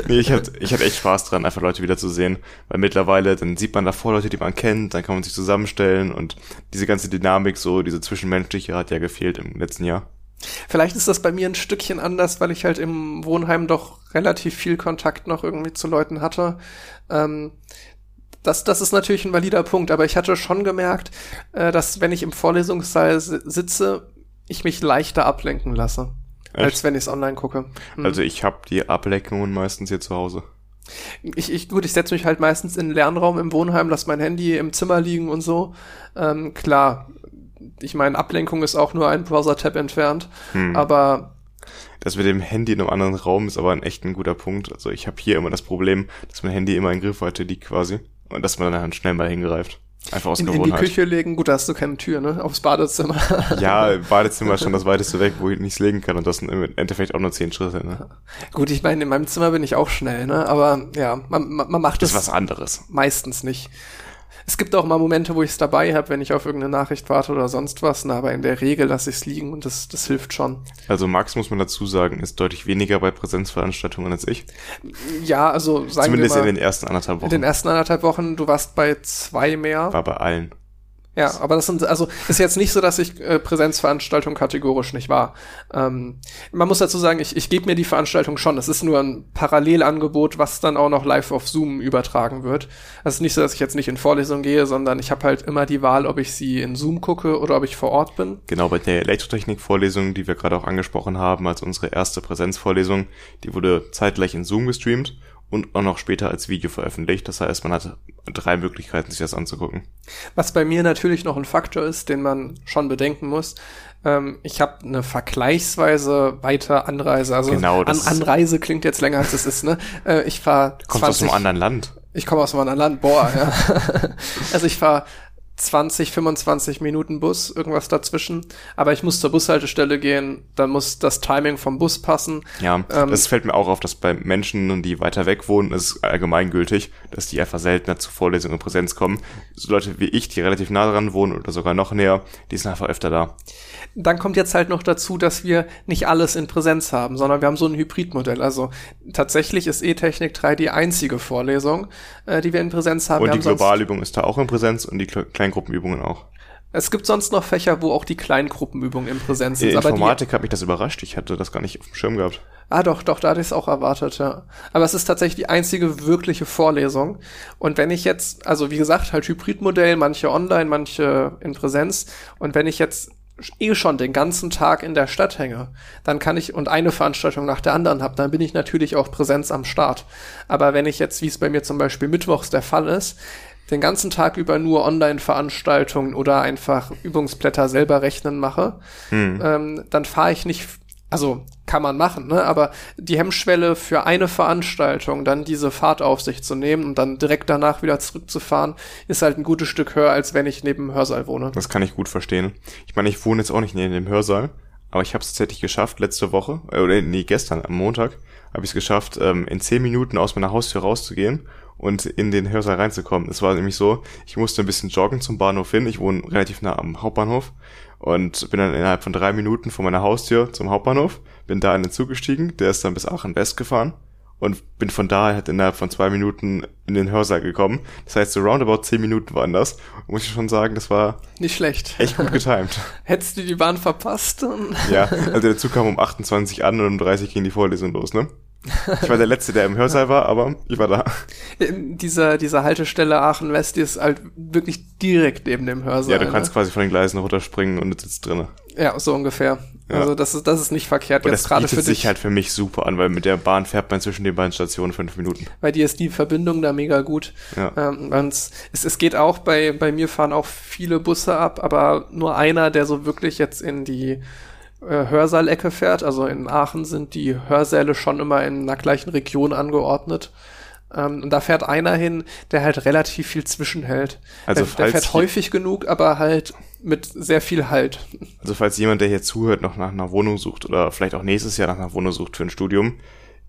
nee, ich hatte, ich hatte echt Spaß dran, einfach Leute wiederzusehen, weil mittlerweile, dann sieht man davor Leute, die man kennt, dann kann man sich zusammenstellen und diese ganze Dynamik, so diese zwischenmenschliche hat ja gefehlt im letzten Jahr. Vielleicht ist das bei mir ein Stückchen anders, weil ich halt im Wohnheim doch relativ viel Kontakt noch irgendwie zu Leuten hatte. Ähm, das, das ist natürlich ein valider Punkt, aber ich hatte schon gemerkt, äh, dass wenn ich im Vorlesungssaal si- sitze, ich mich leichter ablenken lasse, als Echt? wenn ich es online gucke. Hm. Also ich habe die Ablenkungen meistens hier zu Hause. ich, ich, gut, ich setze mich halt meistens in den Lernraum im Wohnheim, lasse mein Handy im Zimmer liegen und so. Ähm, klar, ich meine, Ablenkung ist auch nur ein Browser-Tab entfernt, Hm. aber Das mit dem Handy in einem anderen Raum ist aber ein echt ein guter Punkt. Also ich habe hier immer das Problem, dass mein Handy immer in Griffweite liegt quasi und dass man dann schnell mal hingreift. Einfach aus in, in die Gewohnheit. Küche legen, gut, da hast du keine Tür, ne? Aufs Badezimmer. Ja, Badezimmer ist schon das weiteste weg, wo ich nichts legen kann und das sind im Endeffekt auch nur zehn Schritte. Ne? Gut, ich meine, in meinem Zimmer bin ich auch schnell, ne? Aber ja, man, man, man macht Das es ist was anderes. meistens nicht. Es gibt auch mal Momente, wo ich es dabei habe, wenn ich auf irgendeine Nachricht warte oder sonst was, ne? aber in der Regel lasse ich es liegen und das, das hilft schon. Also Max, muss man dazu sagen, ist deutlich weniger bei Präsenzveranstaltungen als ich. Ja, also sagen Zumindest wir mal, in den ersten anderthalb in Wochen. den ersten anderthalb Wochen, du warst bei zwei mehr. War bei allen. Ja, aber das sind, also ist jetzt nicht so, dass ich äh, Präsenzveranstaltung kategorisch nicht war. Ähm, man muss dazu sagen, ich, ich gebe mir die Veranstaltung schon. Es ist nur ein Parallelangebot, was dann auch noch live auf Zoom übertragen wird. Es ist nicht so, dass ich jetzt nicht in Vorlesung gehe, sondern ich habe halt immer die Wahl, ob ich sie in Zoom gucke oder ob ich vor Ort bin. Genau, bei der Elektrotechnik-Vorlesung, die wir gerade auch angesprochen haben, als unsere erste Präsenzvorlesung, die wurde zeitgleich in Zoom gestreamt und auch noch später als Video veröffentlicht. Das heißt, man hatte drei Möglichkeiten, sich das anzugucken. Was bei mir natürlich noch ein Faktor ist, den man schon bedenken muss. Ähm, ich habe eine vergleichsweise weite Anreise. Also Genau, An das ist- Anreise klingt jetzt länger als es ist. Ne? Äh, ich fahre Kommt aus einem anderen Land. Ich komme aus einem anderen Land, boah, ja. also ich fahre 20, 25 Minuten Bus, irgendwas dazwischen. Aber ich muss zur Bushaltestelle gehen, dann muss das Timing vom Bus passen. Ja, Ähm, das fällt mir auch auf, dass bei Menschen, die weiter weg wohnen, ist es allgemeingültig, dass die einfach seltener zu Vorlesungen in Präsenz kommen. So Leute wie ich, die relativ nah dran wohnen oder sogar noch näher, die sind einfach öfter da. Dann kommt jetzt halt noch dazu, dass wir nicht alles in Präsenz haben, sondern wir haben so ein Hybridmodell. Also tatsächlich ist E-Technik 3 die einzige Vorlesung, äh, die wir in Präsenz haben. Und wir die haben Globalübung ist da auch in Präsenz und die Kle- Kleingruppenübungen auch. Es gibt sonst noch Fächer, wo auch die Kleingruppenübungen in Präsenz sind. In aber die, Informatik hat mich das überrascht. Ich hatte das gar nicht auf dem Schirm gehabt. Ah, doch, doch, da hatte ich es auch erwartet, ja. Aber es ist tatsächlich die einzige wirkliche Vorlesung. Und wenn ich jetzt, also wie gesagt, halt Hybridmodell, manche online, manche in Präsenz. Und wenn ich jetzt eh schon den ganzen Tag in der Stadt hänge, dann kann ich und eine Veranstaltung nach der anderen habe, dann bin ich natürlich auch Präsenz am Start. Aber wenn ich jetzt, wie es bei mir zum Beispiel mittwochs der Fall ist, den ganzen Tag über nur Online-Veranstaltungen oder einfach Übungsblätter selber rechnen mache, ähm, dann fahre ich nicht, also kann man machen, ne? Aber die Hemmschwelle für eine Veranstaltung, dann diese Fahrt auf sich zu nehmen und dann direkt danach wieder zurückzufahren, ist halt ein gutes Stück höher, als wenn ich neben dem Hörsaal wohne. Das kann ich gut verstehen. Ich meine, ich wohne jetzt auch nicht neben dem Hörsaal, aber ich habe es tatsächlich geschafft, letzte Woche, äh, oder nee, gestern, am Montag, habe ich es geschafft, ähm, in zehn Minuten aus meiner Haustür rauszugehen und in den Hörsaal reinzukommen. Es war nämlich so, ich musste ein bisschen joggen zum Bahnhof hin. Ich wohne relativ nah am Hauptbahnhof und bin dann innerhalb von drei Minuten von meiner Haustür zum Hauptbahnhof, bin da in den Zug gestiegen, der ist dann bis Aachen West gefahren und bin von da halt innerhalb von zwei Minuten in den Hörsaal gekommen. Das heißt, so roundabout zehn Minuten waren das. Muss ich schon sagen, das war nicht schlecht. Echt gut getimt. Hättest du die Bahn verpasst? ja, also der Zug kam um 28 an und um 30 ging die Vorlesung los, ne? Ich war der Letzte, der im Hörsaal war, aber ich war da. Dieser, diese Haltestelle Aachen West, die ist halt wirklich direkt neben dem Hörsaal. Ja, du kannst ne? quasi von den Gleisen runterspringen und sitzt drinnen. Ja, so ungefähr. Ja. Also das ist, das ist nicht verkehrt Und jetzt das gerade bietet für sich dich. halt für mich super an, weil mit der Bahn fährt man zwischen den beiden Stationen fünf Minuten. Bei dir ist die Verbindung da mega gut. Ja. Ähm, es, es geht auch bei, bei mir fahren auch viele Busse ab, aber nur einer, der so wirklich jetzt in die Hörsaalecke fährt. Also in Aachen sind die Hörsäle schon immer in einer gleichen Region angeordnet. Ähm, und da fährt einer hin, der halt relativ viel zwischenhält. Also der, der fährt häufig genug, aber halt mit sehr viel Halt. Also falls jemand, der hier zuhört, noch nach einer Wohnung sucht oder vielleicht auch nächstes Jahr nach einer Wohnung sucht für ein Studium,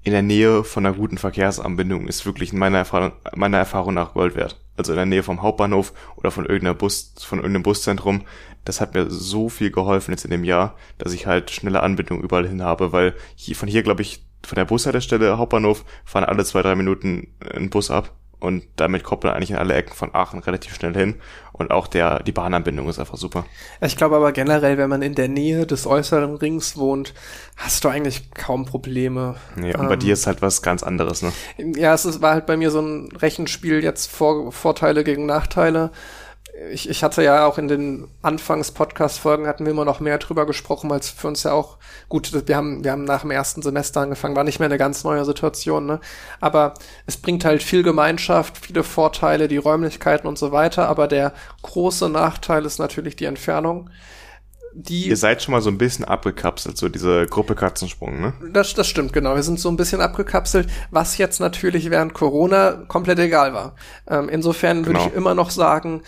in der Nähe von einer guten Verkehrsanbindung ist wirklich in meiner Erfahrung, meiner Erfahrung nach Gold wert. Also in der Nähe vom Hauptbahnhof oder von irgendeiner Bus, von irgendeinem Buszentrum. Das hat mir so viel geholfen jetzt in dem Jahr, dass ich halt schnelle Anbindung überall hin habe, weil hier, von hier, glaube ich, von der Bushaltestelle Hauptbahnhof fahren alle zwei, drei Minuten ein Bus ab. Und damit kommt man eigentlich in alle Ecken von Aachen relativ schnell hin. Und auch der, die Bahnanbindung ist einfach super. Ich glaube aber generell, wenn man in der Nähe des äußeren Rings wohnt, hast du eigentlich kaum Probleme. Nee, und bei dir ist halt was ganz anderes, ne? Ja, es ist, war halt bei mir so ein Rechenspiel jetzt Vor Vorteile gegen Nachteile. Ich, ich hatte ja auch in den Anfangs-Podcast-Folgen hatten wir immer noch mehr drüber gesprochen, als für uns ja auch, gut, wir haben, wir haben nach dem ersten Semester angefangen, war nicht mehr eine ganz neue Situation, ne? Aber es bringt halt viel Gemeinschaft, viele Vorteile, die Räumlichkeiten und so weiter, aber der große Nachteil ist natürlich die Entfernung. Die Ihr seid schon mal so ein bisschen abgekapselt, so diese Gruppe Katzensprung, ne? Das, das stimmt, genau. Wir sind so ein bisschen abgekapselt, was jetzt natürlich während Corona komplett egal war. Ähm, insofern würde Genau. ich immer noch sagen,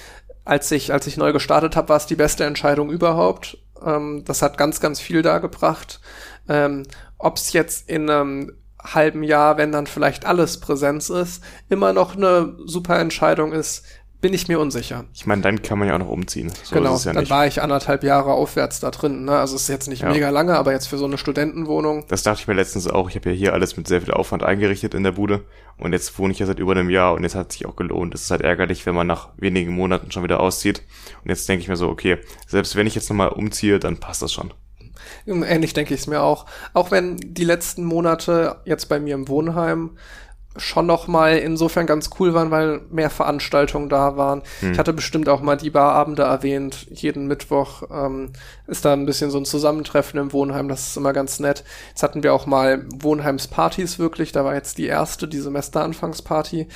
als ich, als ich neu gestartet habe, war es die beste Entscheidung überhaupt. Ähm, das hat ganz, ganz viel da gebracht. Ähm, Ob es jetzt in einem halben Jahr, wenn dann vielleicht alles Präsenz ist, immer noch eine super Entscheidung ist, bin ich mir unsicher. Ich meine, dann kann man ja auch noch umziehen. So genau, ja dann nicht. war ich anderthalb Jahre aufwärts da drin. Ne? Also es ist jetzt nicht Ja. mega lange, aber jetzt für so eine Studentenwohnung Das dachte ich mir letztens auch. Ich habe ja hier alles mit sehr viel Aufwand eingerichtet in der Bude. Und jetzt wohne ich ja seit über einem Jahr und jetzt hat sich auch gelohnt. Es ist halt ärgerlich, wenn man nach wenigen Monaten schon wieder auszieht. Und jetzt denke ich mir so, okay, selbst wenn ich jetzt nochmal umziehe, dann passt das schon. Ähnlich denke ich es mir auch. Auch wenn die letzten Monate jetzt bei mir im Wohnheim schon noch mal insofern ganz cool waren, weil mehr Veranstaltungen da waren. Ich hatte bestimmt auch mal die Barabende erwähnt. Jeden Mittwoch ähm, ist da ein bisschen so ein Zusammentreffen im Wohnheim. Das ist immer ganz nett. Jetzt hatten wir auch mal Wohnheimspartys wirklich. Da war jetzt die erste, die Semesteranfangsparty.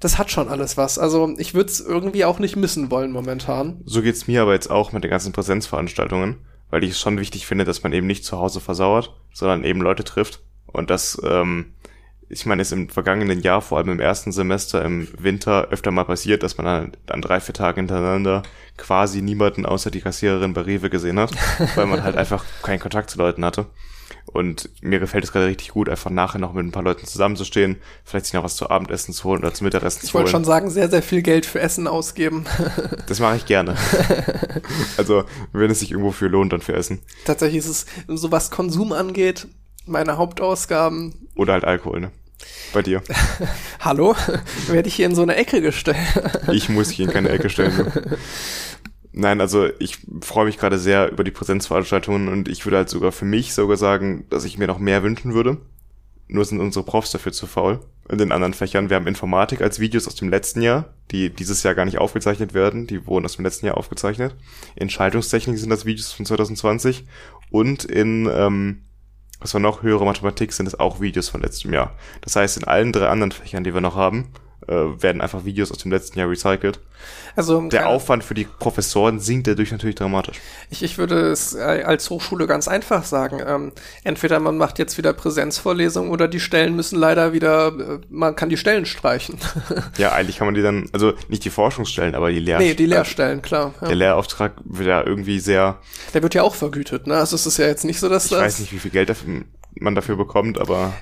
Das hat schon alles was. Also ich würde es irgendwie auch nicht missen wollen momentan. So geht's mir aber jetzt auch mit den ganzen Präsenzveranstaltungen, weil ich es schon wichtig finde, dass man eben nicht zu Hause versauert, sondern eben Leute trifft. Und das, ähm, ich meine, ist im vergangenen Jahr, vor allem im ersten Semester im Winter, öfter mal passiert, dass man dann an drei, vier Tagen hintereinander quasi niemanden außer die Kassiererin bei Rewe gesehen hat, weil man halt einfach keinen Kontakt zu Leuten hatte. Und mir gefällt es gerade richtig gut, einfach nachher noch mit ein paar Leuten zusammenzustehen, vielleicht sich noch was zu Abendessen zu holen oder zum Mittagessen Ich zu wollte holen. schon sagen, sehr, sehr viel Geld für Essen ausgeben. Das mache ich gerne. also, wenn es sich irgendwo für lohnt, dann für Essen. Tatsächlich ist es, so was Konsum angeht, meine Hauptausgaben. Oder halt Alkohol, ne? Bei dir. Hallo? Werde ich hier in so eine Ecke gestellt? Ich muss dich in keine Ecke stellen. Du. Nein, also ich freue mich gerade sehr über die Präsenzveranstaltungen und ich würde halt sogar für mich sogar sagen, dass ich mir noch mehr wünschen würde. Nur sind unsere Profs dafür zu faul. In den anderen Fächern, wir haben Informatik als Videos aus dem letzten Jahr, die dieses Jahr gar nicht aufgezeichnet werden, die wurden aus dem letzten Jahr aufgezeichnet. In Schaltungstechnik sind das Videos von 2020 und in, ähm, was war noch, höhere Mathematik sind es auch Videos von letztem Jahr. Das heißt, in allen drei anderen Fächern, die wir noch haben, äh, werden einfach Videos aus dem letzten Jahr recycelt. Also Der kleiner- Aufwand für die Professoren sinkt dadurch natürlich dramatisch. Ich, ich würde es äh, als Hochschule ganz einfach sagen. Ähm, entweder man macht jetzt wieder Präsenzvorlesungen oder die Stellen müssen leider wieder, äh, man kann die Stellen streichen. Ja, eigentlich kann man die dann, also nicht die Forschungsstellen, aber die Lehr nee, die Lehrstellen, klar. Ja. Der Lehrauftrag wird ja irgendwie sehr, Der wird ja auch vergütet, ne? Also es ist ja jetzt nicht so, dass ich das weiß nicht, wie viel Geld dafür, man dafür bekommt, aber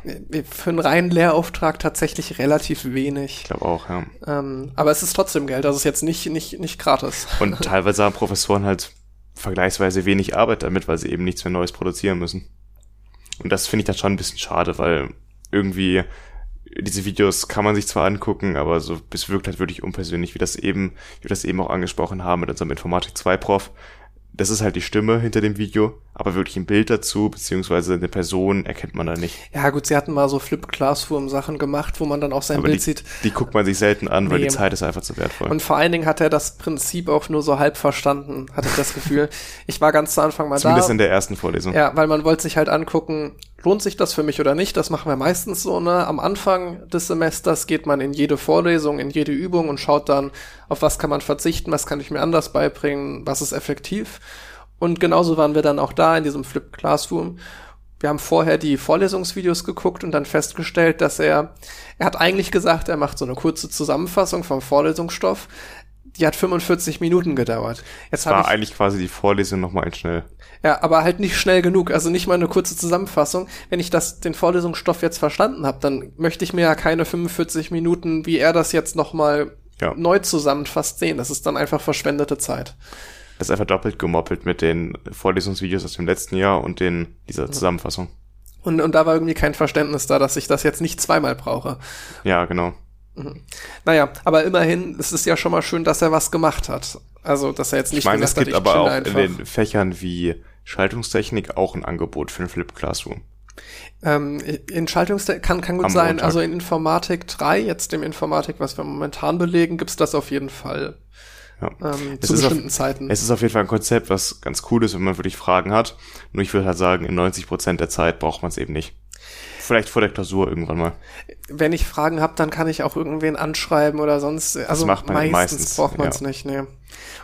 für einen reinen Lehrauftrag tatsächlich relativ wenig. ich glaube auch, ja. Ähm, aber es ist trotzdem Geld, also es ist jetzt nicht, nicht, nicht gratis. Und teilweise haben Professoren halt vergleichsweise wenig Arbeit damit, weil sie eben nichts mehr Neues produzieren müssen. Und das finde ich dann schon ein bisschen schade, weil irgendwie diese Videos kann man sich zwar angucken, aber so es wirkt halt wirklich unpersönlich, wie das eben, wie wir das eben auch angesprochen haben mit unserem Informatik 2 Prof. Das ist halt die Stimme hinter dem Video, aber wirklich ein Bild dazu, beziehungsweise eine Person erkennt man da nicht. Ja gut, sie hatten mal so Flip Classroom Sachen gemacht, wo man dann auch sein Aber Bild die, sieht. die guckt man sich selten an, weil Nee. die Zeit ist einfach zu wertvoll. Und vor allen Dingen hat er das Prinzip auch nur so halb verstanden, hatte ich das Gefühl. Ich war ganz zu Anfang mal Zumindest da. in der ersten Vorlesung. Ja, weil man wollte sich halt angucken, lohnt sich das für mich oder nicht? Das machen wir meistens so, ne? Am Anfang des Semesters geht man in jede Vorlesung, in jede Übung und schaut dann, auf was kann man verzichten, was kann ich mir anders beibringen, was ist effektiv. Und genauso waren wir dann auch da in diesem Flip Classroom. Wir haben vorher die Vorlesungsvideos geguckt und dann festgestellt, dass er, er hat eigentlich gesagt, er macht so eine kurze Zusammenfassung vom Vorlesungsstoff. Die hat 45 Minuten gedauert. Jetzt habe War ich eigentlich quasi die Vorlesung nochmal in schnell. ja, aber halt nicht schnell genug. Also nicht mal eine kurze Zusammenfassung. Wenn ich das, den Vorlesungsstoff jetzt verstanden habe, dann möchte ich mir ja keine 45 Minuten, wie er das jetzt nochmal Ja. neu zusammenfasst, sehen. Das ist dann einfach verschwendete Zeit. Das ist einfach doppelt gemoppelt mit den Vorlesungsvideos aus dem letzten Jahr und den, dieser Zusammenfassung. Und, und da war irgendwie kein Verständnis da, dass ich das jetzt nicht zweimal brauche. Ja, genau. Naja, aber immerhin, es ist ja schon mal schön, dass er was gemacht hat. Also, dass er jetzt nicht Ich meine, es gesagt gibt hat, aber auch einfach. in den Fächern wie Schaltungstechnik auch ein Angebot für den Flip Classroom. Ähm, in Schaltungste kann, kann gut Am sein. Montag. Also in Informatik 3, jetzt dem Informatik, was wir momentan belegen, gibt's das auf jeden Fall. Ja. Ähm, Es zu ist auf- bestimmten Zeiten. Es ist auf jeden Fall ein Konzept, was ganz cool ist, wenn man wirklich Fragen hat. Nur ich würde halt sagen, in 90 Prozent der Zeit braucht man es eben nicht. Vielleicht vor der Klausur irgendwann mal. Wenn ich Fragen habe, dann kann ich auch irgendwen anschreiben oder sonst. Also macht man meistens, meistens, braucht man es ja. nicht, nee.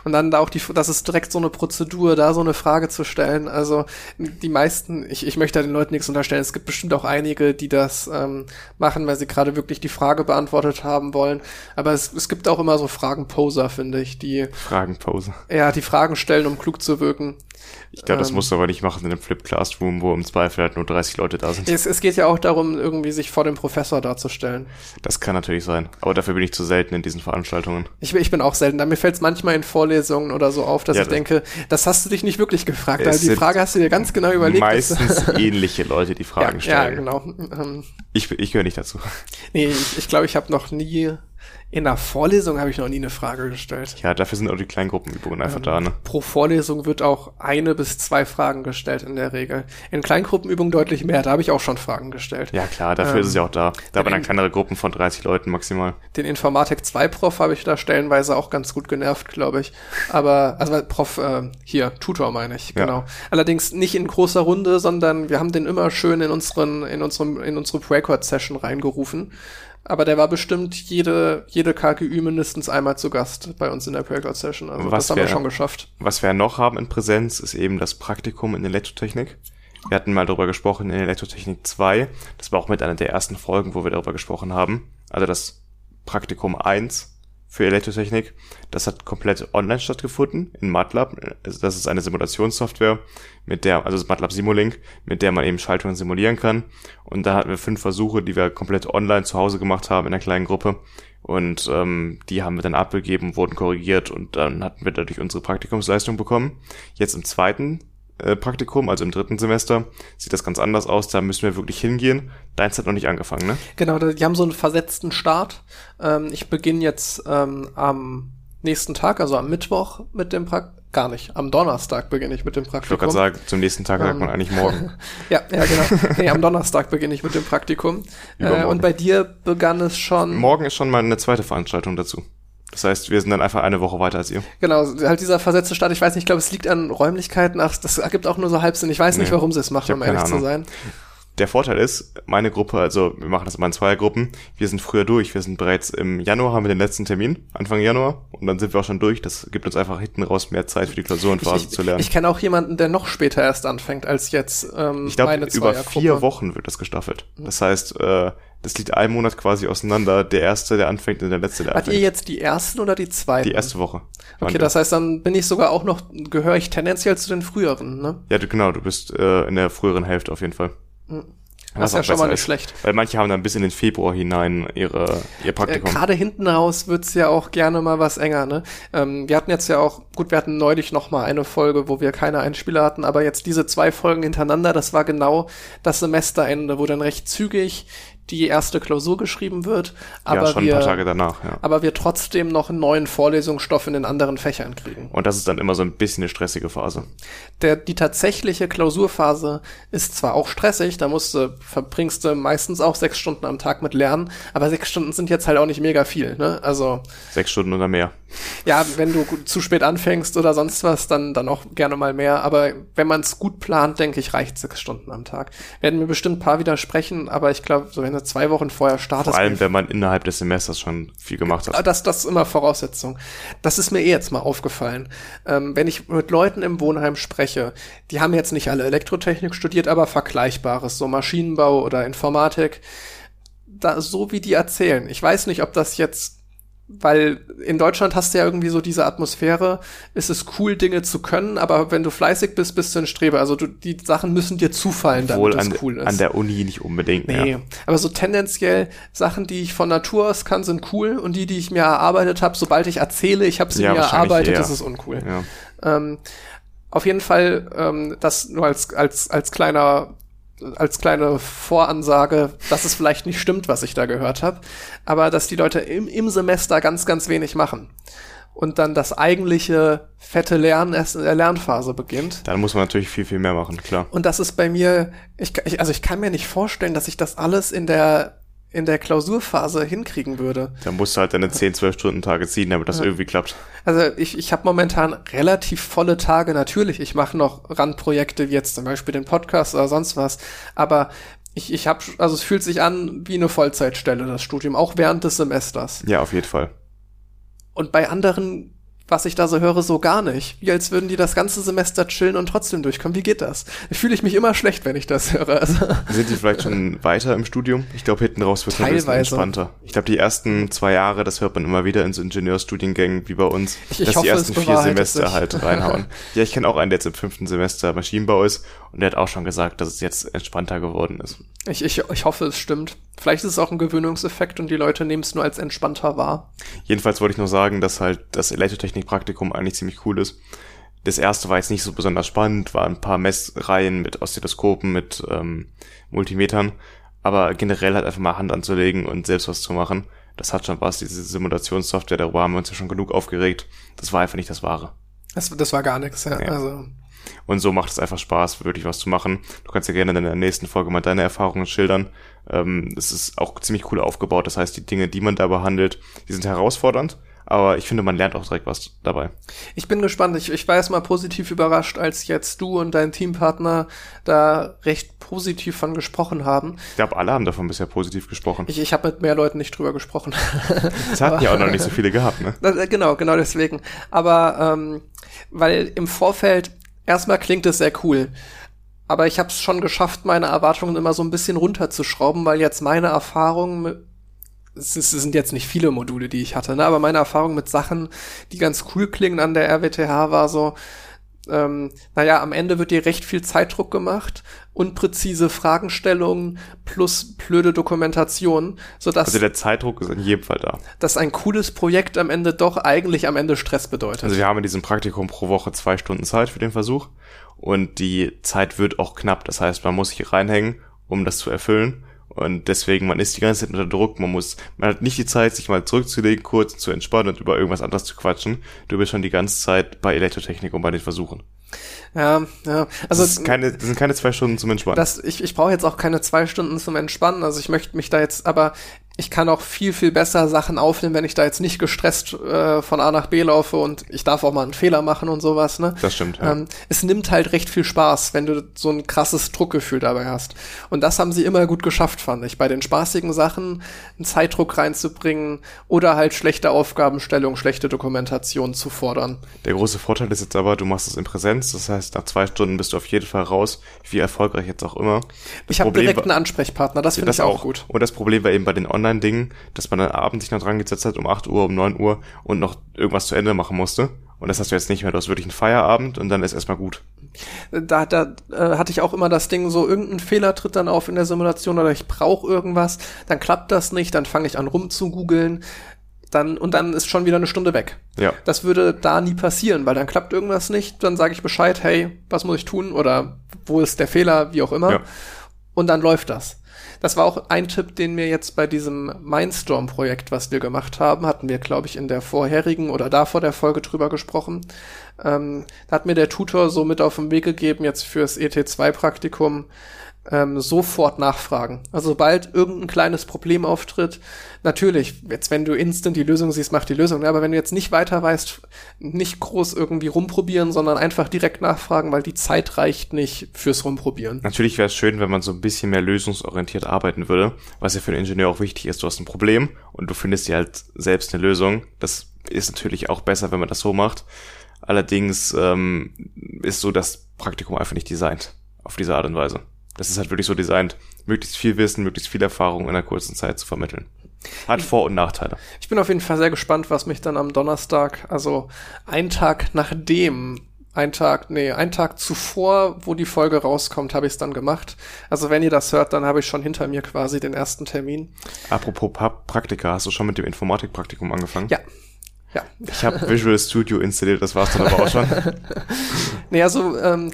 Und dann da auch die, das ist direkt so eine Prozedur, da so eine Frage zu stellen. Also die meisten, ich, ich möchte den Leuten nichts unterstellen. Es gibt bestimmt auch einige, die das ähm, machen, weil sie gerade wirklich die Frage beantwortet haben wollen. Aber es, es gibt auch immer so Fragenposer, finde ich, die Fragenpause. ja die Fragen stellen, um klug zu wirken. Ich glaube, das Ähm. musst du aber nicht machen in einem Flip Classroom, wo im Zweifel halt nur 30 Leute da sind. Es, es geht ja auch darum, irgendwie sich vor dem Professor darzustellen. Das kann natürlich sein. Aber dafür bin ich zu selten in diesen Veranstaltungen. Ich, ich bin auch selten. da. Mir fällt es manchmal in Vorlesungen oder so auf, dass Ja, ich das- denke, das hast du dich nicht wirklich gefragt. Also die Frage hast du dir ganz genau überlegt. Meistens ähnliche Leute, die ja, Fragen ja, stellen. genau. Ähm, Ich, ich gehöre nicht dazu. nee, ich ich, glaube, ich habe noch nie in einer Vorlesung habe ich noch nie eine Frage gestellt. Ja, dafür sind auch die Kleingruppenübungen einfach da, ne? Pro Vorlesung wird auch eine bis zwei Fragen gestellt in der Regel. In Kleingruppenübungen deutlich mehr. Da habe ich auch schon Fragen gestellt. Ja, klar, dafür Ähm, ist es ja auch da. Da waren dann in- kleinere Gruppen von 30 Leuten maximal. Den Informatik 2 Prof habe ich da stellenweise auch ganz gut genervt, glaube ich. Aber, also Prof, äh, hier, Tutor meine ich, Ja. genau. Allerdings nicht in großer Runde, sondern wir haben den immer schön in unseren, in unserem, in unsere Breakout-Session reingerufen. Aber der war bestimmt jede, jede KGÜ mindestens einmal zu Gast bei uns in der Breakout-Session. Also Was das haben wir wär- schon geschafft. Was wir noch haben in Präsenz, ist eben das Praktikum in Elektrotechnik. Wir hatten mal darüber gesprochen in Elektrotechnik 2. Das war auch mit einer der ersten Folgen, wo wir darüber gesprochen haben. Also das Praktikum 1 für Elektrotechnik. Das hat komplett online stattgefunden in MATLAB. Das ist eine Simulationssoftware, mit der, also das MATLAB Simulink, mit der man eben Schaltungen simulieren kann. Und da hatten wir fünf Versuche, die wir komplett online zu Hause gemacht haben in einer kleinen Gruppe. Und ähm, die haben wir dann abgegeben, wurden korrigiert und dann hatten wir dadurch unsere Praktikumsleistung bekommen. Jetzt im zweiten äh, Praktikum, also im dritten Semester, sieht das ganz anders aus. Da müssen wir wirklich hingehen. Deins hat noch nicht angefangen, ne? Genau, die haben so einen versetzten Start. Ähm, ich beginne jetzt ähm, am nächsten Tag, also am Mittwoch mit dem Praktikum. Gar nicht, am Donnerstag beginne ich mit dem Ich wollte Praktikum. gerade sagen, zum nächsten Tag sagt man Ähm. eigentlich morgen. Ja, ja, genau. Nee, am Donnerstag beginne ich mit dem Praktikum. Äh, und bei dir begann es schon. Morgen ist schon mal eine zweite Veranstaltung dazu. Das heißt, wir sind dann einfach eine Woche weiter als ihr. Genau, halt dieser versetzte Start. Ich weiß nicht, ich glaube, es liegt an Räumlichkeiten. Ach, das ergibt auch nur so Halbsinn. Ich weiß nicht, Nee, warum sie es ich machen, hab um ehrlich zu sein. der Vorteil ist, meine Gruppe, also wir machen das immer in Zweiergruppen, wir sind früher durch, wir sind bereits im Januar, haben wir den letzten Termin, Anfang Januar, und dann sind wir auch schon durch. Das gibt uns einfach hinten raus mehr Zeit für die Klausurenphase ich, zu lernen. Ich kenne auch jemanden, der noch später erst anfängt als jetzt ähm, Ich glaube, meine über Zweiergruppe. vier Wochen wird das gestaffelt. Das heißt, äh, das liegt einen Monat quasi auseinander. Der erste, der anfängt, und der letzte, der ihr anfängt. jetzt die ersten oder die zweiten? Die erste Woche. Okay, das heißt, dann bin ich sogar auch noch, gehöre ich tendenziell zu den früheren, ne? Ja, du, genau, du bist äh, in der früheren Hälfte auf jeden Fall. Das ist auch ja schon mal nicht ist. schlecht. Weil manche haben dann bis in den Februar hinein ihre, ihr Äh, Praktikum. Gerade hinten raus wird's ja auch gerne mal was enger, ne? Ähm, wir hatten jetzt ja auch, gut, wir hatten neulich noch mal eine Folge, wo wir keine Einspieler hatten, aber jetzt diese zwei Folgen hintereinander, das war genau das Semesterende, wo dann recht zügig die erste Klausur geschrieben wird, aber ja, wir, danach, ja. aber wir trotzdem noch einen neuen Vorlesungsstoff in den anderen Fächern kriegen. Und das ist dann immer so ein bisschen eine stressige Phase. Der, die tatsächliche Klausurphase ist zwar auch stressig, da musst du, verbringst du meistens auch sechs Stunden am Tag mit Lernen, aber sechs Stunden sind jetzt halt auch nicht mega viel, ne? Also, Sechs Stunden oder mehr. ja, wenn du zu spät anfängst oder sonst was, dann, dann auch gerne mal mehr. Aber wenn man es gut plant, denke ich, reicht sechs Stunden am Tag. Werden mir bestimmt ein paar widersprechen, aber ich glaube, so wenn du zwei Wochen vorher startest, Vor allem, wenn man innerhalb des Semesters schon viel gemacht Ah, hat. Das, das ist immer Voraussetzung. Das ist mir eh jetzt mal aufgefallen. Ähm, wenn ich mit Leuten im Wohnheim spreche, die haben jetzt nicht alle Elektrotechnik studiert, aber Vergleichbares, so Maschinenbau oder Informatik, da, so wie die erzählen. Ich weiß nicht, ob das jetzt weil in Deutschland hast du ja irgendwie so diese Atmosphäre, ist es cool, Dinge zu können, aber wenn du fleißig bist, bist du ein Streber. Also du, die Sachen müssen dir zufallen, Wohl damit an, es cool ist. an der Uni nicht unbedingt. Nee, Ja. aber so tendenziell Sachen, die ich von Natur aus kann, sind cool und die, die ich mir erarbeitet habe, sobald ich erzähle, ich habe sie Ja, mir erarbeitet, eher. ist es uncool. Ja. Ähm, auf jeden Fall, ähm, das nur als, als, als kleiner als kleine Voransage, dass es vielleicht nicht stimmt, was ich da gehört habe, aber dass die Leute im, im Semester ganz, ganz wenig machen. Und dann das eigentliche fette Lernen erst in der Lernphase beginnt. Dann muss man natürlich viel, viel mehr machen, klar. Und das ist bei mir, ich, ich, also ich kann mir nicht vorstellen, dass ich das alles in der in der Klausurphase hinkriegen würde. Da musst du halt deine 10, 12 Stunden Tage ziehen, damit das irgendwie klappt. Also ich, ich habe momentan relativ volle Tage, natürlich. Ich mache noch Randprojekte, wie jetzt zum Beispiel den Podcast oder sonst was. Aber ich, ich habe, also es fühlt sich an wie eine Vollzeitstelle, das Studium, auch während des Semesters. Ja, auf jeden Fall. Und bei anderen, was ich da so höre, so gar nicht. Wie als würden die das ganze Semester chillen und trotzdem durchkommen. Wie geht das? Fühle ich mich immer schlecht, wenn ich das höre. Also, Sind die vielleicht schon weiter im Studium? Ich glaube, hinten raus wird es ein bisschen entspannter. Ich glaube, die ersten zwei Jahre, das hört man immer wieder in so Ingenieurstudiengängen wie bei uns, Ich- ich dass hoffe, die ersten vier Semester sich. halt reinhauen. ja, ich kenne auch einen, der jetzt im fünften Semester Maschinenbau ist und der hat auch schon gesagt, dass es jetzt entspannter geworden ist. ich, ich, ich hoffe, es stimmt. Vielleicht ist es auch ein Gewöhnungseffekt und die Leute nehmen es nur als entspannter wahr. Jedenfalls wollte ich nur sagen, dass halt das Elektrotechnik-Praktikum eigentlich ziemlich cool ist. Das erste war jetzt nicht so besonders spannend, war ein paar Messreihen mit Oszilloskopen, mit ähm, Multimetern, aber generell halt einfach mal Hand anzulegen und selbst was zu machen, das hat schon was. Diese Simulationssoftware, darüber haben wir uns ja schon genug aufgeregt. Das war einfach nicht das Wahre. Das, das war gar nichts, ja. Ja. Also, Und so macht es einfach Spaß, wirklich was zu machen. Du kannst ja gerne in der nächsten Folge mal deine Erfahrungen schildern. Ähm, es ist auch ziemlich cool aufgebaut. Das heißt, die Dinge, die man da behandelt, die sind herausfordernd. Aber ich finde, man lernt auch direkt was dabei. ich bin gespannt. Ich, ich war erstmal positiv überrascht, als jetzt du und dein Teampartner da recht positiv von gesprochen haben. Ich glaube, alle haben davon bisher positiv gesprochen. Ich, ich habe mit mehr Leuten nicht drüber gesprochen. Es hatten ja auch noch nicht so viele gehabt, ne? Das, äh, genau, genau deswegen. Aber ähm, weil im Vorfeld erstmal klingt es sehr cool. Aber ich habe es schon geschafft, meine Erwartungen immer so ein bisschen runterzuschrauben, weil jetzt meine Erfahrungen es sind jetzt nicht viele Module, die ich hatte, ne? aber meine Erfahrung mit Sachen, die ganz cool klingen an der RWTH war so, ähm, naja, am Ende wird dir recht viel Zeitdruck gemacht, unpräzise Fragestellungen plus blöde Dokumentation, sodass Also der Zeitdruck ist in jedem Fall da. dass ein cooles Projekt am Ende doch eigentlich am Ende Stress bedeutet. Also wir haben in diesem Praktikum pro Woche zwei Stunden Zeit für den Versuch und die Zeit wird auch knapp. Das heißt, man muss sich reinhängen, um das zu erfüllen. Und deswegen, man ist die ganze Zeit unter Druck, man muss, man hat nicht die Zeit, sich mal zurückzulegen, kurz zu entspannen und über irgendwas anderes zu quatschen. Du bist schon die ganze Zeit bei Elektrotechnik und bei den Versuchen. ja, ja. Also Das, keine, das sind keine zwei Stunden zum Entspannen. das, ich, ich brauche jetzt auch keine zwei Stunden zum Entspannen. Also ich möchte mich da jetzt, aber ich kann auch viel, viel besser Sachen aufnehmen, wenn ich da jetzt nicht gestresst äh, von A nach B laufe und ich darf auch mal einen Fehler machen und sowas. Ne? Das stimmt. Ja. Ähm, es nimmt halt recht viel Spaß, wenn du so ein krasses Druckgefühl dabei hast. Und das haben sie immer gut geschafft, fand ich. Bei den spaßigen Sachen einen Zeitdruck reinzubringen oder halt schlechte Aufgabenstellung, schlechte Dokumentation zu fordern. Der große Vorteil ist jetzt aber, du machst es in Präsenz. Das heißt, nach zwei Stunden bist du auf jeden Fall raus, wie erfolgreich jetzt auch immer. Das ich habe direkt einen Ansprechpartner, das finde ich auch gut. Und das Problem war eben bei den Online Online-Ding, dass man dann abends sich noch dran gesetzt hat, um 8 Uhr, um 9 Uhr und noch irgendwas zu Ende machen musste. Und das hast du jetzt nicht mehr. Du hast wirklich einen Feierabend und dann ist erstmal gut. Da, da äh, hatte ich auch immer das Ding, so irgendein Fehler tritt dann auf in der Simulation oder ich brauche irgendwas, dann klappt das nicht, dann fange ich an rumzugoogeln, dann und dann ist schon wieder eine Stunde weg. Ja. Das würde da nie passieren, weil dann klappt irgendwas nicht, dann sage ich Bescheid, hey, was muss ich tun oder wo ist der Fehler, wie auch immer. Ja. Und dann läuft das. Das war auch ein Tipp, den mir jetzt bei diesem Mindstorm-Projekt, was wir gemacht haben, hatten wir, glaube ich, in der vorherigen oder davor der Folge drüber gesprochen. Ähm, da hat mir der Tutor so mit auf den Weg gegeben, jetzt fürs ET2-Praktikum, ähm, sofort nachfragen. Also sobald irgendein kleines Problem auftritt, natürlich, jetzt wenn du instant die Lösung siehst, mach die Lösung, aber wenn du jetzt nicht weiter weißt, nicht groß irgendwie rumprobieren, sondern einfach direkt nachfragen, weil die Zeit reicht nicht fürs Rumprobieren. Natürlich wäre es schön, wenn man so ein bisschen mehr lösungsorientiert arbeiten würde, was ja für den Ingenieur auch wichtig ist. Du hast ein Problem und du findest dir halt selbst eine Lösung. Das ist natürlich auch besser, wenn man das so macht. Allerdings ähm, ist so das Praktikum einfach nicht designt auf diese Art und Weise. Das ist halt wirklich so designt, möglichst viel Wissen, möglichst viel Erfahrung in einer kurzen Zeit zu vermitteln. Hat Vor- und Nachteile. Ich bin auf jeden Fall sehr gespannt, was mich dann am Donnerstag, also ein Tag nachdem, ein Tag, nee, ein Tag zuvor, wo die Folge rauskommt, habe ich es dann gemacht. Also wenn ihr das hört, dann habe ich schon hinter mir quasi den ersten Termin. Apropos Praktika, hast du schon mit dem Informatikpraktikum angefangen? Ja, ja. Ich habe Visual Studio installiert, das war's dann aber auch schon. nee, also ähm,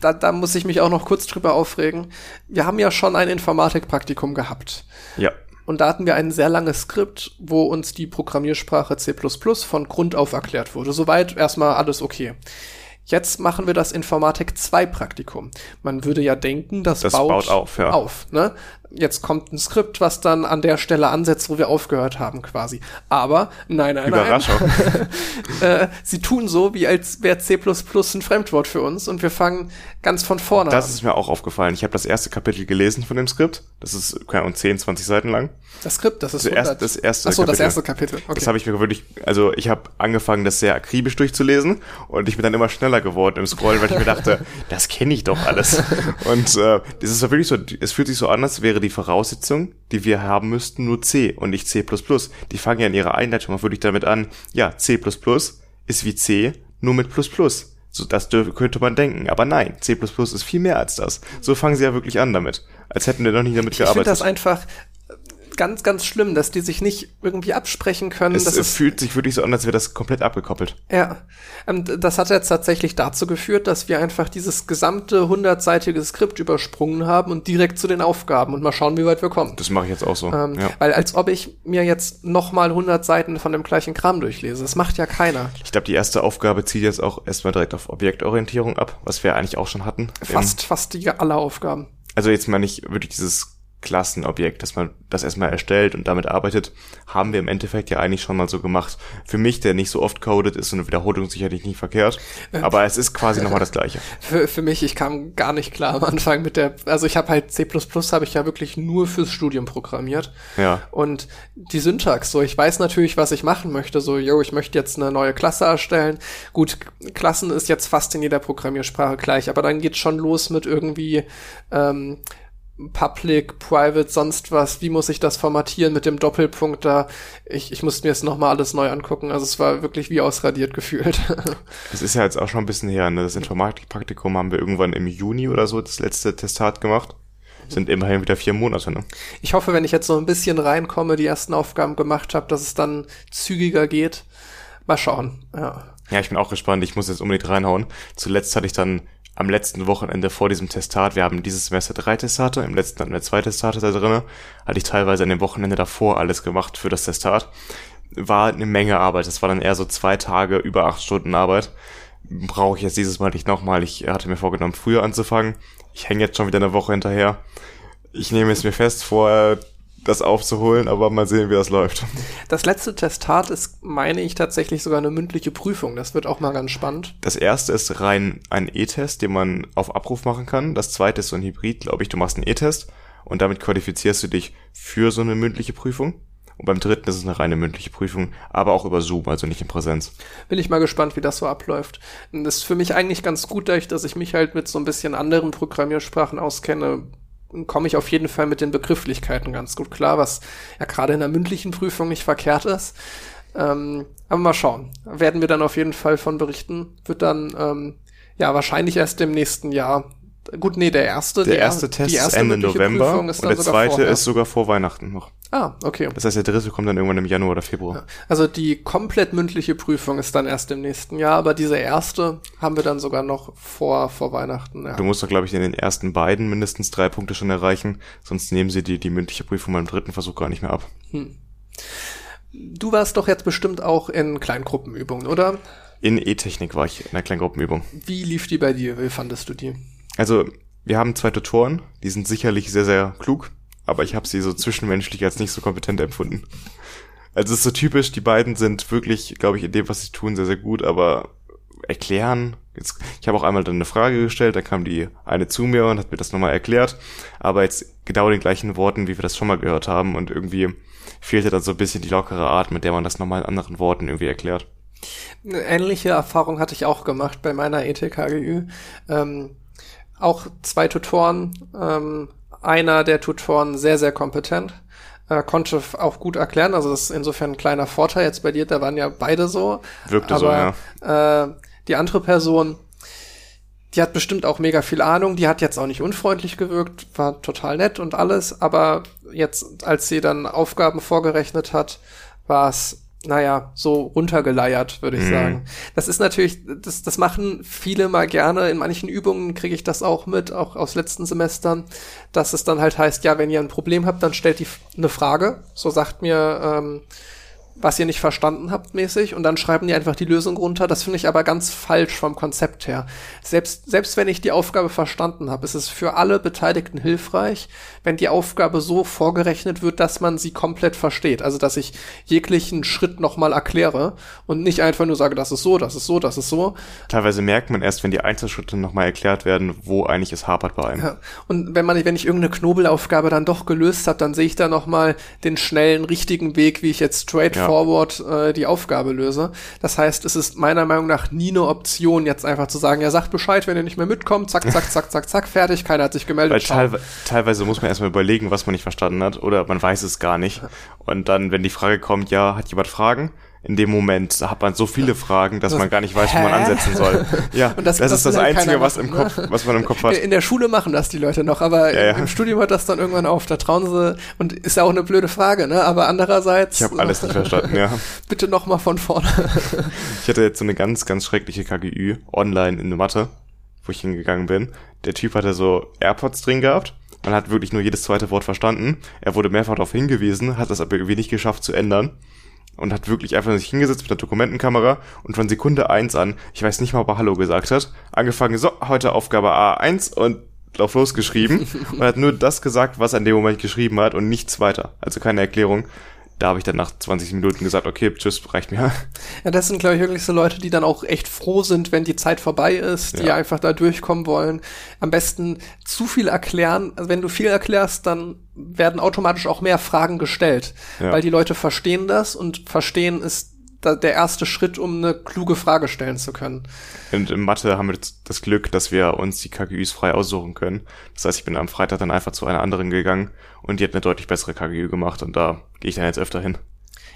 da, da muss ich mich auch noch kurz drüber aufregen. Wir haben ja schon ein Informatikpraktikum gehabt. Ja. Und da hatten wir ein sehr langes Skript, wo uns die Programmiersprache C++ von Grund auf erklärt wurde. Soweit erstmal alles okay. Jetzt machen wir das Informatik 2 Praktikum. Man würde ja denken, das, das baut, baut auf, ja. auf ne? Jetzt kommt ein Skript, was dann an der Stelle ansetzt, wo wir aufgehört haben, quasi. Aber nein, nein, Überraschung. nein. äh, sie tun so, wie als wäre C++ ein Fremdwort für uns und wir fangen ganz von vorne das an. Das ist mir auch aufgefallen. Ich habe das erste Kapitel gelesen von dem Skript. Das ist keine Ahnung, 10, 20 Seiten lang. Das Skript, das ist das, erste, das erste Ach so, Kapitel. das erste Kapitel. Okay. Das habe ich mir wirklich, also ich habe angefangen, das sehr akribisch durchzulesen und ich bin dann immer schneller geworden im Scrollen, weil ich mir dachte, das kenne ich doch alles. Und äh, das ist wirklich so, es fühlt sich so an, als wäre die Voraussetzung, die wir haben müssten, nur C und nicht C++. Die fangen ja in ihrer Einleitung auch wirklich damit an, ja, C++ ist wie C, nur mit Plus Plus. So, das könnte man denken. Aber nein, C++ ist viel mehr als das. So fangen sie ja wirklich an damit. Als hätten wir noch nicht damit ich gearbeitet. Ich finde das einfach, ganz, ganz schlimm, dass die sich nicht irgendwie absprechen können. Es, das es fühlt sich wirklich so an, als wäre das komplett abgekoppelt. Ja, ähm, das hat jetzt tatsächlich dazu geführt, dass wir einfach dieses gesamte hundertseitige Skript übersprungen haben und direkt zu den Aufgaben und mal schauen, wie weit wir kommen. Das mache ich jetzt auch so. Ähm, ja. Weil als ob ich mir jetzt nochmal 100 Seiten von dem gleichen Kram durchlese. Das macht ja keiner. Ich glaube, die erste Aufgabe zieht jetzt auch erstmal direkt auf Objektorientierung ab, was wir eigentlich auch schon hatten. Fast, fast die alle Aufgaben. Also jetzt meine ich wirklich dieses Klassenobjekt, dass man das erstmal erstellt und damit arbeitet, haben wir im Endeffekt ja eigentlich schon mal so gemacht. Für mich, der nicht so oft codet, ist so eine Wiederholung sicherlich nicht verkehrt, aber es ist quasi nochmal das Gleiche. Für, für mich, ich kam gar nicht klar am Anfang mit der, also ich habe halt C++ habe ich ja wirklich nur fürs Studium programmiert. Ja. Und die Syntax, so ich weiß natürlich, was ich machen möchte, so, yo, ich möchte jetzt eine neue Klasse erstellen. Gut, Klassen ist jetzt fast in jeder Programmiersprache gleich, aber dann geht's schon los mit irgendwie ähm, Public, Private, sonst was, wie muss ich das formatieren mit dem Doppelpunkt da? Ich, ich musste mir jetzt nochmal alles neu angucken. Also es war wirklich wie ausradiert gefühlt. Das ist ja jetzt auch schon ein bisschen her, ne? Das Informatikpraktikum haben wir irgendwann im Juni oder so das letzte Testat gemacht. Sind immerhin wieder vier Monate, ne? Ich hoffe, wenn ich jetzt so ein bisschen reinkomme, die ersten Aufgaben gemacht habe, dass es dann zügiger geht. Mal schauen, ja. Ja, ich bin auch gespannt. Ich muss jetzt unbedingt reinhauen. Zuletzt hatte ich dann am letzten Wochenende vor diesem Testat, wir haben dieses Semester drei Testate, im letzten hatten wir zwei Testate da drinne, hatte ich teilweise an dem Wochenende davor alles gemacht für das Testat. War eine Menge Arbeit, das war dann eher so zwei Tage, über acht Stunden Arbeit. Brauche ich jetzt dieses Mal nicht nochmal. Ich hatte mir vorgenommen, früher anzufangen. Ich hänge jetzt schon wieder eine Woche hinterher. Ich nehme es mir fest, vor das aufzuholen, aber mal sehen, wie das läuft. Das letzte Testat ist, meine ich, tatsächlich sogar eine mündliche Prüfung. Das wird auch mal ganz spannend. Das erste ist rein ein E-Test, den man auf Abruf machen kann. Das zweite ist so ein Hybrid, glaube ich. Du machst einen E-Test und damit qualifizierst du dich für so eine mündliche Prüfung. Und beim dritten ist es eine reine mündliche Prüfung, aber auch über Zoom, also nicht in Präsenz. Bin ich mal gespannt, wie das so abläuft. Das ist für mich eigentlich ganz gut, dadurch, dass ich mich halt mit so ein bisschen anderen Programmiersprachen auskenne, komme ich auf jeden Fall mit den Begrifflichkeiten ganz gut klar, was ja gerade in der mündlichen Prüfung nicht verkehrt ist. Ähm, aber mal schauen. Werden wir dann auf jeden Fall von berichten. Wird dann ähm, ja wahrscheinlich erst im nächsten Jahr Gut, nee, der erste. Der erste die, Test erste ist Ende November ist und der zweite vorher. ist sogar vor Weihnachten noch. Ah, okay. Das heißt, der dritte kommt dann irgendwann im Januar oder Februar. Ja. Also die komplett mündliche Prüfung ist dann erst im nächsten Jahr, aber diese erste haben wir dann sogar noch vor, vor Weihnachten. Ja. Du musst doch, glaube ich, in den ersten beiden mindestens drei Punkte schon erreichen, sonst nehmen sie die, die mündliche Prüfung beim dritten Versuch gar nicht mehr ab. Hm. Du warst doch jetzt bestimmt auch in Kleingruppenübungen, oder? In E-Technik war ich in einer Kleingruppenübung. Wie lief die bei dir? Wie fandest du die? Also, wir haben zwei Tutoren, die sind sicherlich sehr, sehr klug, aber ich habe sie so zwischenmenschlich als nicht so kompetent empfunden. Also es ist so typisch, die beiden sind wirklich, glaube ich, in dem, was sie tun, sehr, sehr gut, aber erklären. Jetzt, ich habe auch einmal dann eine Frage gestellt, dann kam die eine zu mir und hat mir das nochmal erklärt, aber jetzt genau den gleichen Worten, wie wir das schon mal gehört haben und irgendwie fehlte dann so ein bisschen die lockere Art, mit der man das nochmal in anderen Worten irgendwie erklärt. Eine ähnliche Erfahrung hatte ich auch gemacht bei meiner ETKGÜ. Ähm, auch zwei Tutoren. Ähm, einer der Tutoren sehr, sehr kompetent. Äh, konnte auch gut erklären. Also das ist insofern ein kleiner Vorteil jetzt bei dir. Da waren ja beide so. Wirkte aber, so, ja. Äh, die andere Person, die hat bestimmt auch mega viel Ahnung. Die hat jetzt auch nicht unfreundlich gewirkt, war total nett und alles. Aber jetzt, als sie dann Aufgaben vorgerechnet hat, war es naja, so runtergeleiert, würde ich mhm. sagen. Das ist natürlich, das, das machen viele mal gerne. In manchen Übungen kriege ich das auch mit, auch aus letzten Semestern, dass es dann halt heißt, ja, wenn ihr ein Problem habt, dann stellt die eine Frage. So sagt mir ähm, was ihr nicht verstanden habt mäßig und dann schreiben die einfach die Lösung runter. Das finde ich aber ganz falsch vom Konzept her. Selbst, selbst wenn ich die Aufgabe verstanden habe, ist es für alle Beteiligten hilfreich, wenn die Aufgabe so vorgerechnet wird, dass man sie komplett versteht. Also, dass ich jeglichen Schritt nochmal erkläre und nicht einfach nur sage, das ist so, das ist so, das ist so. Teilweise merkt man erst, wenn die Einzelschritte nochmal erklärt werden, wo eigentlich es hapert bei einem. Ja. Und wenn man, wenn ich irgendeine Knobelaufgabe dann doch gelöst habe, dann sehe ich da nochmal den schnellen, richtigen Weg, wie ich jetzt straight ja äh, die Aufgabe löse. Das heißt, es ist meiner Meinung nach nie eine Option, jetzt einfach zu sagen, ja, sagt Bescheid, wenn ihr nicht mehr mitkommt, zack, zack, zack, zack, zack, fertig, keiner hat sich gemeldet. Weil teilwe teilweise muss man erstmal überlegen, was man nicht verstanden hat, oder man weiß es gar nicht. Und dann, wenn die Frage kommt, ja, hat jemand Fragen? in dem Moment hat man so viele Fragen, dass man gar nicht weiß, wo man ansetzen soll. Ja, das, das, ist das Einzige, was im Kopf, was man im Kopf hat. In der Schule machen das die Leute noch, aber ja, ja. im Studium hört das dann irgendwann auf. Da trauen sie und ist ja auch eine blöde Frage, ne? Aber andererseits. Ich habe alles nicht verstanden, ja. Bitte noch mal von vorne. ich hatte jetzt so eine ganz, ganz schreckliche KGÜ online in der Mathe, wo ich hingegangen bin. Der Typ hatte so AirPods drin gehabt. Man hat wirklich nur jedes zweite Wort verstanden. Er wurde mehrfach darauf hingewiesen, hat das aber irgendwie nicht geschafft zu ändern und hat wirklich einfach sich hingesetzt mit der Dokumentenkamera und von Sekunde eins an, ich weiß nicht mal, ob er Hallo gesagt hat, angefangen, so, heute Aufgabe A1 und drauf losgeschrieben und hat nur das gesagt, was er in dem Moment geschrieben hat und nichts weiter. Also keine Erklärung da habe ich dann nach 20 Minuten gesagt, okay, tschüss, reicht mir. Ja, das sind, glaube ich, wirklich so Leute, die dann auch echt froh sind, wenn die Zeit vorbei ist, die ja. einfach da durchkommen wollen. Am besten zu viel erklären. Also wenn du viel erklärst, dann werden automatisch auch mehr Fragen gestellt, ja. weil die Leute verstehen das und verstehen ist der erste Schritt, um eine kluge Frage stellen zu können. Und in Mathe haben wir das Glück, dass wir uns die KGÜs frei aussuchen können. Das heißt, ich bin am Freitag dann einfach zu einer anderen gegangen und die hat eine deutlich bessere KGÜ gemacht und da gehe ich dann jetzt öfter hin.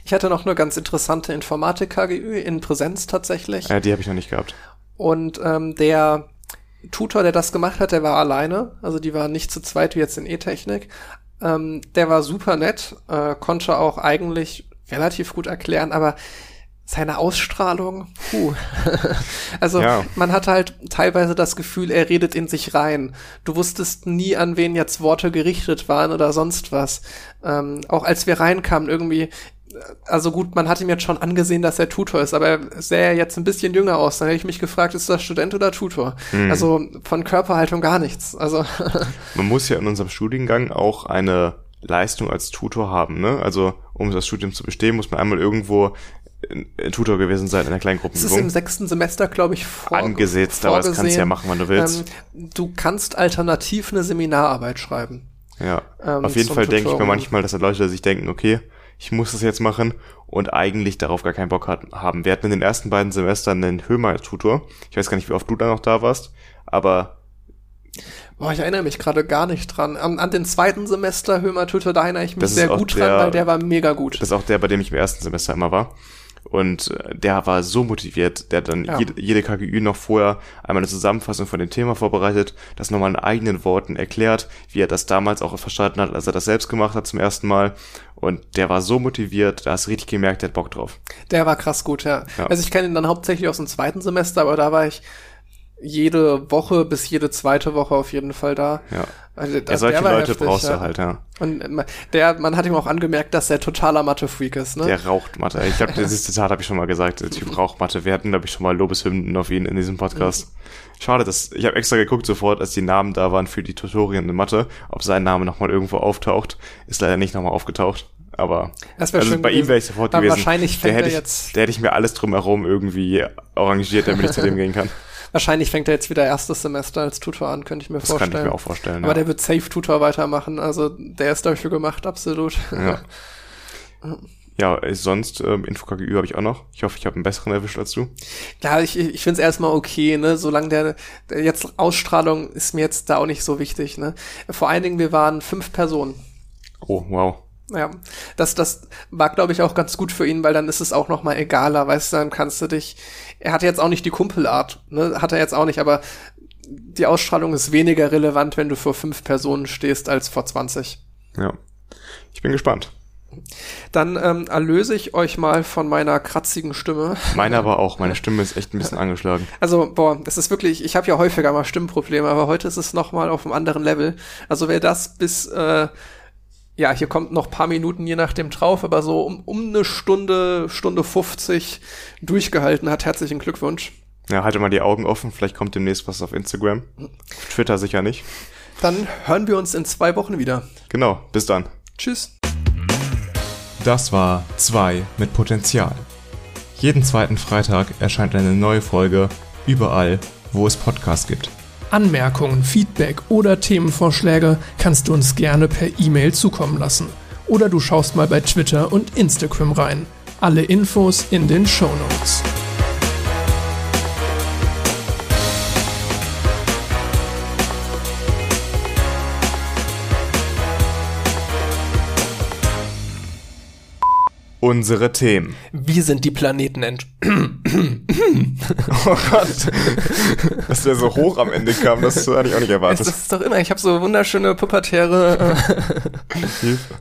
Ich hatte noch eine ganz interessante Informatik-KGÜ in Präsenz tatsächlich. Ja, die habe ich noch nicht gehabt. Und ähm, der Tutor, der das gemacht hat, der war alleine. Also die waren nicht zu zweit wie jetzt in E-Technik. Ähm, der war super nett, äh, konnte auch eigentlich relativ gut erklären, aber seine Ausstrahlung, puh. also ja. man hat halt teilweise das Gefühl, er redet in sich rein. Du wusstest nie, an wen jetzt Worte gerichtet waren oder sonst was. Ähm, auch als wir reinkamen, irgendwie, also gut, man hat ihm jetzt schon angesehen, dass er Tutor ist, aber er sähe jetzt ein bisschen jünger aus. Dann hätte ich mich gefragt, ist das Student oder Tutor? Hm. Also von Körperhaltung gar nichts. Also man muss ja in unserem Studiengang auch eine Leistung als Tutor haben. Ne? Also um das Studium zu bestehen, muss man einmal irgendwo Tutor gewesen sein in einer kleinen Es ist im sechsten Semester, glaube ich, vor, Angesetzt, aber das kannst du ja machen, wann du willst. Ähm, du kannst alternativ eine Seminararbeit schreiben. Ja, Ähm, auf jeden Fall denke ich mir manchmal, dass da Leute sich denken, okay, ich muss das jetzt machen und eigentlich darauf gar keinen Bock hat, haben. Wir hatten in den ersten beiden Semestern einen Hömer-Tutor. Ich weiß gar nicht, wie oft du da noch da warst, aber Boah, ich erinnere mich gerade gar nicht dran. An, an den zweiten Semester Hömer Tutor, da erinnere ich mich sehr gut der- dran, weil der war mega gut. das ist auch der, bei dem ich im ersten Semester immer war. Und äh, der war so motiviert, der hat dann Ja. jede, jede KGÜ noch vorher einmal eine Zusammenfassung von dem Thema vorbereitet, das nochmal in eigenen Worten erklärt, wie er das damals auch verstanden hat, als er das selbst gemacht hat zum ersten Mal. Und der war so motiviert, da hast du richtig gemerkt, der hat Bock drauf. Der war krass gut, ja. Ja. Also ich kenne ihn dann hauptsächlich aus dem zweiten Semester, aber da war ich jede Woche bis jede zweite Woche auf jeden Fall da. Ja. Also, Ja, solche der Leute heftig, brauchst ja. du halt, ja. Und man- der, man hat ihm auch angemerkt, dass er totaler Mathe-Freak ist, ne? Der raucht Mathe. Ich glaube, dieses Zitat habe ich schon mal gesagt. Der Typ raucht Mathe. Wir hatten, glaube ich, schon mal Lobeshymnen auf ihn in diesem Podcast. Schade, dass ich habe extra geguckt sofort, als die Namen da waren für die Tutorien in Mathe, ob sein Name nochmal irgendwo auftaucht. Ist leider nicht nochmal aufgetaucht. Aber Das also bei ihm wäre ich sofort gewesen. wahrscheinlich der fängt hätte er ich, jetzt- Der hätte ich mir alles drumherum irgendwie arrangiert, damit ich zu dem gehen kann. Wahrscheinlich fängt er jetzt wieder erstes Semester als Tutor an, könnte ich mir Das vorstellen. kann ich mir auch vorstellen. Aber ja. der wird Safe Tutor weitermachen, also der ist dafür gemacht, absolut. Ja. Ja, äh, sonst ähm, InfoKGÜ habe ich auch noch. Ich hoffe, ich habe einen besseren erwischt als du. Ja, ich, ich finde es erstmal okay, ne? Solange der, der jetzt Ausstrahlung ist mir jetzt da auch nicht so wichtig, ne? Vor allen Dingen, wir waren fünf Personen. Oh, wow. Ja, das, das war, glaube ich, auch ganz gut für ihn, weil dann ist es auch noch mal egaler, weißt du, dann kannst du dich, er hat jetzt auch nicht die Kumpelart, ne, hat er jetzt auch nicht, aber die Ausstrahlung ist weniger relevant, wenn du vor fünf Personen stehst, als vor 20. Ja. Ich bin gespannt. Dann ähm, erlöse ich euch mal von meiner kratzigen Stimme. Meine aber auch. Meine Stimme ist echt ein bisschen angeschlagen. Also, boah, das ist wirklich, ich habe ja häufiger mal Stimmprobleme, aber heute ist es noch mal auf einem anderen Level. Also wer das bis, äh, ja, hier kommt noch paar Minuten je nachdem drauf, aber so um, um eine Stunde, Stunde 50 durchgehalten hat, herzlichen Glückwunsch. Ja, halte mal die Augen offen. Vielleicht kommt demnächst was auf Instagram. Auf Twitter sicher nicht. Dann hören wir uns in zwei Wochen wieder. Genau. Bis dann. Tschüss. Das war 2 mit Potenzial. Jeden zweiten Freitag erscheint eine neue Folge überall, wo es Podcasts gibt. Anmerkungen, Feedback oder Themenvorschläge kannst du uns gerne per E-Mail zukommen lassen. Oder du schaust mal bei Twitter und Instagram rein. Alle Infos in den Show Notes. Unsere Themen. Wie sind die Planeten ent... Oh Gott. Dass der so hoch am Ende kam, das hatte ich auch nicht Das erwartet. ist doch immer, ich habe so wunderschöne pubertäre... Äh, Hilfe.